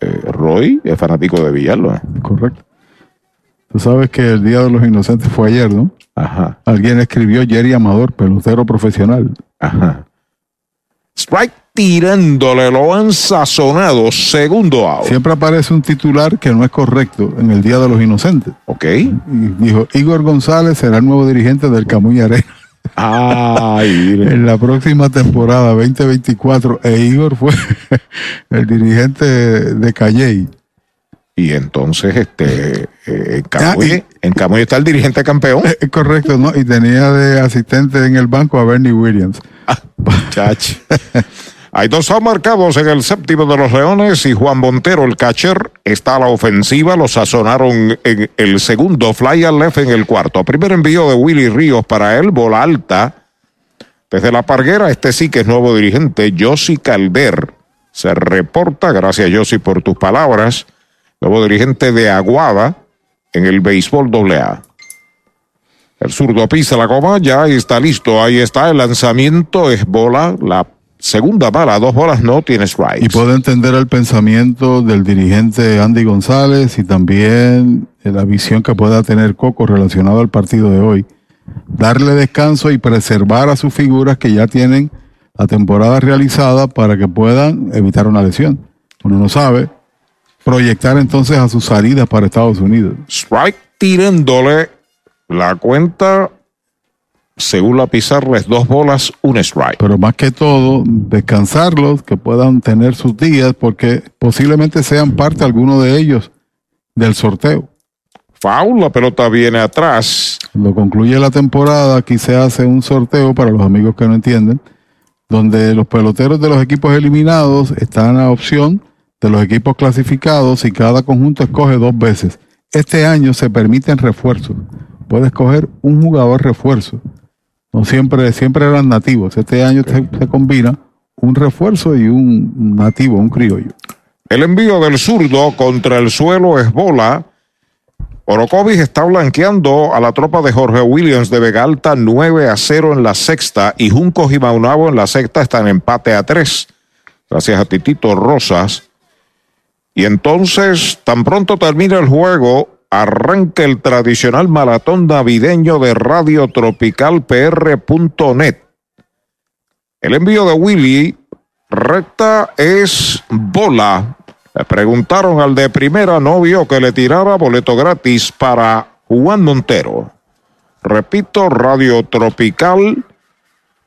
Eh, Roy es fanático de Villalba. Correcto. Tú sabes que el Día de los Inocentes fue ayer, ¿no? Ajá. Alguien escribió Jerry Amador, pelotero profesional. Ajá. Strike tirándole, lo han sazonado, segundo out. Siempre aparece un titular que no es correcto en el Día de los Inocentes. Ok. Y dijo, Igor González será el nuevo dirigente del Camuy Arena. Ay, en la próxima temporada 2024, e Igor fue el dirigente de Calley. Y entonces, este, eh, en, Camuy, ah, y, en Camuy está el dirigente campeón. Eh, correcto, ¿no? Y tenía de asistente en el banco a Bernie Williams. Ah, chach. Hay dos marcados en el séptimo de los Leones y Juan Montero, el catcher, está a la ofensiva. Lo sazonaron en el segundo, fly al left en el cuarto. Primer envío de Willy Ríos para él, bola alta. Desde la parguera, este sí que es nuevo dirigente, Yossi Calder. Se reporta, gracias Yossi por tus palabras. nuevo dirigente de Aguada en el béisbol AA. El zurdo pisa la goma, ya está listo. Ahí está el lanzamiento, es bola. La segunda bala, dos bolas, no tiene strike. Y puedo entender el pensamiento del dirigente Andy González y también la visión que pueda tener Coco relacionado al partido de hoy. Darle descanso y preservar a sus figuras que ya tienen la temporada realizada para que puedan evitar una lesión. Uno no sabe. Proyectar entonces a sus salidas para Estados Unidos. Strike tirándole la cuenta, según la pizarra, es dos bolas, un strike. Pero más que todo, descansarlos, que puedan tener sus días, porque posiblemente sean parte alguno de ellos del sorteo. Foul, la pelota viene atrás. Lo concluye la temporada, aquí se hace un sorteo para los amigos que no entienden, donde los peloteros de los equipos eliminados están a opción de los equipos clasificados y cada conjunto escoge dos veces. Este año se permiten refuerzos puede escoger un jugador refuerzo. No siempre, siempre eran nativos. Este año se, combina un refuerzo y un nativo, un criollo. El envío del zurdo contra el suelo es bola. Orocovis está blanqueando a la tropa de Jorge Williams de Vega Alta 9 a 0 en la sexta y Juncos y Maunabo en la sexta están en empate a 3. Gracias a Titito Rosas. Y entonces, tan pronto termina el juego, arranca el tradicional maratón navideño de Radio Tropical PR.net. El envío de Willy recta es bola. Le preguntaron al de primera novio que le tirara boleto gratis para Juan Montero. Repito, Radio Tropical.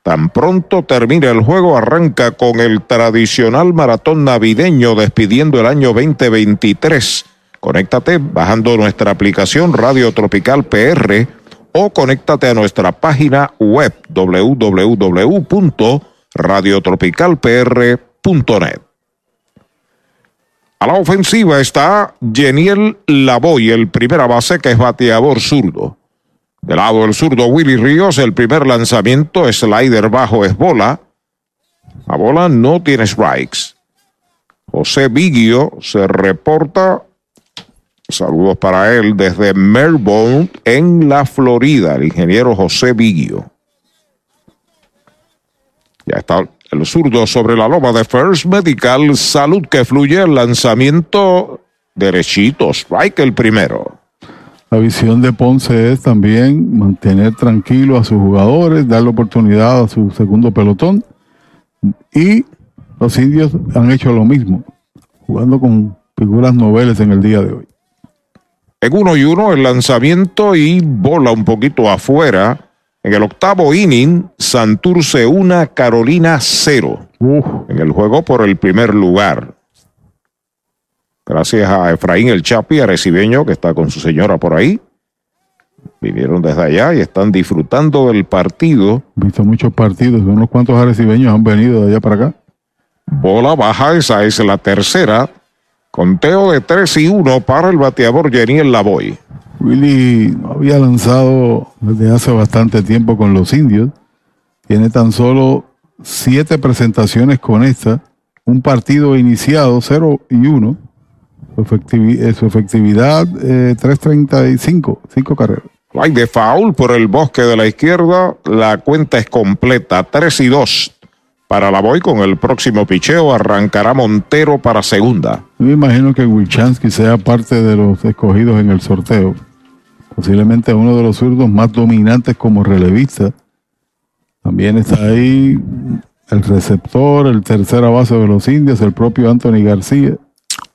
Tan pronto termina el juego, arranca con el tradicional maratón navideño despidiendo el año 2023 Conéctate bajando nuestra aplicación Radio Tropical PR o conéctate a nuestra página web www.radiotropicalpr.net. A la ofensiva está Geniel Lavoy, el primera base que es bateador zurdo. Del lado del zurdo Willy Ríos, el primer lanzamiento, slider bajo es bola. La bola no tiene strikes. José Vigio se reporta Saludos para él desde Melbourne, en la Florida, el ingeniero José Vigio. Ya está el zurdo sobre la loma de First Medical. Salud que fluye el lanzamiento derechito. Strike el primero. La visión de Ponce es también mantener tranquilo a sus jugadores, darle oportunidad a su segundo pelotón. Y los indios han hecho lo mismo, jugando con figuras noveles en el día de hoy. En uno y uno el lanzamiento y bola un poquito afuera. En el octavo inning, Santurce 1, Carolina 0. En el juego por el primer lugar. Gracias a Efraín El Chapi, arecibeño, que está con su señora por ahí. Vinieron desde allá y están disfrutando del partido. Visto muchos partidos, unos cuantos arecibeños han venido de allá para acá. Bola baja, esa es la tercera. Conteo de 3 y 1 para el bateador Jeniel Lavoy. Willy había lanzado desde hace bastante tiempo con los indios. Tiene tan solo siete presentaciones con esta. Un partido iniciado 0 y 1. Su, eh, efectividad, 3.35, eh, 5 carreras. Hay de foul por el bosque de la izquierda. La cuenta es completa, 3 y 2 para la Boy con el próximo picheo arrancará Montero para segunda. Me imagino que Wilchansky sea parte de los escogidos en el sorteo. Posiblemente uno de los zurdos más dominantes como relevista. También está ahí el receptor, el tercera base de los indios, el propio Anthony García.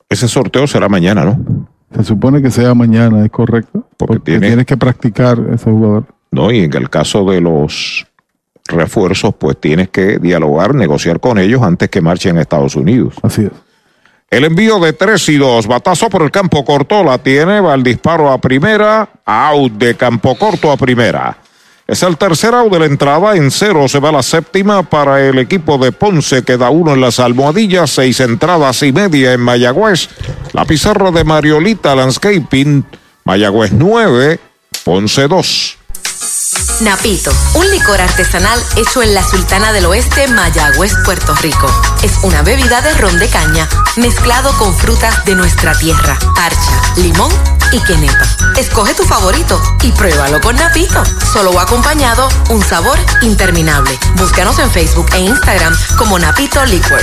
Ese sorteo será mañana, ¿no? Se supone que sea mañana, ¿es correcto? Porque, tienes que practicar ese jugador. No, y en el caso de los refuerzos, pues tienes que dialogar, negociar con ellos antes que marchen a Estados Unidos. Así es. El envío de 3 y 2, batazo por el campo corto, la tiene, va el disparo a primera, out de campo corto a primera. Es el tercer out de la entrada, en cero se va la séptima para el equipo de Ponce, queda uno en las almohadillas, seis entradas y media en Mayagüez. La pizarra de Mariolita Landscaping, Mayagüez 9, Ponce 2. Napito, un licor artesanal hecho en la Sultana del Oeste, Mayagüez, Puerto Rico. Es una bebida de ron de caña mezclado con frutas de nuestra tierra, parcha, limón y quenepa. Escoge tu favorito y pruébalo con Napito. Solo o acompañado, un sabor interminable. Búscanos en Facebook e Instagram como Napito Liquor.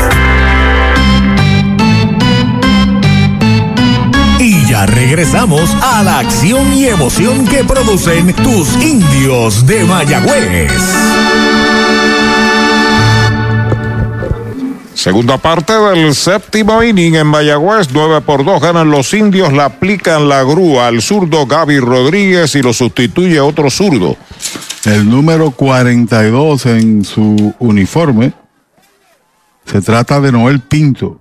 Ya regresamos a la acción y emoción que producen tus indios de Mayagüez. Segunda parte del séptimo inning en Mayagüez, 9 por 2 ganan los indios, la aplican la grúa al zurdo Gaby Rodríguez y lo sustituye otro zurdo. El número 42 en su uniforme se trata de Noel Pinto.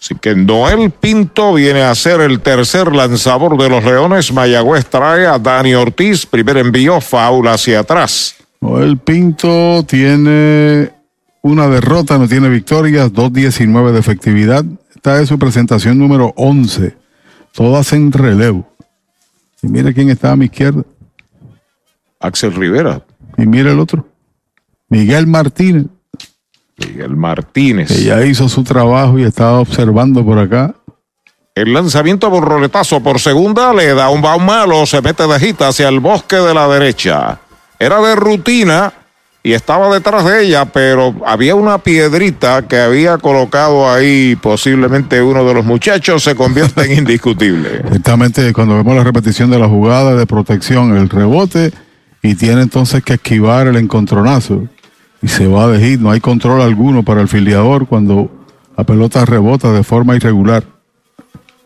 Así que Noel Pinto viene a ser el tercer lanzador de los Leones. Mayagüez trae a Dani Ortiz, primer envío, faula hacia atrás. Noel Pinto tiene una derrota, no tiene victorias, 2.19 de efectividad. Esta es su presentación número 11, todas en relevo. Y mire quién está a mi izquierda. Axel Rivera. Y mire el otro, Miguel Martínez. Miguel Martínez. Ya hizo su trabajo y estaba observando por acá. El lanzamiento por roletazo por segunda le da un baun malo, se mete de gita hacia el bosque de la derecha. Era de rutina y estaba detrás de ella, pero había una piedrita que había colocado ahí posiblemente uno de los muchachos, se convierte en indiscutible. Exactamente, cuando vemos la repetición de la jugada de protección, el rebote, y tiene entonces que esquivar el encontronazo y se va de hit. No hay control alguno para el filiador cuando la pelota rebota de forma irregular.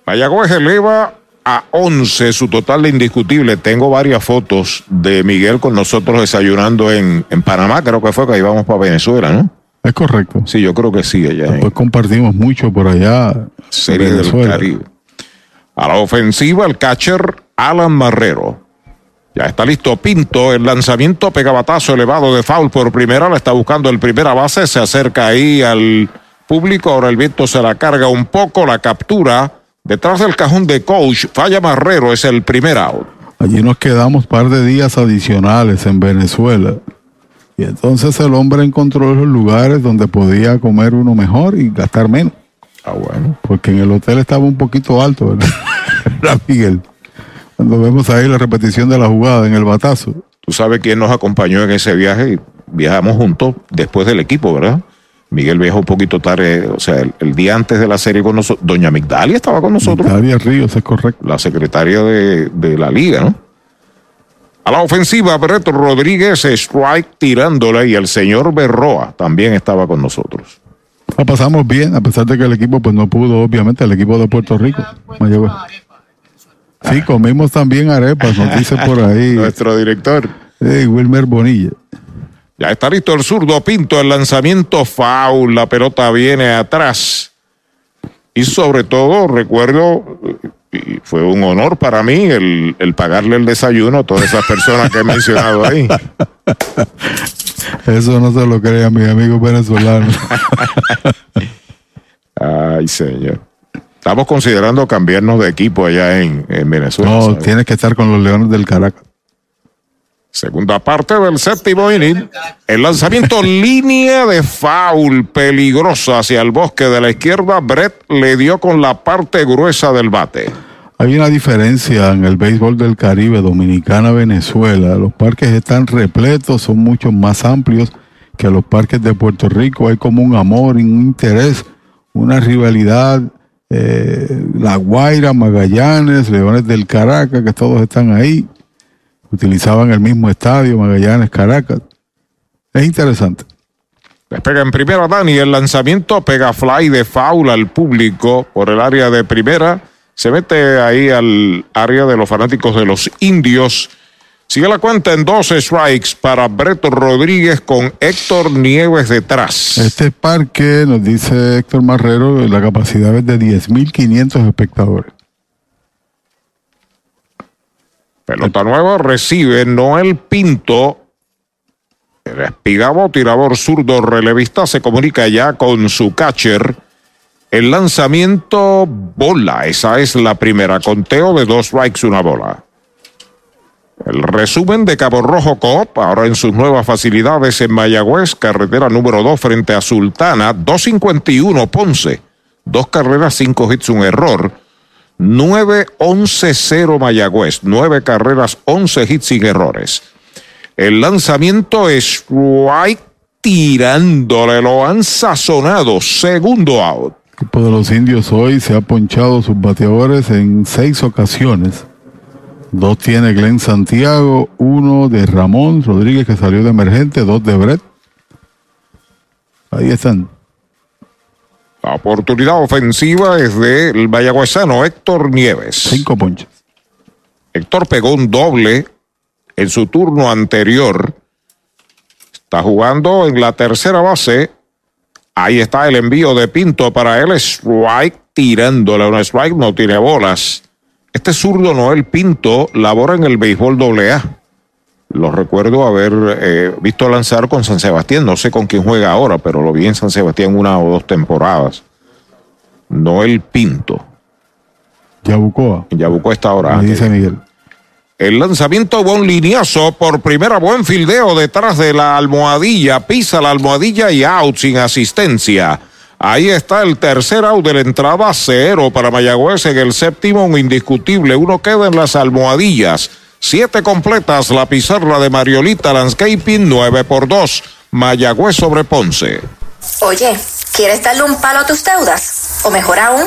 Mayagüez eleva a 11 su total de indiscutible. Tengo varias fotos de Miguel con nosotros desayunando en, en Panamá, creo que fue que íbamos para Venezuela, ¿no? Es correcto. Sí, yo creo que sí, allá. Después compartimos mucho por allá. Serie del Caribe. A la ofensiva, el catcher Alan Marrero. Ya está listo Pinto, el lanzamiento pegabatazo elevado de foul por primera, la está buscando el primera base, se acerca ahí al público, ahora el viento se la carga un poco, la captura detrás del cajón de coach, falla Marrero, es el primer out. Allí nos quedamos par de días adicionales en Venezuela. Y entonces el hombre encontró los lugares donde podía comer uno mejor y gastar menos. Ah, bueno. Porque en el hotel estaba un poquito alto, ¿verdad? Miguel. Cuando vemos ahí la repetición de la jugada en el batazo. Tú sabes quién nos acompañó en ese viaje. Viajamos juntos después del equipo, ¿verdad? Miguel viajó un poquito tarde, o sea, el, el día antes de la serie con nosotros. Doña Migdalia estaba con nosotros. Migdalia Ríos, es correcto. La secretaria de, de la liga, ¿no? A la ofensiva, Berreto Rodríguez, strike tirándole y el señor Berroa también estaba con nosotros. La pasamos bien, a pesar de que el equipo pues no pudo, obviamente, el equipo de Puerto Rico. Mayagüez. Sí, comimos también arepas, nos dice por ahí. Nuestro director. Wilmer Bonilla. Ya está listo el zurdo Pinto, el lanzamiento foul, la pelota viene atrás. Y sobre todo, recuerdo, y fue un honor para mí el, el pagarle el desayuno a todas esas personas que he mencionado ahí. Eso no se lo crea mi amigo venezolano. Ay, señor. Estamos considerando cambiarnos de equipo allá en, en Venezuela. No, ¿sabes? tienes que estar con los Leones del Caracas. Segunda parte del séptimo inning. El lanzamiento línea de foul peligrosa hacia el bosque de la izquierda. Brett le dio con la parte gruesa del bate. Hay una diferencia en el béisbol del Caribe, Dominicana, Venezuela. Los parques están repletos, son mucho más amplios que los parques de Puerto Rico. Hay como un amor, un interés, una rivalidad. Eh, la Guaira, Magallanes, Leones del Caracas, que todos están ahí. Utilizaban el mismo estadio, Magallanes, Caracas. Es interesante. Despega en primera Dani, el lanzamiento pega fly de foul al público por el área de primera se mete ahí al área de los fanáticos de los indios. Sigue la cuenta en dos strikes para Breto Rodríguez con Héctor Nieves detrás. Este parque, nos dice Héctor Marrero, la capacidad es de 10.500 espectadores. Pelota nueva recibe Noel Pinto. El espigabo tirador zurdo relevista se comunica ya con su catcher. El lanzamiento bola, esa es la primera. Conteo de dos strikes, una bola. El resumen de Cabo Rojo Coop, ahora en sus nuevas facilidades en Mayagüez, carretera número 2 frente a Sultana, 251 Ponce. Dos carreras, cinco hits, un error. 9-11-0 Mayagüez. Nueve carreras, 11 hits sin errores. El lanzamiento es strike tirándole, lo han sazonado. Segundo out equipo de los indios hoy se ha ponchado sus bateadores en seis ocasiones. Dos tiene Glenn Santiago, uno de Ramón Rodríguez que salió de emergente, dos de Brett. Ahí están. La oportunidad ofensiva es del mayagüezano Héctor Nieves. Cinco ponches. Héctor pegó un doble en su turno anterior. Está jugando en la tercera base Ahí está el envío de Pinto para él. Strike tirándole una strike, no tiene bolas. Este zurdo Noel Pinto labora en el béisbol AA. Lo recuerdo haber eh, visto lanzar con San Sebastián. No sé con quién juega ahora, pero lo vi en San Sebastián una o dos temporadas. Noel Pinto. Yabucoa. Yabucoa está ahora. dice Miguel. El lanzamiento buen lineazo por primera buen fildeo detrás de la almohadilla. Pisa la almohadilla y out sin asistencia. Ahí está el tercer out de la entrada, cero para Mayagüez en el séptimo, un indiscutible. Uno queda en las almohadillas. Siete completas la pizarra de Mariolita Landscaping, nueve por dos. Mayagüez sobre Ponce. Oye, ¿quieres darle un palo a tus deudas? O mejor aún,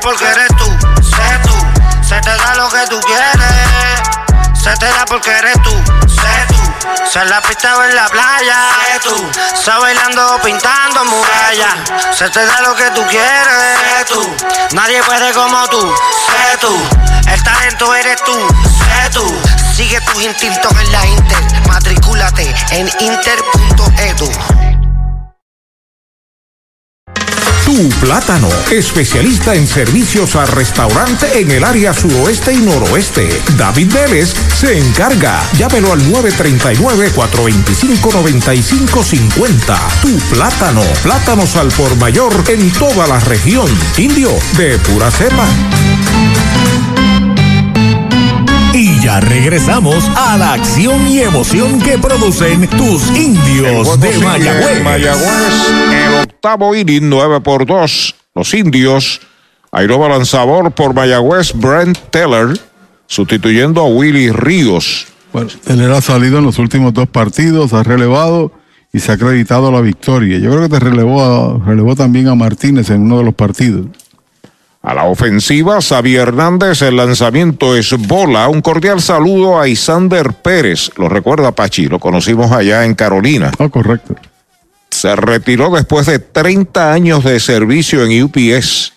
Porque eres tú, sé tú. Se te da lo que tú quieres, se te da porque eres tú, sé tú. Se la pista o en la playa, sé tú. Se bailando pintando murallas, se te da lo que tú quieres, sé tú. Nadie puede como tú, sé tú. El talento eres tú, sé tú. Sigue tus instintos en la Inter, matricúlate en inter.edu. Tu Plátano, especialista en servicios al restaurante en el área suroeste y noroeste. David Vélez se encarga. Llámelo al 939-425-9550. Tu Plátano, plátanos al por mayor en toda la región. Indio, de pura cepa. Y ya regresamos a la acción y emoción que producen tus indios de Mayagüez. Mayagüez, el octavo inning, 9 por 2. Los indios. Airo lanzador por Mayagüez, Brent Teller, sustituyendo a Willy Ríos. Bueno, él era salido en los últimos dos partidos, ha relevado y se ha acreditado la victoria. Yo creo que te relevó, relevó también a Martínez en uno de los partidos. A la ofensiva, Xavier Hernández, el lanzamiento es bola. Un cordial saludo a Isander Pérez. Lo recuerda Pachi, lo conocimos allá en Carolina. Ah, correcto. Se retiró después de 30 años de servicio en UPS.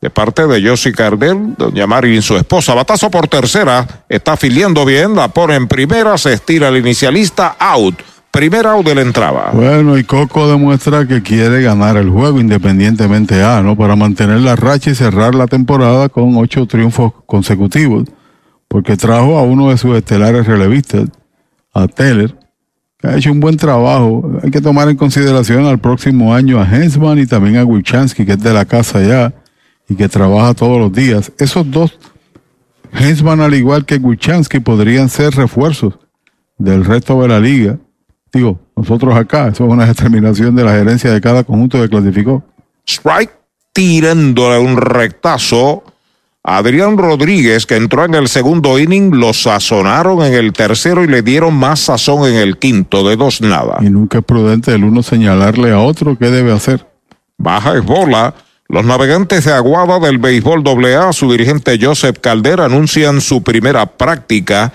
De parte de Josie Cardel, doña Marilyn, su esposa. Batazo por tercera, está afiliando bien, la pone en primera, se estira el inicialista, out. Primera out de la entrada. Bueno, y Coco demuestra que quiere ganar el juego independientemente a, ¿no? Para mantener la racha y cerrar la temporada con ocho triunfos consecutivos. Porque trajo a uno de sus estelares relevistas, a Teller, que ha hecho un buen trabajo. Hay que tomar en consideración al próximo año a Hensman y también a Wilchansky, que es de la casa ya y que trabaja todos los días. Esos dos, Hensman al igual que Wilchansky, podrían ser refuerzos del resto de la liga Digo, nosotros acá, eso es una determinación de la gerencia de cada conjunto que clasificó. Strike tirándole un rectazo. Adrián Rodríguez, que entró en el segundo inning, lo sazonaron en el tercero y le dieron más sazón en el quinto, de dos nada. Y nunca es prudente el uno señalarle a otro qué debe hacer. Baja es bola. Los navegantes de Aguada del béisbol AA, su dirigente Joseph Caldera, anuncian su primera práctica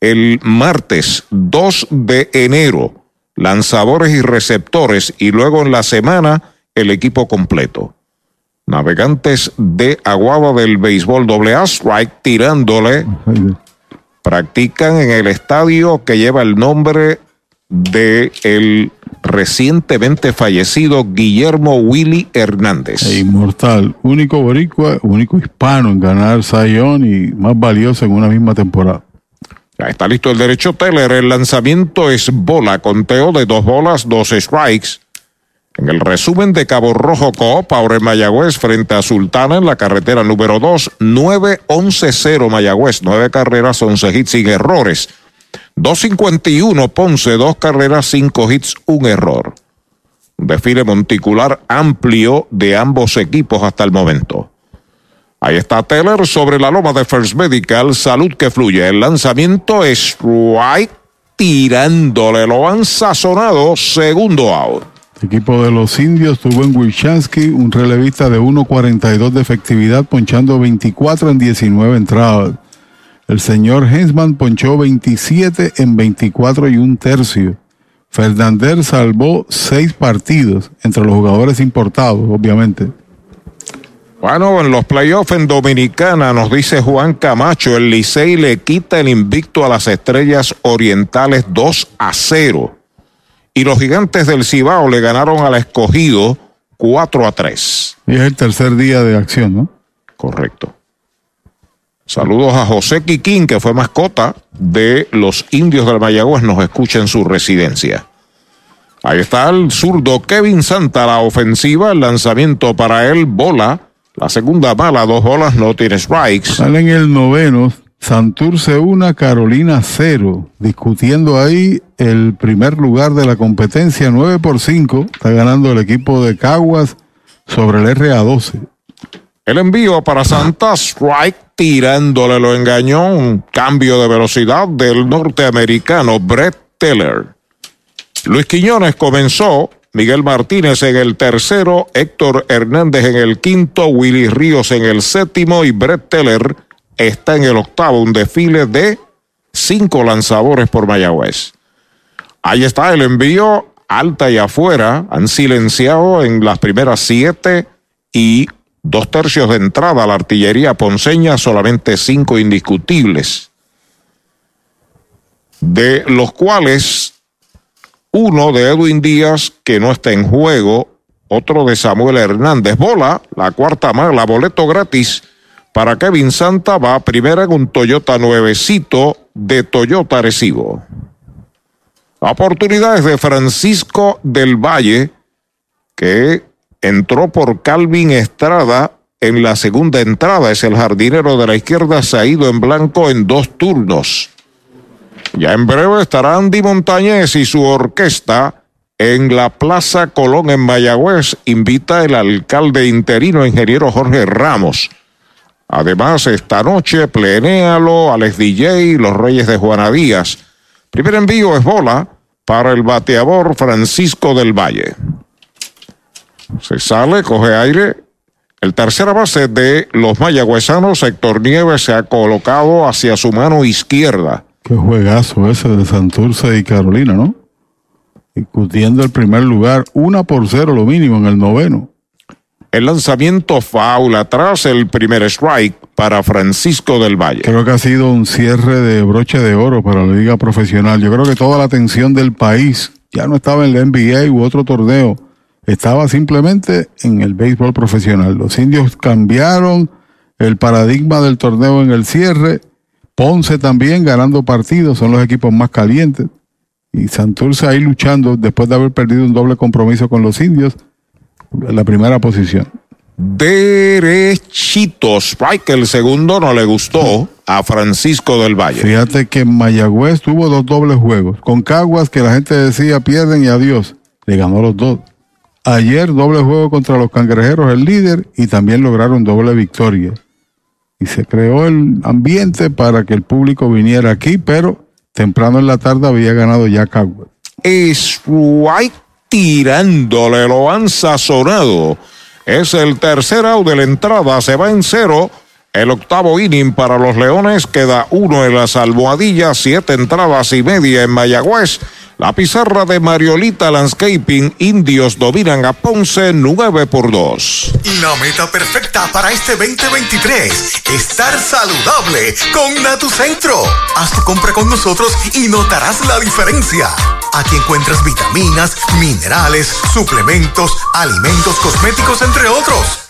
el martes 2 de enero, lanzadores y receptores, y luego en la semana el equipo completo. Navegantes de Aguada del béisbol AA, strike tirándole. Practican en el estadio que lleva el nombre de el recientemente fallecido Guillermo Willy Hernández. E inmortal, único boricua, único hispano en ganar Sayón y más valioso en una misma temporada. Ya está listo el derecho Teller. El lanzamiento es bola, conteo de dos bolas, dos strikes. En el resumen de Cabo Rojo Coop, ahora en Mayagüez frente a Sultana en la carretera número 2, 9-11-0 Mayagüez, nueve carreras, 11 hits sin errores. 251 Ponce, dos carreras, cinco hits, un error. Un desfile monticular amplio de ambos equipos hasta el momento. Ahí está Teller sobre la loma de First Medical. Salud que fluye. El lanzamiento es right tirándole. Lo han sazonado. Segundo out. El equipo de los indios tuvo en Wilchansky un relevista de 1.42 de efectividad, ponchando 24 en 19 entradas. El señor Hensman ponchó 27 en 24 y un tercio. Fernander salvó seis partidos entre los jugadores importados, obviamente. Bueno, en los playoffs en Dominicana, nos dice Juan Camacho, el Licey le quita el invicto a las estrellas orientales 2 a 0. Y los gigantes del Cibao le ganaron al escogido 4 a 3. Y es el tercer día de acción, ¿no? Correcto. Saludos a José Quiquín, que fue mascota de los indios del Mayagüez, nos escucha en su residencia. Ahí está el zurdo Kevin Santa, la ofensiva, el lanzamiento para él, bola la segunda bala, dos bolas, no tiene strikes. Sale en el noveno, Santurce 1, Carolina 0. Discutiendo ahí el primer lugar de la competencia, 9 por 5. Está ganando el equipo de Caguas sobre el RA12. El envío para Santa Strike tirándole lo engañó. Un cambio de velocidad del norteamericano Brett Teller. Luis Quiñones comenzó Miguel Martínez en el tercero, Héctor Hernández en el quinto, Willy Ríos en el séptimo y Brett Teller está en el octavo, un desfile de cinco lanzadores por Mayagüez. Ahí está el envío, alta y afuera, han silenciado en las primeras siete y dos tercios de entrada a la artillería ponceña, solamente cinco indiscutibles, de los cuales uno de Edwin Díaz, que no está en juego. Otro de Samuel Hernández. Bola, la cuarta mala, boleto gratis para Kevin Santa. Va primera en un Toyota nuevecito de Toyota Recibo. Oportunidades de Francisco del Valle, que entró por Calvin Estrada en la segunda entrada. Es el jardinero de la izquierda, se ha ido en blanco en dos turnos. Ya en breve estará Andy Montañez y su orquesta en la Plaza Colón en Mayagüez. Invita el alcalde interino, ingeniero Jorge Ramos, Además, esta noche, plenéalo, Alex DJ, los Reyes de Juana Díaz. Primer envío es bola para el bateador Francisco del Valle. Se sale, coge aire. El tercera base de los mayagüezanos, Héctor Nieves, se ha colocado hacia su mano izquierda. Qué juegazo ese de Santurce y Carolina, ¿no? Discutiendo el primer lugar, una por cero lo mínimo en el noveno. El lanzamiento foul atrás, el primer strike para Francisco del Valle. Creo que ha sido un cierre de broche de oro para la liga profesional. Yo creo que toda la atención del país ya no estaba en la NBA u otro torneo, estaba simplemente en el béisbol profesional. Los indios cambiaron el paradigma del torneo en el cierre. Ponce también ganando partidos, son los equipos más calientes. Y Santurce ahí luchando después de haber perdido un doble compromiso con los indios en la primera posición. Derechito, strike, el segundo no le gustó a Francisco del Valle. Fíjate que Mayagüez tuvo dos dobles juegos. Con Caguas, que la gente decía pierden y adiós, le ganó los dos. Ayer doble juego contra los cangrejeros, el líder, y también lograron doble victoria. Y se creó el ambiente para que el público viniera aquí, pero temprano en la tarde había ganado ya Caguas. Strike tirándole, lo han sazonado. Es el tercer out de la entrada, se va en cero. El octavo inning para los Leones queda uno en las almohadillas, siete entradas y media en Mayagüez. La pizarra de Mariolita Landscaping, Indios dominan a Ponce 9 por 2. La meta perfecta para este 2023, estar saludable con Natucentro. Haz tu compra con nosotros y notarás la diferencia. Aquí encuentras vitaminas, minerales, suplementos, alimentos, cosméticos, entre otros.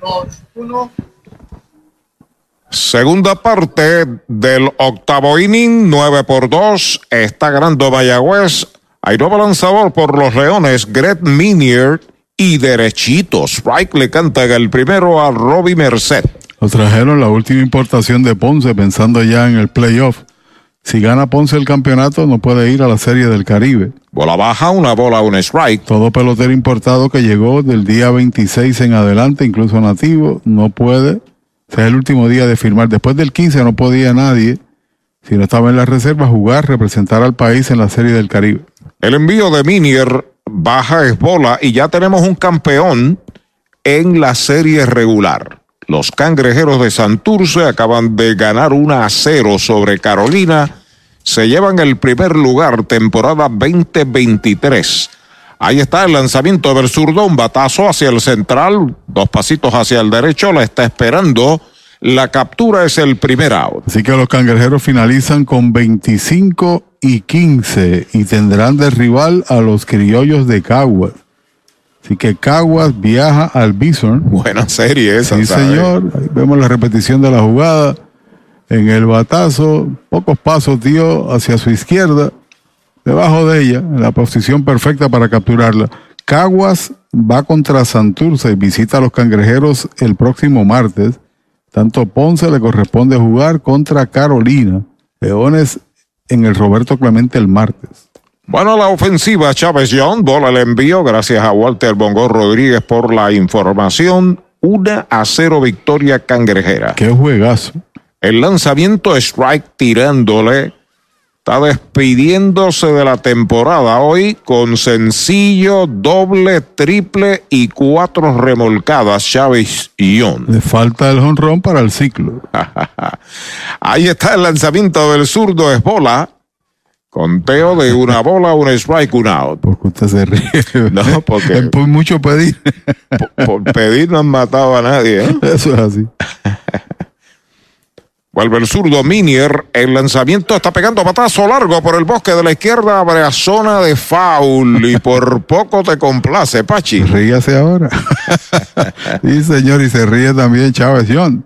2, 1. Segunda parte del octavo inning, 9 por 2. Está ganando Mayagüez. Hay nuevo lanzador por los Leones, Greg Minier. Y derechito, Strike le canta el primero a Robbie Merced. Lo trajeron la última importación de Ponce pensando ya en el playoff. Si gana Ponce el campeonato no puede ir a la Serie del Caribe. Bola baja, una bola, un strike. Todo pelotero importado que llegó del día 26 en adelante, incluso nativo, no puede. Ese es el último día de firmar. Después del 15 no podía nadie, si no estaba en la reserva, jugar, representar al país en la Serie del Caribe. El envío de Minier baja es bola y ya tenemos un campeón en la serie regular. Los cangrejeros de Santurce acaban de ganar 1 a 0 sobre Carolina. Se llevan el primer lugar, temporada 2023. Ahí está el lanzamiento del zurdo, un batazo hacia el central, dos pasitos hacia el derecho, la está esperando. La captura es el primer out. Así que los cangrejeros finalizan con 25 y 15 y tendrán de rival a los criollos de Caguas. Así que Caguas viaja al Bison. Buena serie esa. Sí, ¿sabes? señor. Ahí vemos la repetición de la jugada. En el batazo, pocos pasos dio hacia su izquierda, debajo de ella, en la posición perfecta para capturarla. Caguas va contra Santurce y visita a los cangrejeros el próximo martes. Tanto Ponce le corresponde jugar contra Carolina. Leones en el Roberto Clemente el martes. Bueno, la ofensiva Chávez John, bola el envío, gracias a Walter Bongo Rodríguez por la información. 1 a 0 victoria cangrejera. Qué juegazo. El lanzamiento strike tirándole. Está despidiéndose de la temporada hoy con sencillo, doble, triple y cuatro remolcadas Chávez John. Le falta el honrón para el ciclo. Ahí está el lanzamiento del zurdo, es bola. Conteo de una bola, un strike, un out. Porque usted se ríe. No, porque por mucho pedir. por pedir no han matado a nadie. ¿eh? Eso es así. Vuelve el zurdo Minier. El lanzamiento está pegando patazo largo por el bosque de la izquierda. Abre a zona de foul. Y por poco te complace, Pachi. Ríase ahora. sí, señor, y se ríe también Chávez John.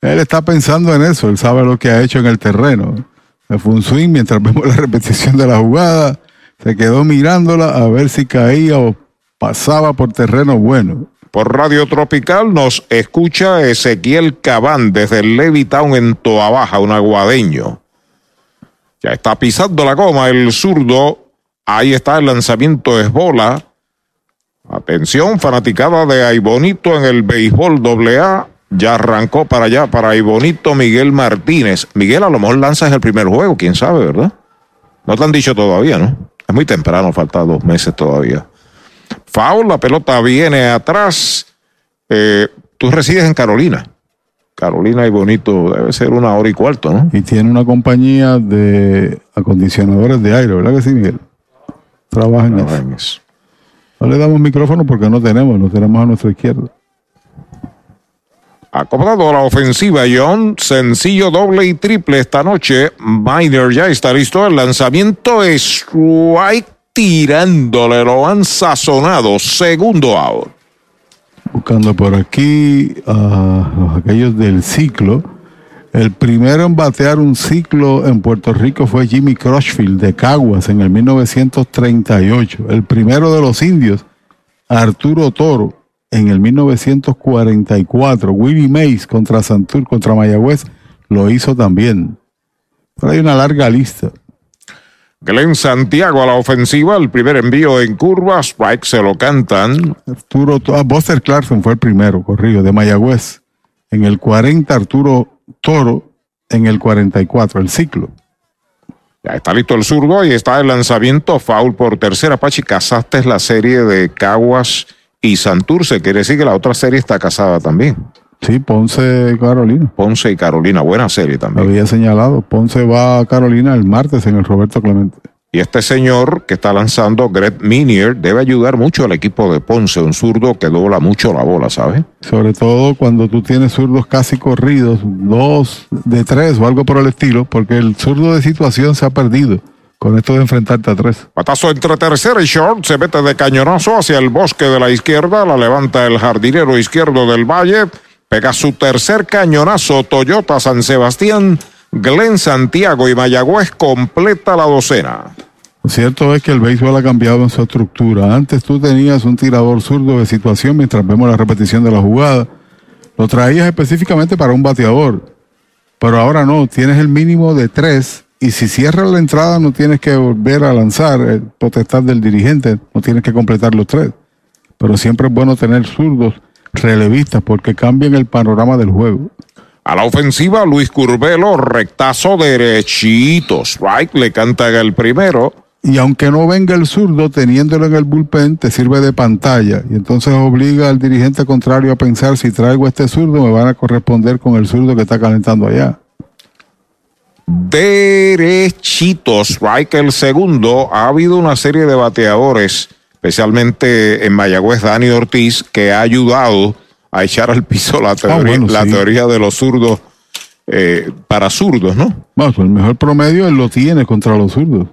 Él está pensando en eso. Él sabe lo que ha hecho en el terreno. Fue un swing mientras vemos la repetición de la jugada. Se quedó mirándola a ver si caía o pasaba por terreno bueno. Por Radio Tropical nos escucha Ezequiel Cabán desde Levitown en Toa Baja, un aguadeño. Ya está pisando la goma el zurdo. Ahí está el lanzamiento es bola. Atención, fanaticada de Aibonito en el béisbol AA. Ya arrancó para allá, para Aibonito Miguel Martínez. Miguel a lo mejor lanza el primer juego, quién sabe, ¿verdad? No te han dicho todavía, ¿no? Es muy temprano, falta dos meses todavía. Foul, la pelota viene atrás. Eh, tú resides en Carolina. Carolina y bonito, debe ser una hora y cuarto, ¿no? Y tiene una compañía de acondicionadores de aire, ¿verdad que sí, Miguel? Trabaja en eso. en eso. No le damos micrófono porque no tenemos, lo tenemos a nuestra izquierda. Acomodado a la ofensiva, John. Sencillo, doble y triple esta noche. Miner ya está listo. El lanzamiento es strike tirándole. Lo han sazonado. Segundo out. Buscando por aquí a los aquellos del ciclo. El primero en batear un ciclo en Puerto Rico fue Jimmy Crushfield de Caguas en el 1938. El primero de los indios, Arturo Toro, en el 1944. Willie Mays contra Santur, contra Mayagüez, lo hizo también. Pero hay una larga lista. Glenn Santiago a la ofensiva. El primer envío en curva. Strike se lo cantan. Arturo, ah, Buster Clarkson fue el primero, corrido, de Mayagüez. En el 40, Arturo Toro. En el 44, el ciclo. Ya está listo el zurdo y está el lanzamiento foul por tercera. Pachi, casaste la serie de Caguas y Santurce. Quiere decir que la otra serie está casada también. Sí, Ponce, Carolina. Ponce y Carolina. Buena serie también. Había señalado. Ponce va a Carolina el martes en el Roberto Clemente. Y este señor que está lanzando, Greg Minier, debe ayudar mucho al equipo de Ponce, un zurdo que dobla mucho la bola, ¿sabes? Sobre todo cuando tú tienes zurdos casi corridos, dos de tres o algo por el estilo, porque el zurdo de situación se ha perdido con esto de enfrentarte a tres. Patazo entre tercera y short, se mete de cañonazo hacia el bosque de la izquierda, la levanta el jardinero izquierdo del Valle, pega su tercer cañonazo, Toyota San Sebastián, Glen Santiago y Mayagüez completa la docena. Lo cierto es que el béisbol ha cambiado en su estructura. Antes tú tenías un tirador zurdo de situación mientras vemos la repetición de la jugada. Lo traías específicamente para un bateador. Pero ahora no, tienes el mínimo de tres y si cierras la entrada no tienes que volver a lanzar, eh, potestad del dirigente, no tienes que completar los tres. Pero siempre es bueno tener zurdos relevistas porque cambian el panorama del juego. A la ofensiva, Luis Curvelo, rectazo derechito, strike, le canta el primero. Y aunque no venga el zurdo, teniéndolo en el bullpen, te sirve de pantalla. Y entonces obliga al dirigente contrario a pensar, si traigo este zurdo, me van a corresponder con el zurdo que está calentando allá. Derechito, strike el segundo. Ha habido una serie de bateadores, especialmente en Mayagüez, Dani Ortiz, que ha ayudado a echar al piso la teoría, bueno, la sí. teoría de los zurdos eh, para zurdos, ¿no? Bueno, el mejor promedio él lo tiene contra los zurdos.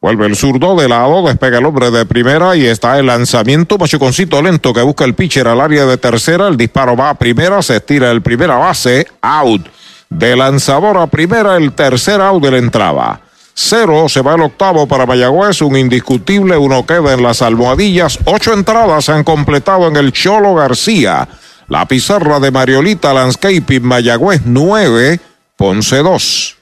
Vuelve el zurdo de lado, despega el hombre de primera y está el lanzamiento. Machuconcito lento que busca el pitcher al área de tercera. El disparo va a primera, se estira el primera base, out. De lanzador a primera, el tercer out de la entrada. Cero, se va el octavo para Mayagüez, un indiscutible, uno queda en las almohadillas. Ocho entradas han completado en el Cholo García. La pizarra de Mariolita Landscaping Mayagüez 9, Ponce 2.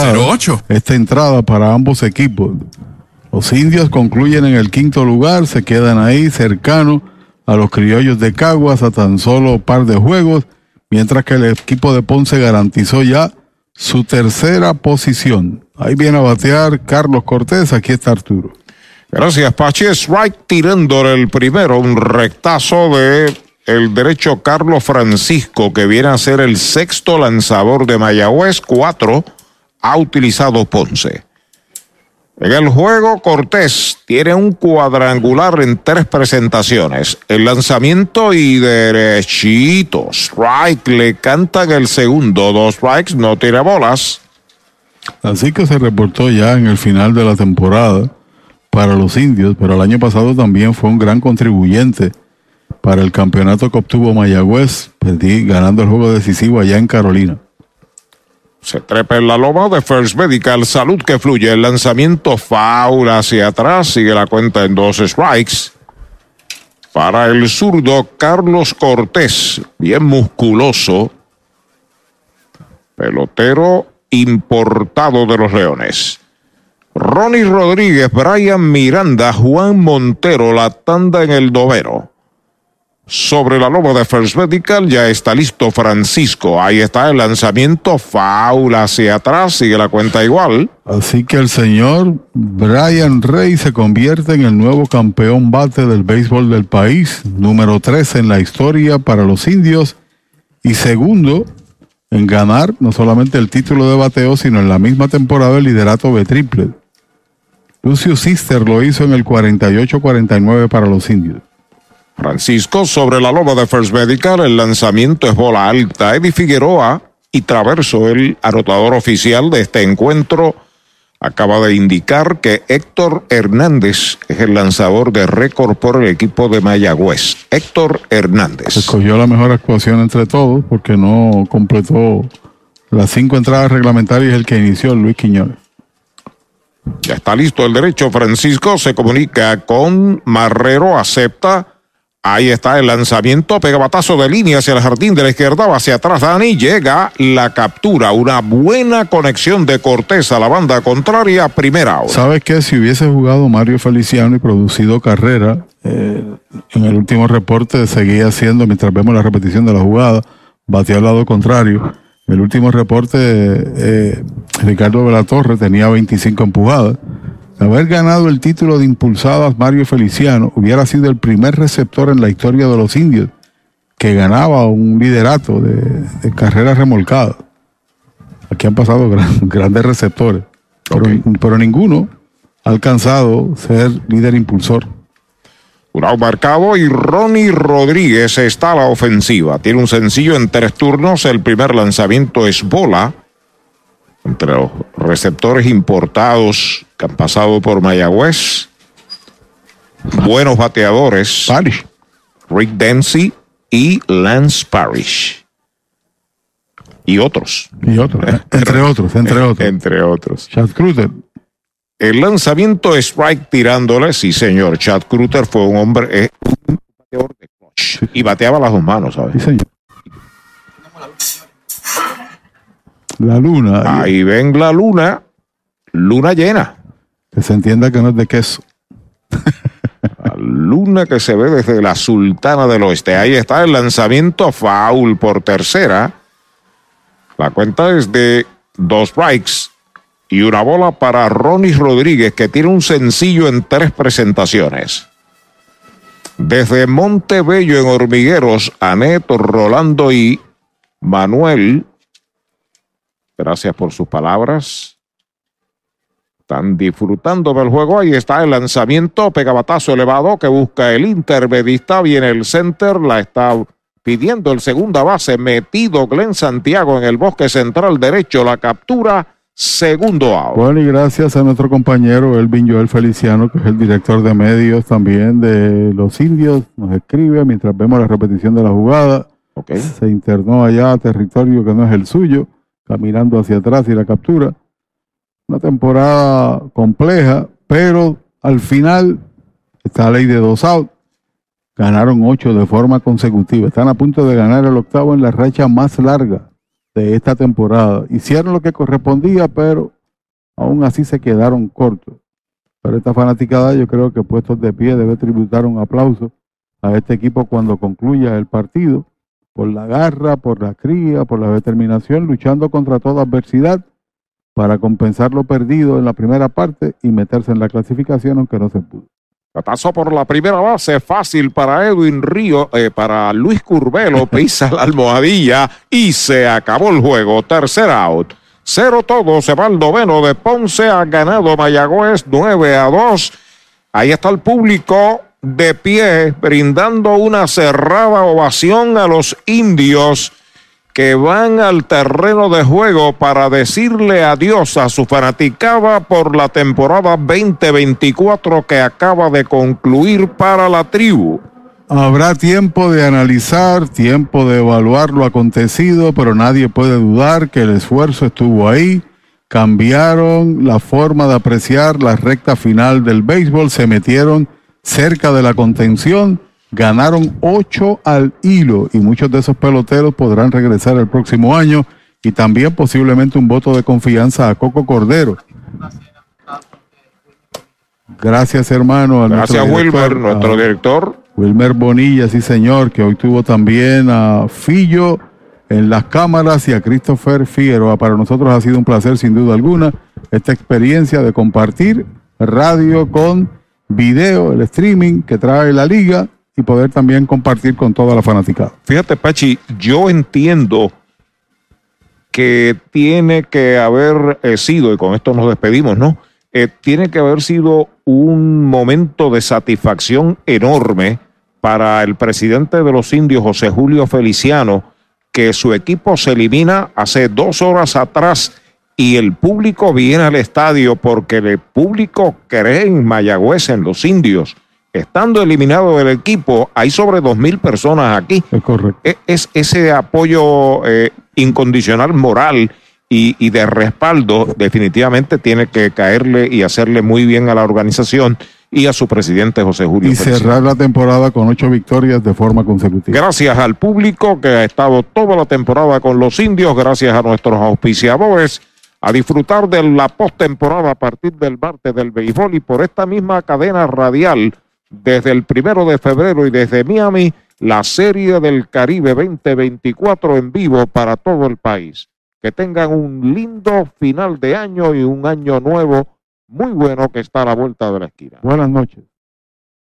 408-8808 esta entrada para ambos equipos. Los indios concluyen en el quinto lugar, se quedan ahí cercanos a los criollos de Caguas a tan solo par de juegos, mientras que el equipo de Ponce garantizó ya su tercera posición. Ahí viene a batear Carlos Cortés, aquí está Arturo. Gracias, Pachi. Strike tirando el primero, un rectazo de el derecho Carlos Francisco, que viene a ser el sexto lanzador de Mayagüez, cuatro ha utilizado Ponce. En el juego, Cortés tiene un cuadrangular en tres presentaciones. El lanzamiento y derechito. Strike le cantan el segundo. Dos strikes, no tira bolas. Así que se reportó ya en el final de la temporada para los indios, pero el año pasado también fue un gran contribuyente para el campeonato que obtuvo Mayagüez, perdí, ganando el juego decisivo allá en Carolina. Se trepa en la loma de First Medical. Salud que fluye. El lanzamiento foul hacia atrás. Sigue la cuenta en dos strikes. Para el zurdo Carlos Cortés. Bien musculoso. Pelotero importado de los Leones. Ronnie Rodríguez, Brian Miranda, Juan Montero, la tanda en el dovero sobre la loba de First Medical. Ya está listo Francisco. Ahí está el lanzamiento. Faula hacia atrás. Sigue la cuenta igual. Así que el señor Brian Rey se convierte en el nuevo campeón bate del béisbol del país. Número 3 en la historia para los indios. Y segundo en ganar no solamente el título de bateo, sino en la misma temporada el liderato de triple. Lucio Sister lo hizo en el 48-49 para los indios. Francisco sobre la loba de First Medical, el lanzamiento es bola alta. Eddie Figueroa y Traverso, el anotador oficial de este encuentro, acaba de indicar que Héctor Hernández es el lanzador de récord por el equipo de Mayagüez. Héctor Hernández. Escogió la mejor actuación entre todos porque no completó las cinco entradas reglamentarias el que inició Luis Quiñones. Ya está listo el derecho. Francisco se comunica con Marrero, acepta Ahí está el lanzamiento, pega batazo de línea hacia el jardín de la izquierda, va hacia atrás Dani, llega la captura, una buena conexión de Cortés a la banda contraria, primera hora. ¿Sabes qué? Si hubiese jugado Mario Feliciano y producido carrera, eh, en el último reporte seguía siendo, mientras vemos la repetición de la jugada, batía al lado contrario. En el último reporte, eh, Ricardo Velatorre tenía 25 empujadas haber ganado el título de impulsadas Mario Feliciano, hubiera sido el primer receptor en la historia de los indios que ganaba un liderato de, carrera remolcada. Aquí han pasado grandes receptores, pero, ninguno ha alcanzado ser líder impulsor. Un marcado y Ronnie Rodríguez está a la ofensiva. Tiene un sencillo en tres turnos. El primer lanzamiento es bola entre los receptores importados que han pasado por Mayagüez. Buenos bateadores. Rick Dempsey y Lance Parrish. Y otros. Y otros. entre otros, entre otros. Entre otros. Chad Kruter. El lanzamiento strike tirándole, sí señor. Chad Kruter fue un hombre, un bateador de clutch. Y bateaba las dos manos, ¿sabes? Sí señor. La luna. Ahí ven la luna, luna llena. Que se entienda que no es de queso. la luna que se ve desde la Sultana del Oeste. Ahí está el lanzamiento foul por tercera. La cuenta es de dos strikes y una bola para Ronnie Rodríguez, que tiene un sencillo en tres presentaciones. Desde Montebello en Hormigueros, Aneto, Rolando y Manuel Gracias por sus palabras. Están disfrutando del juego. Ahí está el lanzamiento, pegabatazo elevado que busca el intermedista. Viene el center, la está pidiendo el segunda base. Metido Glenn Santiago en el bosque central derecho. La captura, segundo out. Bueno, y gracias a nuestro compañero Elvin Joel Feliciano, que es el director de medios también de los indios. Nos escribe mientras vemos la repetición de la jugada. Se internó allá a territorio que no es el suyo caminando hacia atrás y la captura. Una temporada compleja, pero al final, esta ley de dos out, ganaron ocho de forma consecutiva. Están a punto de ganar el octavo en la racha más larga de esta temporada. Hicieron lo que correspondía, pero aún así se quedaron cortos. Pero esta fanaticada yo creo que puestos de pie debe tributar un aplauso a este equipo cuando concluya el partido por la garra, por la cría, por la determinación, luchando contra toda adversidad para compensar lo perdido en la primera parte y meterse en la clasificación, aunque no se pudo. Pasó por la primera base, fácil para Edwin Río, eh, para Luis Curvelo, pisa la almohadilla y se acabó el juego. Tercer out. Cero todo, se va el noveno de Ponce, ha ganado Mayagüez 9 a 2. Ahí está el público de pie, brindando una cerrada ovación a los indios que van al terreno de juego para decirle adiós a su fanaticada por la temporada 2024 que acaba de concluir para la tribu. Habrá tiempo de analizar, tiempo de evaluar lo acontecido, pero nadie puede dudar que el esfuerzo estuvo ahí. Cambiaron la forma de apreciar la recta final del béisbol, se metieron cerca de la contención, ganaron ocho al hilo y muchos de esos peloteros podrán regresar el próximo año y también posiblemente un voto de confianza a Coco Cordero. Gracias hermano. Gracias Wilmer, nuestro director. Wilmer Bonilla, sí señor, que hoy tuvo también a Fillo en las cámaras y a Christopher Figueroa. Para nosotros ha sido un placer sin duda alguna esta experiencia de compartir radio con video, el streaming que trae la liga y poder también compartir con toda la fanaticada. Fíjate, Pachi, yo entiendo que tiene que haber eh, sido, y con esto nos despedimos, ¿no? Eh, tiene que haber sido un momento de satisfacción enorme para el presidente de los indios, José Julio Feliciano, que su equipo se elimina hace dos horas atrás y el público viene al estadio porque el público cree en Mayagüez, en los indios. Estando eliminado del equipo, hay sobre dos mil personas aquí. Es correcto. E, es, ese apoyo eh, incondicional moral y, y, de respaldo definitivamente tiene que caerle y hacerle muy bien a la organización y a su presidente José Julio. Y cerrar la temporada con ocho victorias de forma consecutiva. Gracias al público que ha estado toda la temporada con los indios, gracias a nuestros auspiciadores, a disfrutar de la postemporada a partir del martes del béisbol y por esta misma cadena radial desde el primero de febrero y desde Miami, la Serie del Caribe 2024 en vivo para todo el país. Que tengan un lindo final de año y un año nuevo muy bueno que está a la vuelta de la esquina. Buenas noches.